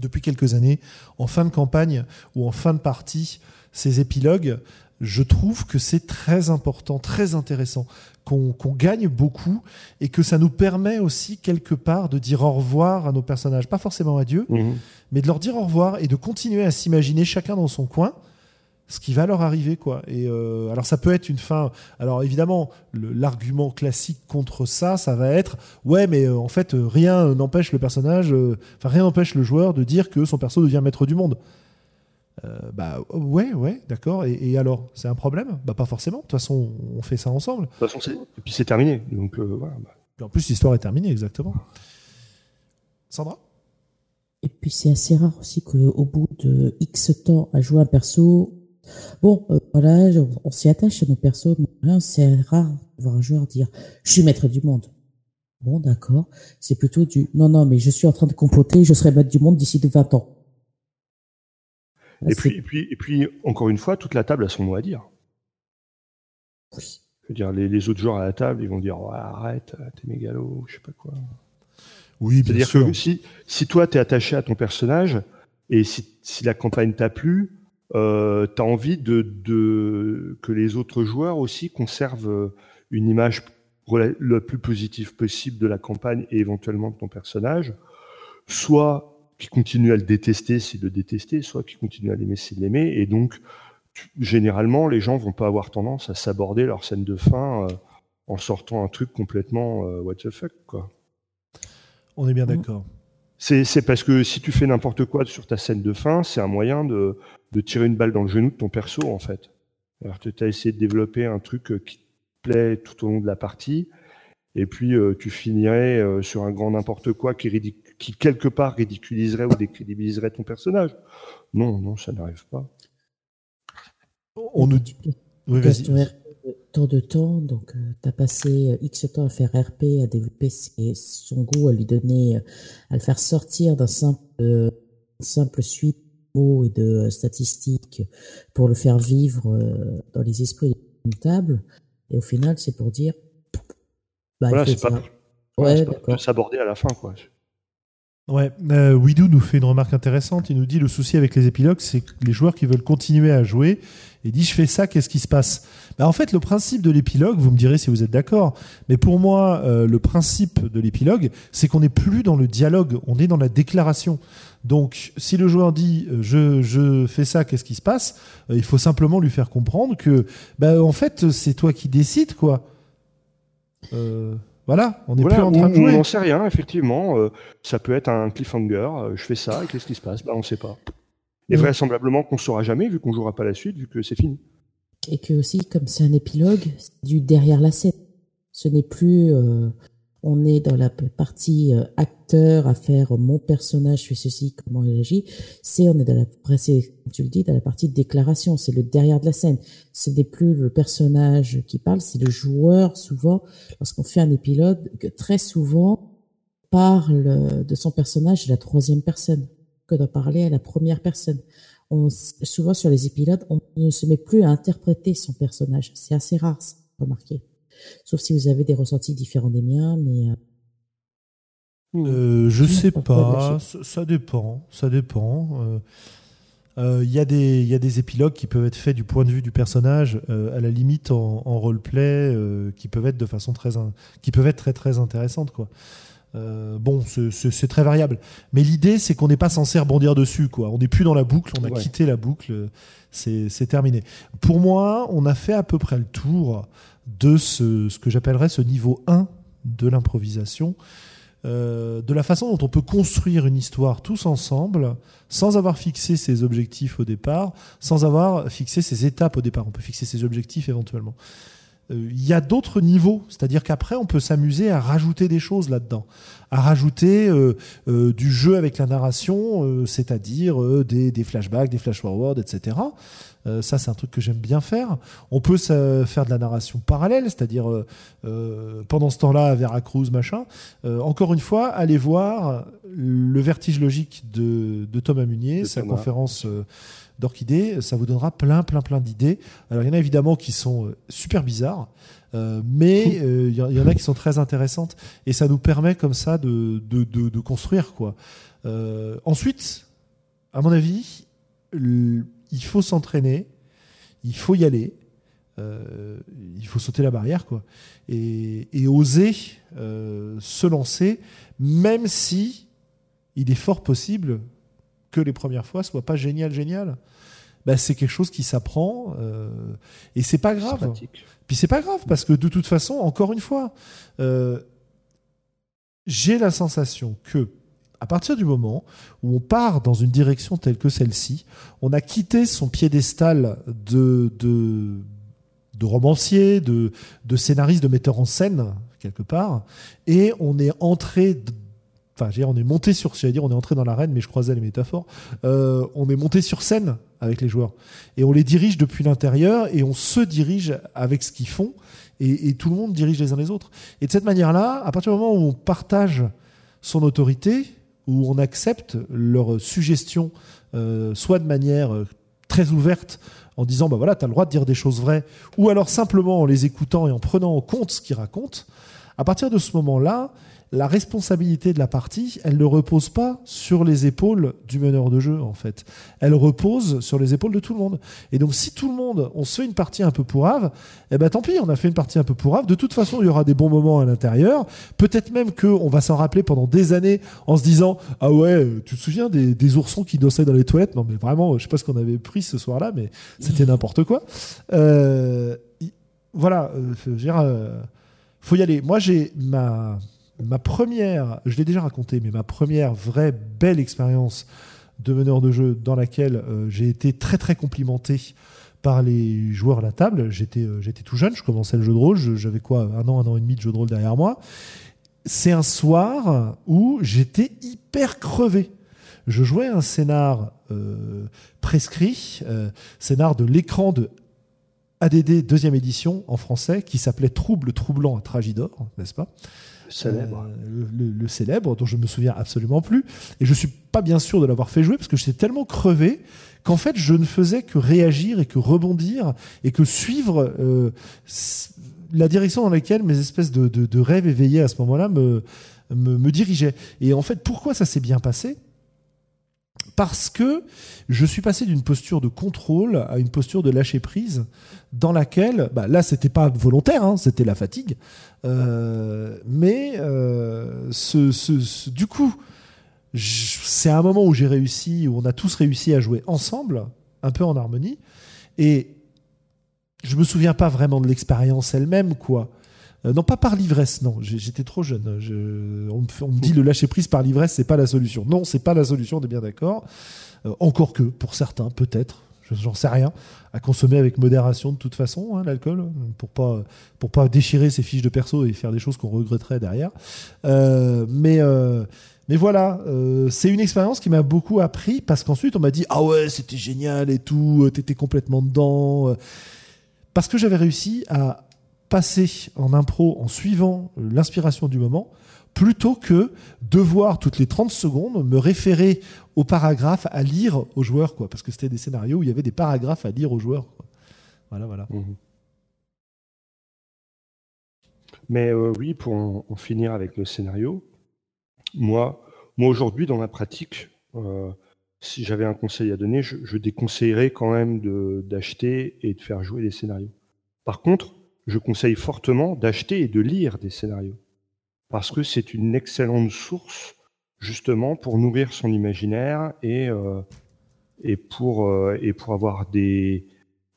depuis quelques années, en fin de campagne ou en fin de partie, ces épilogues, je trouve que c'est très important, très intéressant, qu'on gagne beaucoup et que ça nous permet aussi quelque part de dire au revoir à nos personnages, pas forcément à Dieu, mhm. mais de leur dire au revoir et de continuer à s'imaginer chacun dans son coin ce qui va leur arriver quoi. Et euh, alors ça peut être une fin. Alors évidemment, l'argument classique contre ça, ça va être ouais, mais euh, en fait euh, rien n'empêche le personnage, enfin rien n'empêche le joueur de dire que son perso devient maître du monde. Bah ouais, ouais, d'accord. Et, alors, c'est un problème? Bah pas forcément. De toute façon, on fait ça ensemble. De toute façon, et puis c'est terminé. Donc voilà. Bah. en plus, l'histoire est terminée, exactement. Sandra? Et puis c'est assez rare aussi qu'au bout de X temps à jouer un perso, Bon, euh, voilà, on s'y attache à nos persos, mais c'est rare de voir un joueur dire je suis maître du monde. Bon, d'accord. C'est plutôt du non, non, mais je suis en train de comploter, je serai maître du monde d'ici de 20 ans. Et puis, et puis, et puis, encore une fois, toute la table a son mot à dire. Oui. Je veux dire, les, autres joueurs à la table, ils vont dire arrête, t'es mégalo, je sais pas quoi. Oui, C'est-à-dire que si, si toi, t'es attaché à ton personnage, et si, si la campagne t'a plu, euh, tu as envie de, de, que les autres joueurs aussi conservent une image le plus positive possible de la campagne et éventuellement de ton personnage, soit qui continue à le détester s'il le détester, soit qui continue à l'aimer s'il l'aimer, et donc généralement les gens vont pas avoir tendance à s'aborder leur scène de fin euh, en sortant un truc complètement euh, what the fuck quoi. On est bien mmh. d'accord. C'est parce que si tu fais n'importe quoi sur ta scène de fin, c'est un moyen de, de, tirer une balle dans le genou de ton perso, en fait. Alors, tu as essayé de développer un truc euh, qui te plaît tout au long de la partie, et puis euh, tu finirais euh, sur un grand n'importe quoi qui, qui, quelque part, ridiculiserait ou décrédibiliserait ton personnage. Non, non, ça n'arrive pas. On nous dit. Oui, tant de temps, donc euh, tu as passé euh, X temps à faire RP, à développer son goût, à lui donner, euh, à le faire sortir d'un simple, simple suite de mots et de statistiques pour le faire vivre dans les esprits d'une table. Et au final, c'est pour dire. Bah, voilà, c'est pas, ouais, pas s'aborder à la fin, quoi. Ouais, euh, Widou nous fait une remarque intéressante. Il nous dit le souci avec les épilogues, c'est les joueurs qui veulent continuer à jouer et dit je fais ça, qu'est-ce qui se passe? Bah, En fait, le principe de l'épilogue, vous me direz si vous êtes d'accord, mais pour moi, euh, le principe de l'épilogue, c'est qu'on n'est plus dans le dialogue, on est dans la déclaration. Donc, si le joueur dit euh, je, je fais ça, qu'est-ce qui se passe? Euh, Il faut simplement lui faire comprendre que, bah, en fait, c'est toi qui décides, quoi. Euh, voilà, on n'est plus en train de jouer. On n'en sait rien, effectivement. Euh, ça peut être un cliffhanger. Euh, je fais ça, et qu'est-ce qui se passe? Bah, On ne sait pas. Et vraisemblablement qu'on ne saura jamais, vu qu'on ne jouera pas la suite, vu que c'est fini. Et que aussi, comme c'est un épilogue, c'est du derrière la scène. Ce n'est plus euh, on est dans la partie euh, acteur à faire mon personnage fait ceci, comment il agit. C'est on est dans la comme tu le dis, dans la partie déclaration. C'est le derrière de la scène. Ce n'est plus le personnage qui parle, c'est le joueur souvent. Lorsqu'on fait un épilogue, très souvent parle de son personnage la troisième personne que de parler à la première personne. On, souvent sur les épilogues, on ne se met plus à interpréter son personnage. C'est assez rare, remarquez. Sauf si vous avez des ressentis différents des miens, mais. Euh, euh, je sais pas, ça, dépend, ça dépend. Euh. Euh, Il y, a des- il y a des épilogues qui peuvent être faits du point de vue du personnage, euh, à la limite en, en roleplay, euh, qui peuvent être de façon très, in- qui peuvent être très très intéressantes quoi. Euh, bon, c'est- très variable, mais l'idée c'est qu'on n'est pas censé rebondir dessus quoi. On n'est plus dans la boucle, on a Ouais. quitté la boucle, euh, c'est c'est terminé. Pour moi, on a fait à peu près le tour de ce, que j'appellerais ce niveau 1 de l'improvisation, euh, de la façon dont on peut construire une histoire tous ensemble, sans avoir fixé ses objectifs au départ, sans avoir fixé ses étapes au départ. On peut fixer ses objectifs éventuellement. Euh, Il y a d'autres niveaux, c'est-à-dire qu'après on peut s'amuser à rajouter des choses là-dedans, à rajouter euh, du jeu avec la narration, c'est-à-dire des, des flashbacks, des flash-forward, etc. Euh, ça, c'est un truc que j'aime bien faire. On peut ça, faire de la narration parallèle, c'est-à-dire euh, euh, pendant ce temps-là, à Veracruz, machin. Encore une fois, allez voir le vertige logique de, de Thomas Munier, De sa Thomas. conférence euh, d'Orchidée. Ça vous donnera plein, plein, plein d'idées. Alors, il y en a évidemment qui sont super bizarres. euh, mais euh, il y, en- il y en a qui sont très intéressantes et ça nous permet comme ça de, de, de- de construire quoi. Euh, ensuite, à mon avis, il faut s'entraîner, il faut y aller, euh, il faut sauter la barrière, quoi, et, et oser euh, se lancer, même si il est fort possible que les premières fois soient pas génial, génial. Ben, c'est quelque chose qui s'apprend euh, et c'est pas grave. pratique. Puis c'est pas grave parce que de toute façon, encore une fois, j'ai la sensation que à partir du moment où on part dans une direction telle que celle-ci, on a quitté son piédestal de, de, romancier, de, de scénariste, de metteur en scène, quelque part, et on est entré. Enfin, dire, on est monté sur, j'allais dire, on est entré dans l'arène, mais je croisais les métaphores. Euh, on est monté sur scène avec les joueurs et on les dirige depuis l'intérieur et on se dirige avec ce qu'ils font et, et tout le monde dirige les uns les autres. Et de cette manière-là, à partir du moment où on partage son autorité, où on accepte leurs suggestions, euh, soit de manière euh, très ouverte, en disant bah voilà, tu as le droit de dire des choses vraies, ou alors simplement en les écoutant et en prenant en compte ce qu'ils racontent, à partir de ce moment-là, la responsabilité de la partie, elle ne repose pas sur les épaules du meneur de jeu, en fait. Elle repose sur les épaules de tout le monde. Et donc, si tout le monde, on se fait une partie un peu pourrave, eh ben tant pis, on a fait une partie un peu pourrave. De toute façon, il y aura des bons moments à l'intérieur. Peut-être même qu'on va s'en rappeler pendant des années en se disant Ah ouais, tu te souviens des, oursons qui dansaient dans les toilettes? Non, mais vraiment, je sais pas ce qu'on avait pris ce soir-là, mais c'était n'importe quoi. Euh, voilà, euh, je veux dire, euh, faut y aller. Moi, j'ai ma, ma première, je l'ai déjà raconté, mais ma première vraie belle expérience de meneur de jeu dans laquelle euh, j'ai été très très complimenté par les joueurs à la table. J'étais euh, tout jeune, je commençais le jeu de rôle, j'avais quoi, un an, un an et demi de jeu de rôle derrière moi. C'est un soir où j'étais hyper crevé. Je jouais un scénar euh, prescrit, scénar de l'écran de ADD deuxième édition en français qui s'appelait Trouble troublant à Tragidor, n'est-ce pas? Célèbre. euh, le, le célèbre, dont je me souviens absolument plus. Et je suis pas bien sûr de l'avoir fait jouer parce que j'étais tellement crevé qu'en fait je ne faisais que réagir et que rebondir et que suivre euh, la direction dans laquelle mes espèces de, de- de rêves éveillés à ce moment-là me, me, me dirigeaient. Et en fait, pourquoi ça s'est bien passé? Parce que je suis passé d'une posture de contrôle à une posture de lâcher prise dans laquelle, bah là, c'était pas volontaire, hein, c'était la fatigue. Euh, mais euh, ce, du coup, c'est un moment où j'ai réussi, où on a tous réussi à jouer ensemble, un peu en harmonie. Et je me souviens pas vraiment de l'expérience elle-même, quoi. Euh, non, pas par l'ivresse, non. J'étais trop jeune. Je- on, me, dit le lâcher prise par l'ivresse, c'est pas la solution. Non, c'est pas la solution, on est bien d'accord. Euh, encore que, pour certains, peut-être, je- j'en sais rien, à consommer avec modération de toute façon, hein, l'alcool, pour pas pas déchirer ses fiches de perso et faire des choses qu'on regretterait derrière. Euh, mais mais voilà, c'est une expérience qui m'a beaucoup appris parce qu'ensuite on m'a dit ah ouais c'était génial et tout, t'étais complètement dedans. Parce que j'avais réussi à passer en impro en suivant l'inspiration du moment plutôt que devoir toutes les 30 secondes me référer au paragraphe à lire aux joueurs quoi parce que c'était des scénarios où il y avait des paragraphes à lire aux joueurs voilà voilà Mhm. Mais euh, oui, pour en, finir avec le scénario, moi, moi aujourd'hui, dans ma pratique, euh, si j'avais un conseil à donner, je, je déconseillerais quand même d'acheter et de faire jouer des scénarios. Par contre, je conseille fortement d'acheter et de lire des scénarios. Parce que c'est une excellente source, justement, pour nourrir son imaginaire et, euh, et, pour, euh, et pour avoir des.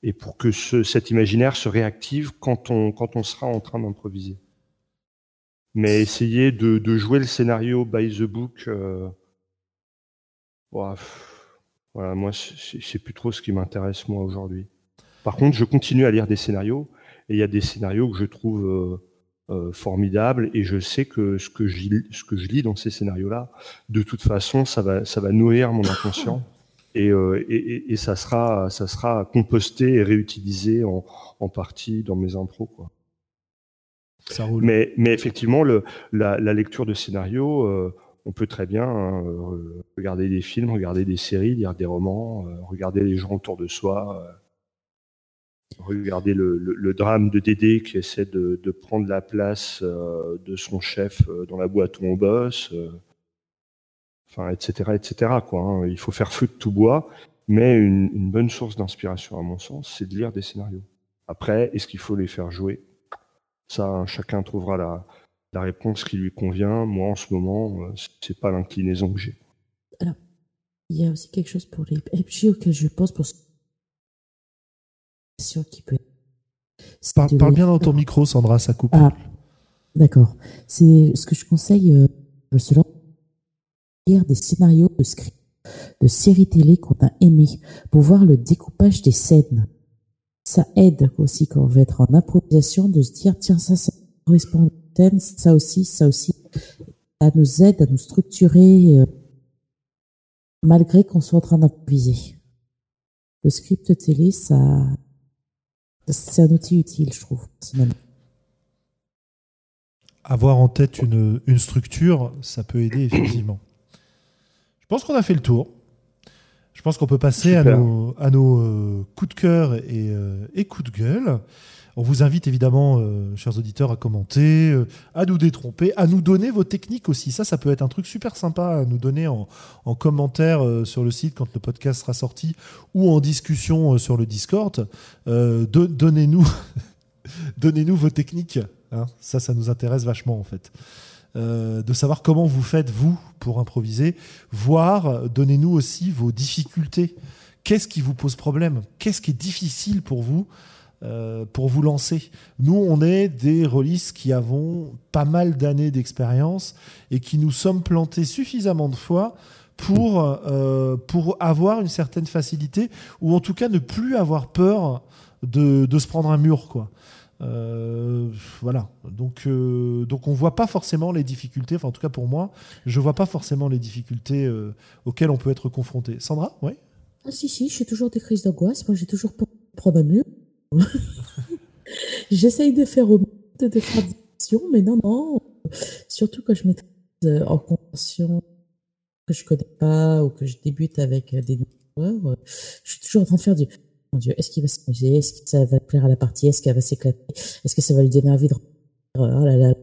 et pour que ce, cet imaginaire se réactive quand on, quand on sera en train d'improviser. Mais essayer de, de, jouer le scénario by the book. Euh, voilà, moi, c'est plus trop ce qui m'intéresse, moi, aujourd'hui. Par contre, je continue à lire des scénarios, et il y a des scénarios que je trouve euh, euh, formidables, et je sais que ce que je, ce que je lis dans ces scénarios-là, de toute façon, ça va, ça va nourrir mon inconscient, et, euh, et, et, ça, sera, ça sera composté et réutilisé en, en partie dans mes intros. Quoi. Ça roule. Mais, mais effectivement, le, la, la lecture de scénarios, euh, on peut très bien hein, euh, regarder des films, regarder des séries, lire des romans, regarder les gens autour de soi, euh, regarder le, drame de Dédé qui essaie de, prendre la place euh, de son chef dans la boîte où on bosse, enfin, etc., etc. Quoi, hein. Il faut faire feu de tout bois, mais une, bonne source d'inspiration, à mon sens, c'est de lire des scénarios. Après, est-ce qu'il faut les faire jouer? Ça, chacun trouvera la, la réponse qui lui convient. Moi, en ce moment, euh, c'est pas l'inclinaison que j'ai. Alors, il y a aussi quelque chose pour les PG auquel je pense pour qui peut. Parle, parle, bien dans ton micro, Sandra, ça coupe. Ah, d'accord. C'est ce que je conseille. Euh, selon lire des scénarios de scripts de séries télé qu'on a aimés pour voir le découpage des scènes. Ça aide aussi quand on veut être en improvisation de se dire tiens ça ça correspond ça aussi, ça aussi, ça nous aide à nous structurer euh, malgré qu'on soit en train d'improviser. Le script télé, ça, c'est un outil utile, je trouve, personnellement. Avoir en tête une, une structure, ça peut aider effectivement. Je pense qu'on a fait le tour. Je pense qu'on peut passer à nos, à nos euh, coups de cœur et, euh, et coups de gueule. On vous invite évidemment, euh, chers auditeurs, à commenter, euh, à nous détromper, à nous donner vos techniques aussi. Ça, ça peut être un truc super sympa à nous donner en, en commentaire euh, sur le site quand le podcast sera sorti ou en discussion sur le Discord. Donnez-nous, donnez-nous vos techniques. Hein. Ça, ça nous intéresse vachement en fait. De savoir comment vous faites vous pour improviser, voire donnez-nous aussi vos difficultés. Qu'est-ce qui vous pose problème? Qu'est-ce qui est difficile pour vous? Euh, pour vous lancer. Nous, on est des releases qui avons pas mal d'années d'expérience et qui nous sommes plantés suffisamment de fois pour, euh, pour avoir une certaine facilité ou en tout cas ne plus avoir peur de, de se prendre un mur. Quoi. Euh, voilà. Donc, euh, donc on voit pas forcément les difficultés. Enfin, en tout cas pour moi, je vois pas forcément les difficultés auxquelles on peut être confronté. Sandra, oui. Ah si si, j'ai toujours des crises d'angoisse. Moi, j'ai toujours peur de prendre. J'essaye de faire au de, de attention, mais non non. Surtout quand je maîtrise en convention que je connais pas ou que je débute avec des joueurs, je suis toujours en train de faire du mon Dieu, est-ce qu'il va s'amuser? Est-ce que ça va plaire à la partie? Est-ce qu'elle va s'éclater? Est-ce que ça va lui donner envie de Oh là là,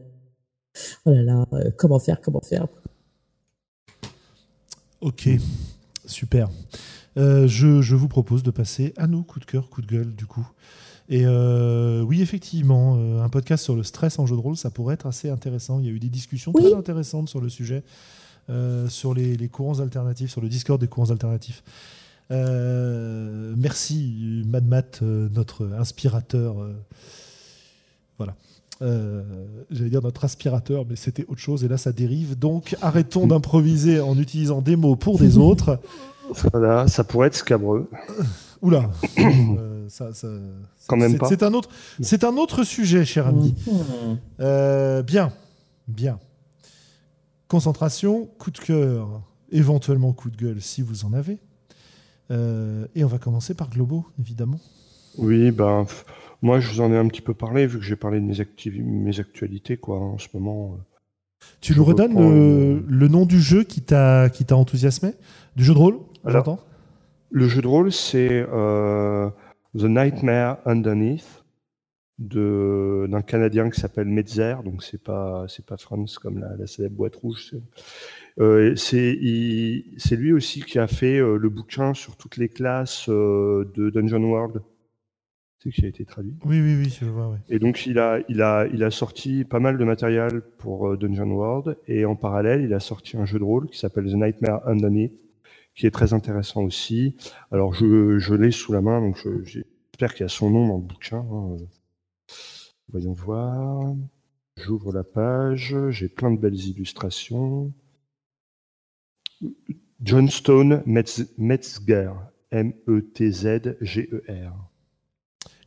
oh là là, euh, comment faire? Comment faire? Ok, super. Euh, je, je, vous propose de passer à nos coups de cœur, coups de gueule, du coup. Et euh, oui, effectivement, euh, un podcast sur le stress en jeu de rôle, ça pourrait être assez intéressant. Il y a eu des discussions oui. très intéressantes sur le sujet, sur les, les, courants alternatifs, sur le Discord des courants alternatifs. Merci Mad Mat, euh, notre inspirateur. Euh, voilà. J'allais dire notre aspirateur, mais c'était autre chose et là ça dérive. Donc arrêtons d'improviser en utilisant des mots pour des autres. Voilà, ça pourrait être scabreux. Oula, ça, ça, quand même pas. C'est un autre, c'est un autre sujet, cher ami. Mmh. bien, bien. Concentration, coup de cœur, éventuellement coup de gueule si vous en avez. Euh, et on va commencer par Globo, évidemment. Oui, ben, moi je vous en ai un petit peu parlé, vu que j'ai parlé de mes, activi- mes actualités quoi, en ce moment. Tu nous redonnes le, le, nom du jeu qui t'a enthousiasmé? Du jeu de rôle? Le jeu de rôle, c'est euh, The Nightmare Underneath. de d'un Canadien qui s'appelle Metzer, donc c'est pas c'est pas France comme la, la célèbre boîte rouge. Euh, c'est lui aussi qui a fait euh, le bouquin sur toutes les classes euh, de Dungeon World. C'est qui a été traduit? Oui oui oui, je vois. Ouais. Et donc il a il a il a sorti pas mal de matériel pour Dungeon World et en parallèle il a sorti un jeu de rôle qui s'appelle The Nightmare Underneath qui est très intéressant aussi. Alors je je l'ai sous la main donc j'espère qu'il y a son nom dans le bouquin. Hein. Voyons voir. J'ouvre la page, j'ai plein de belles illustrations. John Stone Metzger, M-E-T-Z-G-E-R.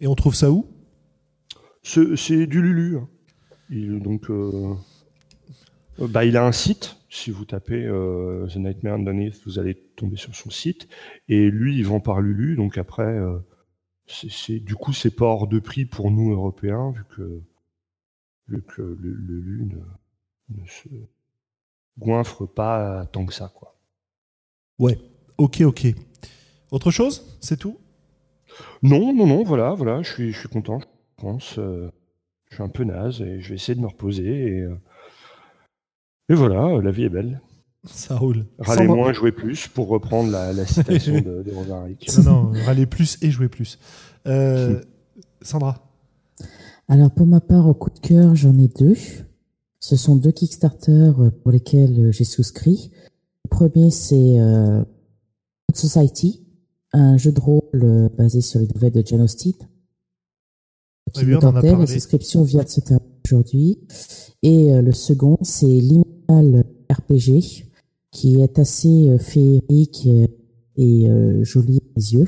Et on trouve ça où? C'est du Lulu. Hein. Il, donc, euh, bah, il a un site. Si vous tapez euh, The Nightmare Underneath, vous allez tomber sur son site. Et lui, il vend par Lulu. Donc après, euh, c'est, du coup, c'est pas hors de prix pour nous Européens, vu que, vu que le, le Lulu ne, ne, se goinfre pas tant que ça, quoi. Ouais. Ok, ok. Autre chose? C'est tout? Non, non, non. Voilà, voilà. Je suis, je suis content. Je pense. Euh, je suis un peu naze et je vais essayer de me reposer. Et, euh, et voilà, la vie est belle. Ça roule. Râler moins, jouer plus, pour reprendre la, la citation de, de Roderick. Non, non, râler plus et jouer plus. Euh, Sandra Alors, pour ma part, au coup de cœur, j'en ai deux. Ce sont deux Kickstarter pour lesquels j'ai souscrit. Le premier, c'est euh, Society, un jeu de rôle euh, basé sur les nouvelles de Jane Austen. Qui me tentait, la souscription vient de se terminer aujourd'hui. Et euh, le second, c'est Liminal RPG, qui est assez euh, féerique et, et euh, joli à mes yeux.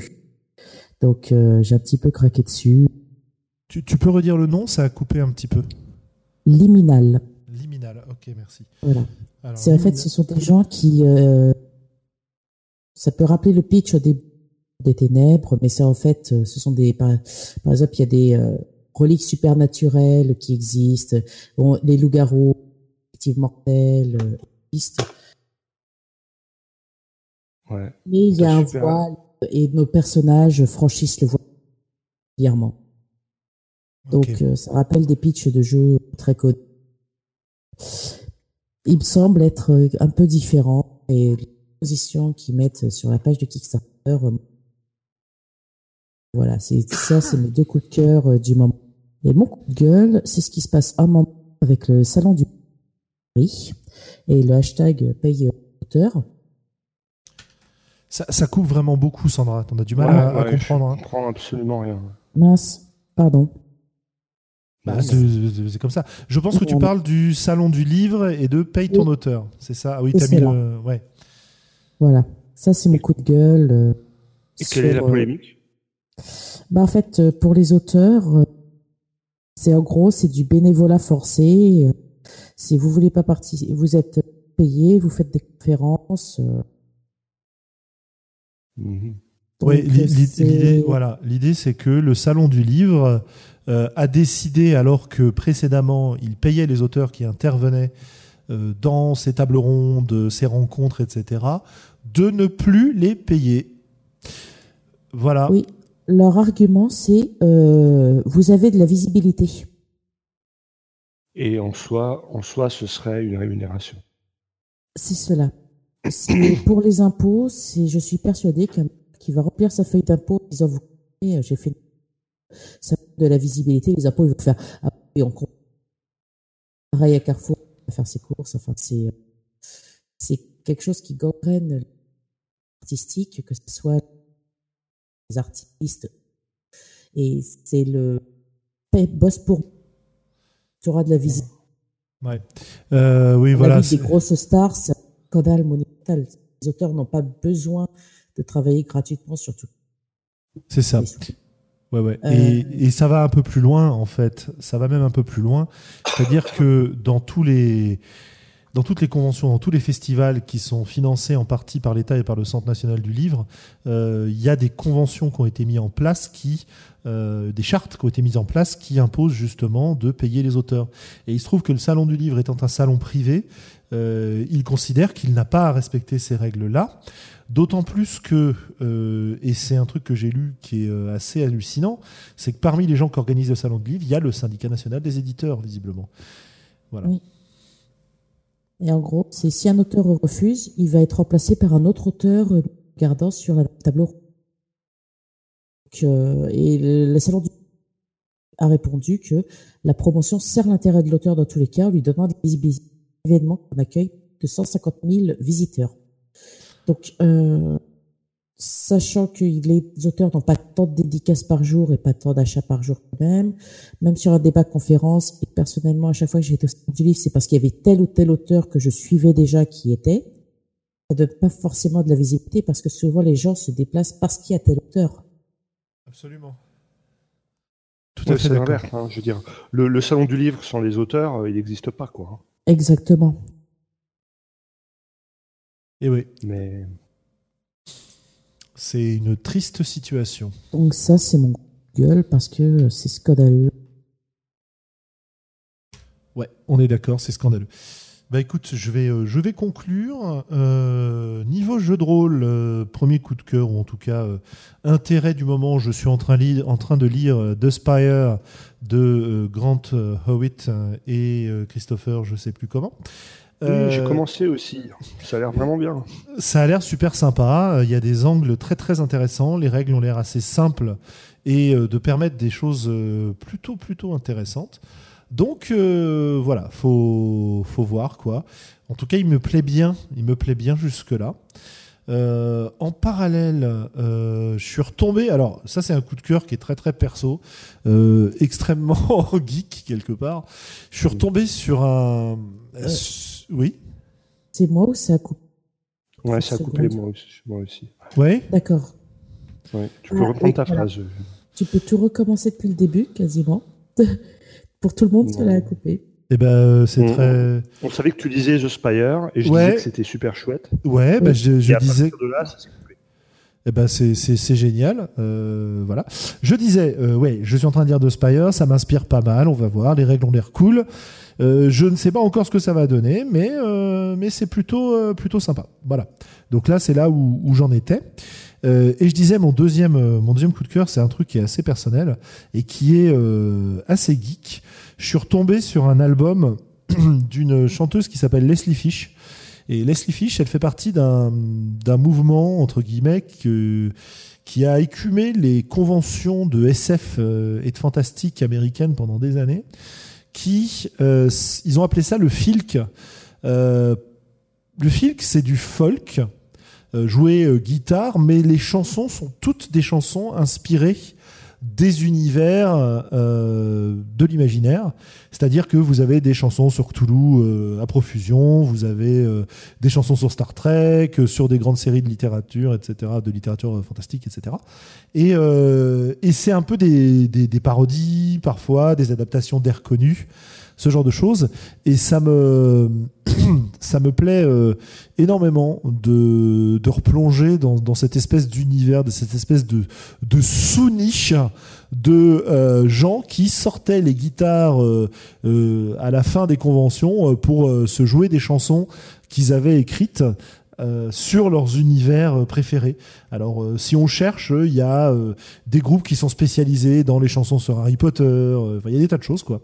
Donc euh, j'ai un petit peu craqué dessus. Tu, tu, peux redire le nom? Ça a coupé un petit peu. Liminal. Liminal, ok, merci. Voilà. C'est en fait, ce sont des gens qui... Euh, ça peut rappeler le pitch des, des ténèbres, mais c'est en fait, ce sont des... Par, par exemple, il y a des euh, reliques supernaturelles qui existent. Bon, les loups-garous, effectivement mortels, euh, existent. Ouais. Mais il y a un super. voile et nos personnages franchissent le voile régulièrement. Donc okay. euh, ça rappelle des pitchs de jeux très connus. Il me semble être un peu différent et les positions qu'ils mettent sur la page de Kickstarter, euh, voilà, c'est ça, c'est mes deux coups de cœur euh, du moment. Et mon coup de gueule, c'est ce qui se passe un moment avec le salon du et le hashtag paye auteur. Ça, ça, coupe vraiment beaucoup, Sandra. On a du mal ouais, à, ouais, à, comprendre. Je comprends absolument rien. Mince, pardon. Bah, c'est comme ça. Je pense que tu parles du salon du livre et de paye ton oui. auteur. C'est ça? Ah oui, t'as mis le. Ouais. Voilà. Ça, c'est mon coup de gueule. Euh, et quelle est la polémique euh, bah, En fait, euh, pour les auteurs, c'est en gros, c'est du bénévolat forcé. Si vous voulez pas participer, vous êtes payé, vous faites des conférences. euh, Mhm. Oui, l'idée, voilà, l'idée, c'est que le salon du livre euh, a décidé, alors que précédemment, il payait les auteurs qui intervenaient euh, dans ces tables rondes, ces rencontres, etc., de ne plus les payer. Voilà. Oui, leur argument, c'est euh, vous avez de la visibilité. Et en soi, en soi, ce serait une rémunération. C'est cela. pour les impôts, je suis persuadé qu'un qui va remplir sa feuille d'impôt disant vous j'ai fait ça de la visibilité, les impôts ils vont faire ah, et on pareil à Carrefour faire ses courses. Enfin, c'est c'est quelque chose qui gangrène artistique, que ce soit les artistes. Et c'est le boss pour tu auras de la visibilité. Ouais. Euh, oui, On voilà. Des grosses stars, c'est un scandale monumental. Les auteurs n'ont pas besoin de travailler gratuitement sur tout. C'est ça. Ouais, ouais. Euh... Et, et, ça va un peu plus loin, en fait. Ça va même un peu plus loin. C'est-à-dire que dans tous les. Dans toutes les conventions, dans tous les festivals qui sont financés en partie par l'État et par le Centre national du livre, euh, il y a des conventions qui ont été mises en place qui euh, des chartes qui ont été mises en place qui imposent justement de payer les auteurs. Et il se trouve que le salon du livre étant un salon privé, euh, il considère qu'il n'a pas à respecter ces règles-là. D'autant plus que, euh, et c'est un truc que j'ai lu qui est euh, assez hallucinant, c'est que parmi les gens qui organisent le salon du livre, il y a le syndicat national des éditeurs, visiblement. Voilà. Et en gros, c'est si un auteur refuse, il va être remplacé par un autre auteur euh, gardant sur la table ronde. Donc, euh, et le, le salon du a répondu que la promotion sert l'intérêt de l'auteur dans tous les cas en lui donnant des visibilités événements qu'on accueille de 150 000 visiteurs. Donc, euh, sachant que les auteurs n'ont pas tant de dédicaces par jour et pas tant d'achats par jour quand même, même sur un débat conférence, et personnellement, à chaque fois que j'ai été au salon du livre, c'est parce qu'il y avait tel ou tel auteur que je suivais déjà qui était. Ça donne pas forcément de la visibilité parce que souvent les gens se déplacent parce qu'il y a tel auteur. Absolument. Tout Ouais, à fait l'inverse. hein, je veux dire, le, le salon du livre sans les auteurs, euh, il n'existe pas, quoi. hein. Exactement. Et oui, Mais c'est une triste situation. Donc ça, c'est mon gueule parce que c'est scandaleux. Ouais, on est d'accord, c'est scandaleux. Bah écoute, je vais, euh, je vais conclure. Euh, niveau jeu de rôle, euh, premier coup de cœur, ou en tout cas euh, intérêt du moment, je suis en train, li- en train de lire The Spire de Grant Howitt et Christopher, je sais plus comment. Oui, Euh, j'ai commencé aussi. Ça a l'air vraiment bien. ça a l'air super sympa. Euh, Il y a des angles très très intéressants. Les règles ont l'air assez simples et euh, de permettre des choses plutôt plutôt intéressantes. Donc euh, voilà, faut faut voir quoi. En tout cas, il me plaît bien. Il me plaît bien jusque là. en parallèle, euh, je suis retombé. Alors ça, c'est un coup de cœur qui est très très perso, euh, extrêmement geek quelque part. Je suis retombé sur un. Oui. C'est moi ou c'est à coup Ouais, ça a coupé moi aussi. Moi aussi. Ouais. D'accord. Ouais. Tu peux Ah, reprendre oui, ta voilà. phrase. Tu peux tout recommencer depuis le début, quasiment. Pour tout le monde, ça l'a coupé. Eh ben, euh, c'est très. On savait que tu lisais The Spire et je Ouais. disais que c'était super chouette. Ouais, bah, Oui. je, je et à disais. partir de là, ça s'est coupé. Eh ben, c'est génial. Euh, voilà. Je disais, euh, ouais, je suis en train de dire de Spire, ça m'inspire pas mal. On va voir. Les règles ont l'air cool. Euh, je ne sais pas encore ce que ça va donner, mais euh, mais c'est plutôt euh, plutôt sympa. Voilà. Donc là, c'est là où, où j'en étais. Euh, et je disais mon deuxième mon deuxième coup de cœur, c'est un truc qui est assez personnel et qui est assez geek. Je suis retombé sur un album d'une chanteuse qui s'appelle Leslie Fish. Et Leslie Fish, elle fait partie d'un mouvement, entre guillemets, qui a écumé les conventions de SF euh, et de fantastique américaines pendant des années, qui, euh, ils ont appelé ça le filk. Euh, le filk, c'est du folk, euh, guitare, mais les chansons sont toutes des chansons inspirées des univers euh, de l'imaginaire. C'est-à-dire que vous avez des chansons sur Cthulhu euh, à profusion, vous avez euh, des chansons sur Star Trek, euh, sur des grandes séries de littérature, etc., de littérature euh, fantastique, etc. Et, euh, et c'est un peu des, des, des parodies, parfois, des adaptations d'air connus, ce genre de choses. Et ça me, plaît euh, énormément de, replonger dans, cette espèce d'univers, de cette espèce de, sous-niche de euh, gens qui sortaient les guitares euh, à la fin des conventions pour se jouer des chansons qu'ils avaient écrites sur leurs univers préférés. Alors, si on cherche, il y a des groupes qui sont spécialisés dans les chansons sur Harry Potter. Il y a des tas de choses, quoi.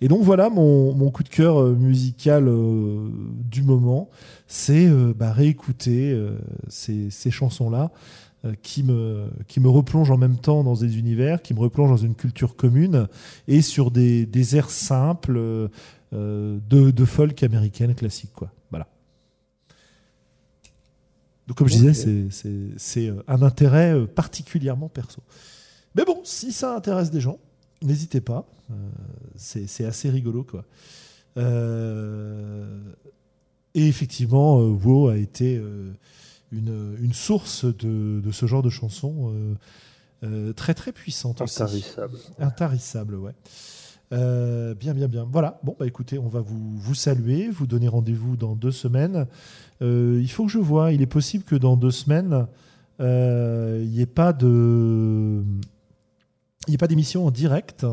Et donc voilà mon, mon coup de cœur euh, musical euh, du moment, c'est euh, bah, réécouter euh, ces, ces chansons-là qui me qui me replongent en même temps dans des univers, qui me replongent dans une culture commune et sur des, des airs simples euh, de, de folk américaine classique, quoi. Voilà. Donc comme je disais, c'est un intérêt particulièrement perso. Mais bon, si ça intéresse des gens, n'hésitez pas. Euh, c'est assez rigolo, quoi. Euh, et effectivement, euh, WoW a été une, une source de, de ce genre de chansons très très puissante aussi. Intarissable. Intarissable, ouais. Euh, bien, bien, bien. Voilà. Bon, bah écoutez, on va vous, vous saluer, vous donner rendez-vous dans deux semaines. Euh, il faut que je vois. Il est possible que dans deux semaines, euh, il n'y ait pas de, il n'y ait pas d'émission en direct.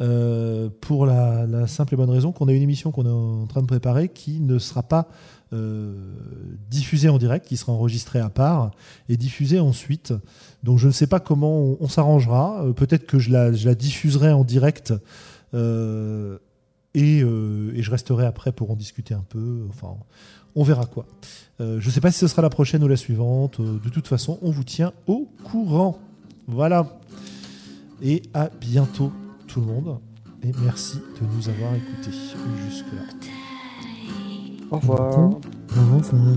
euh, pour la, simple et bonne raison qu'on a une émission qu'on est en train de préparer qui ne sera pas euh, diffusée en direct, qui sera enregistrée à part et diffusée ensuite. Donc je ne sais pas comment on, s'arrangera. Euh, Peut-être que je la, diffuserai en direct et, et je resterai après pour en discuter un peu. Enfin, on verra quoi. Je ne sais pas si ce sera la prochaine ou la suivante. De toute façon, on vous tient au courant. Voilà. Et à bientôt tout le monde. Et merci de nous avoir écoutés jusque-là. Au revoir. Au revoir.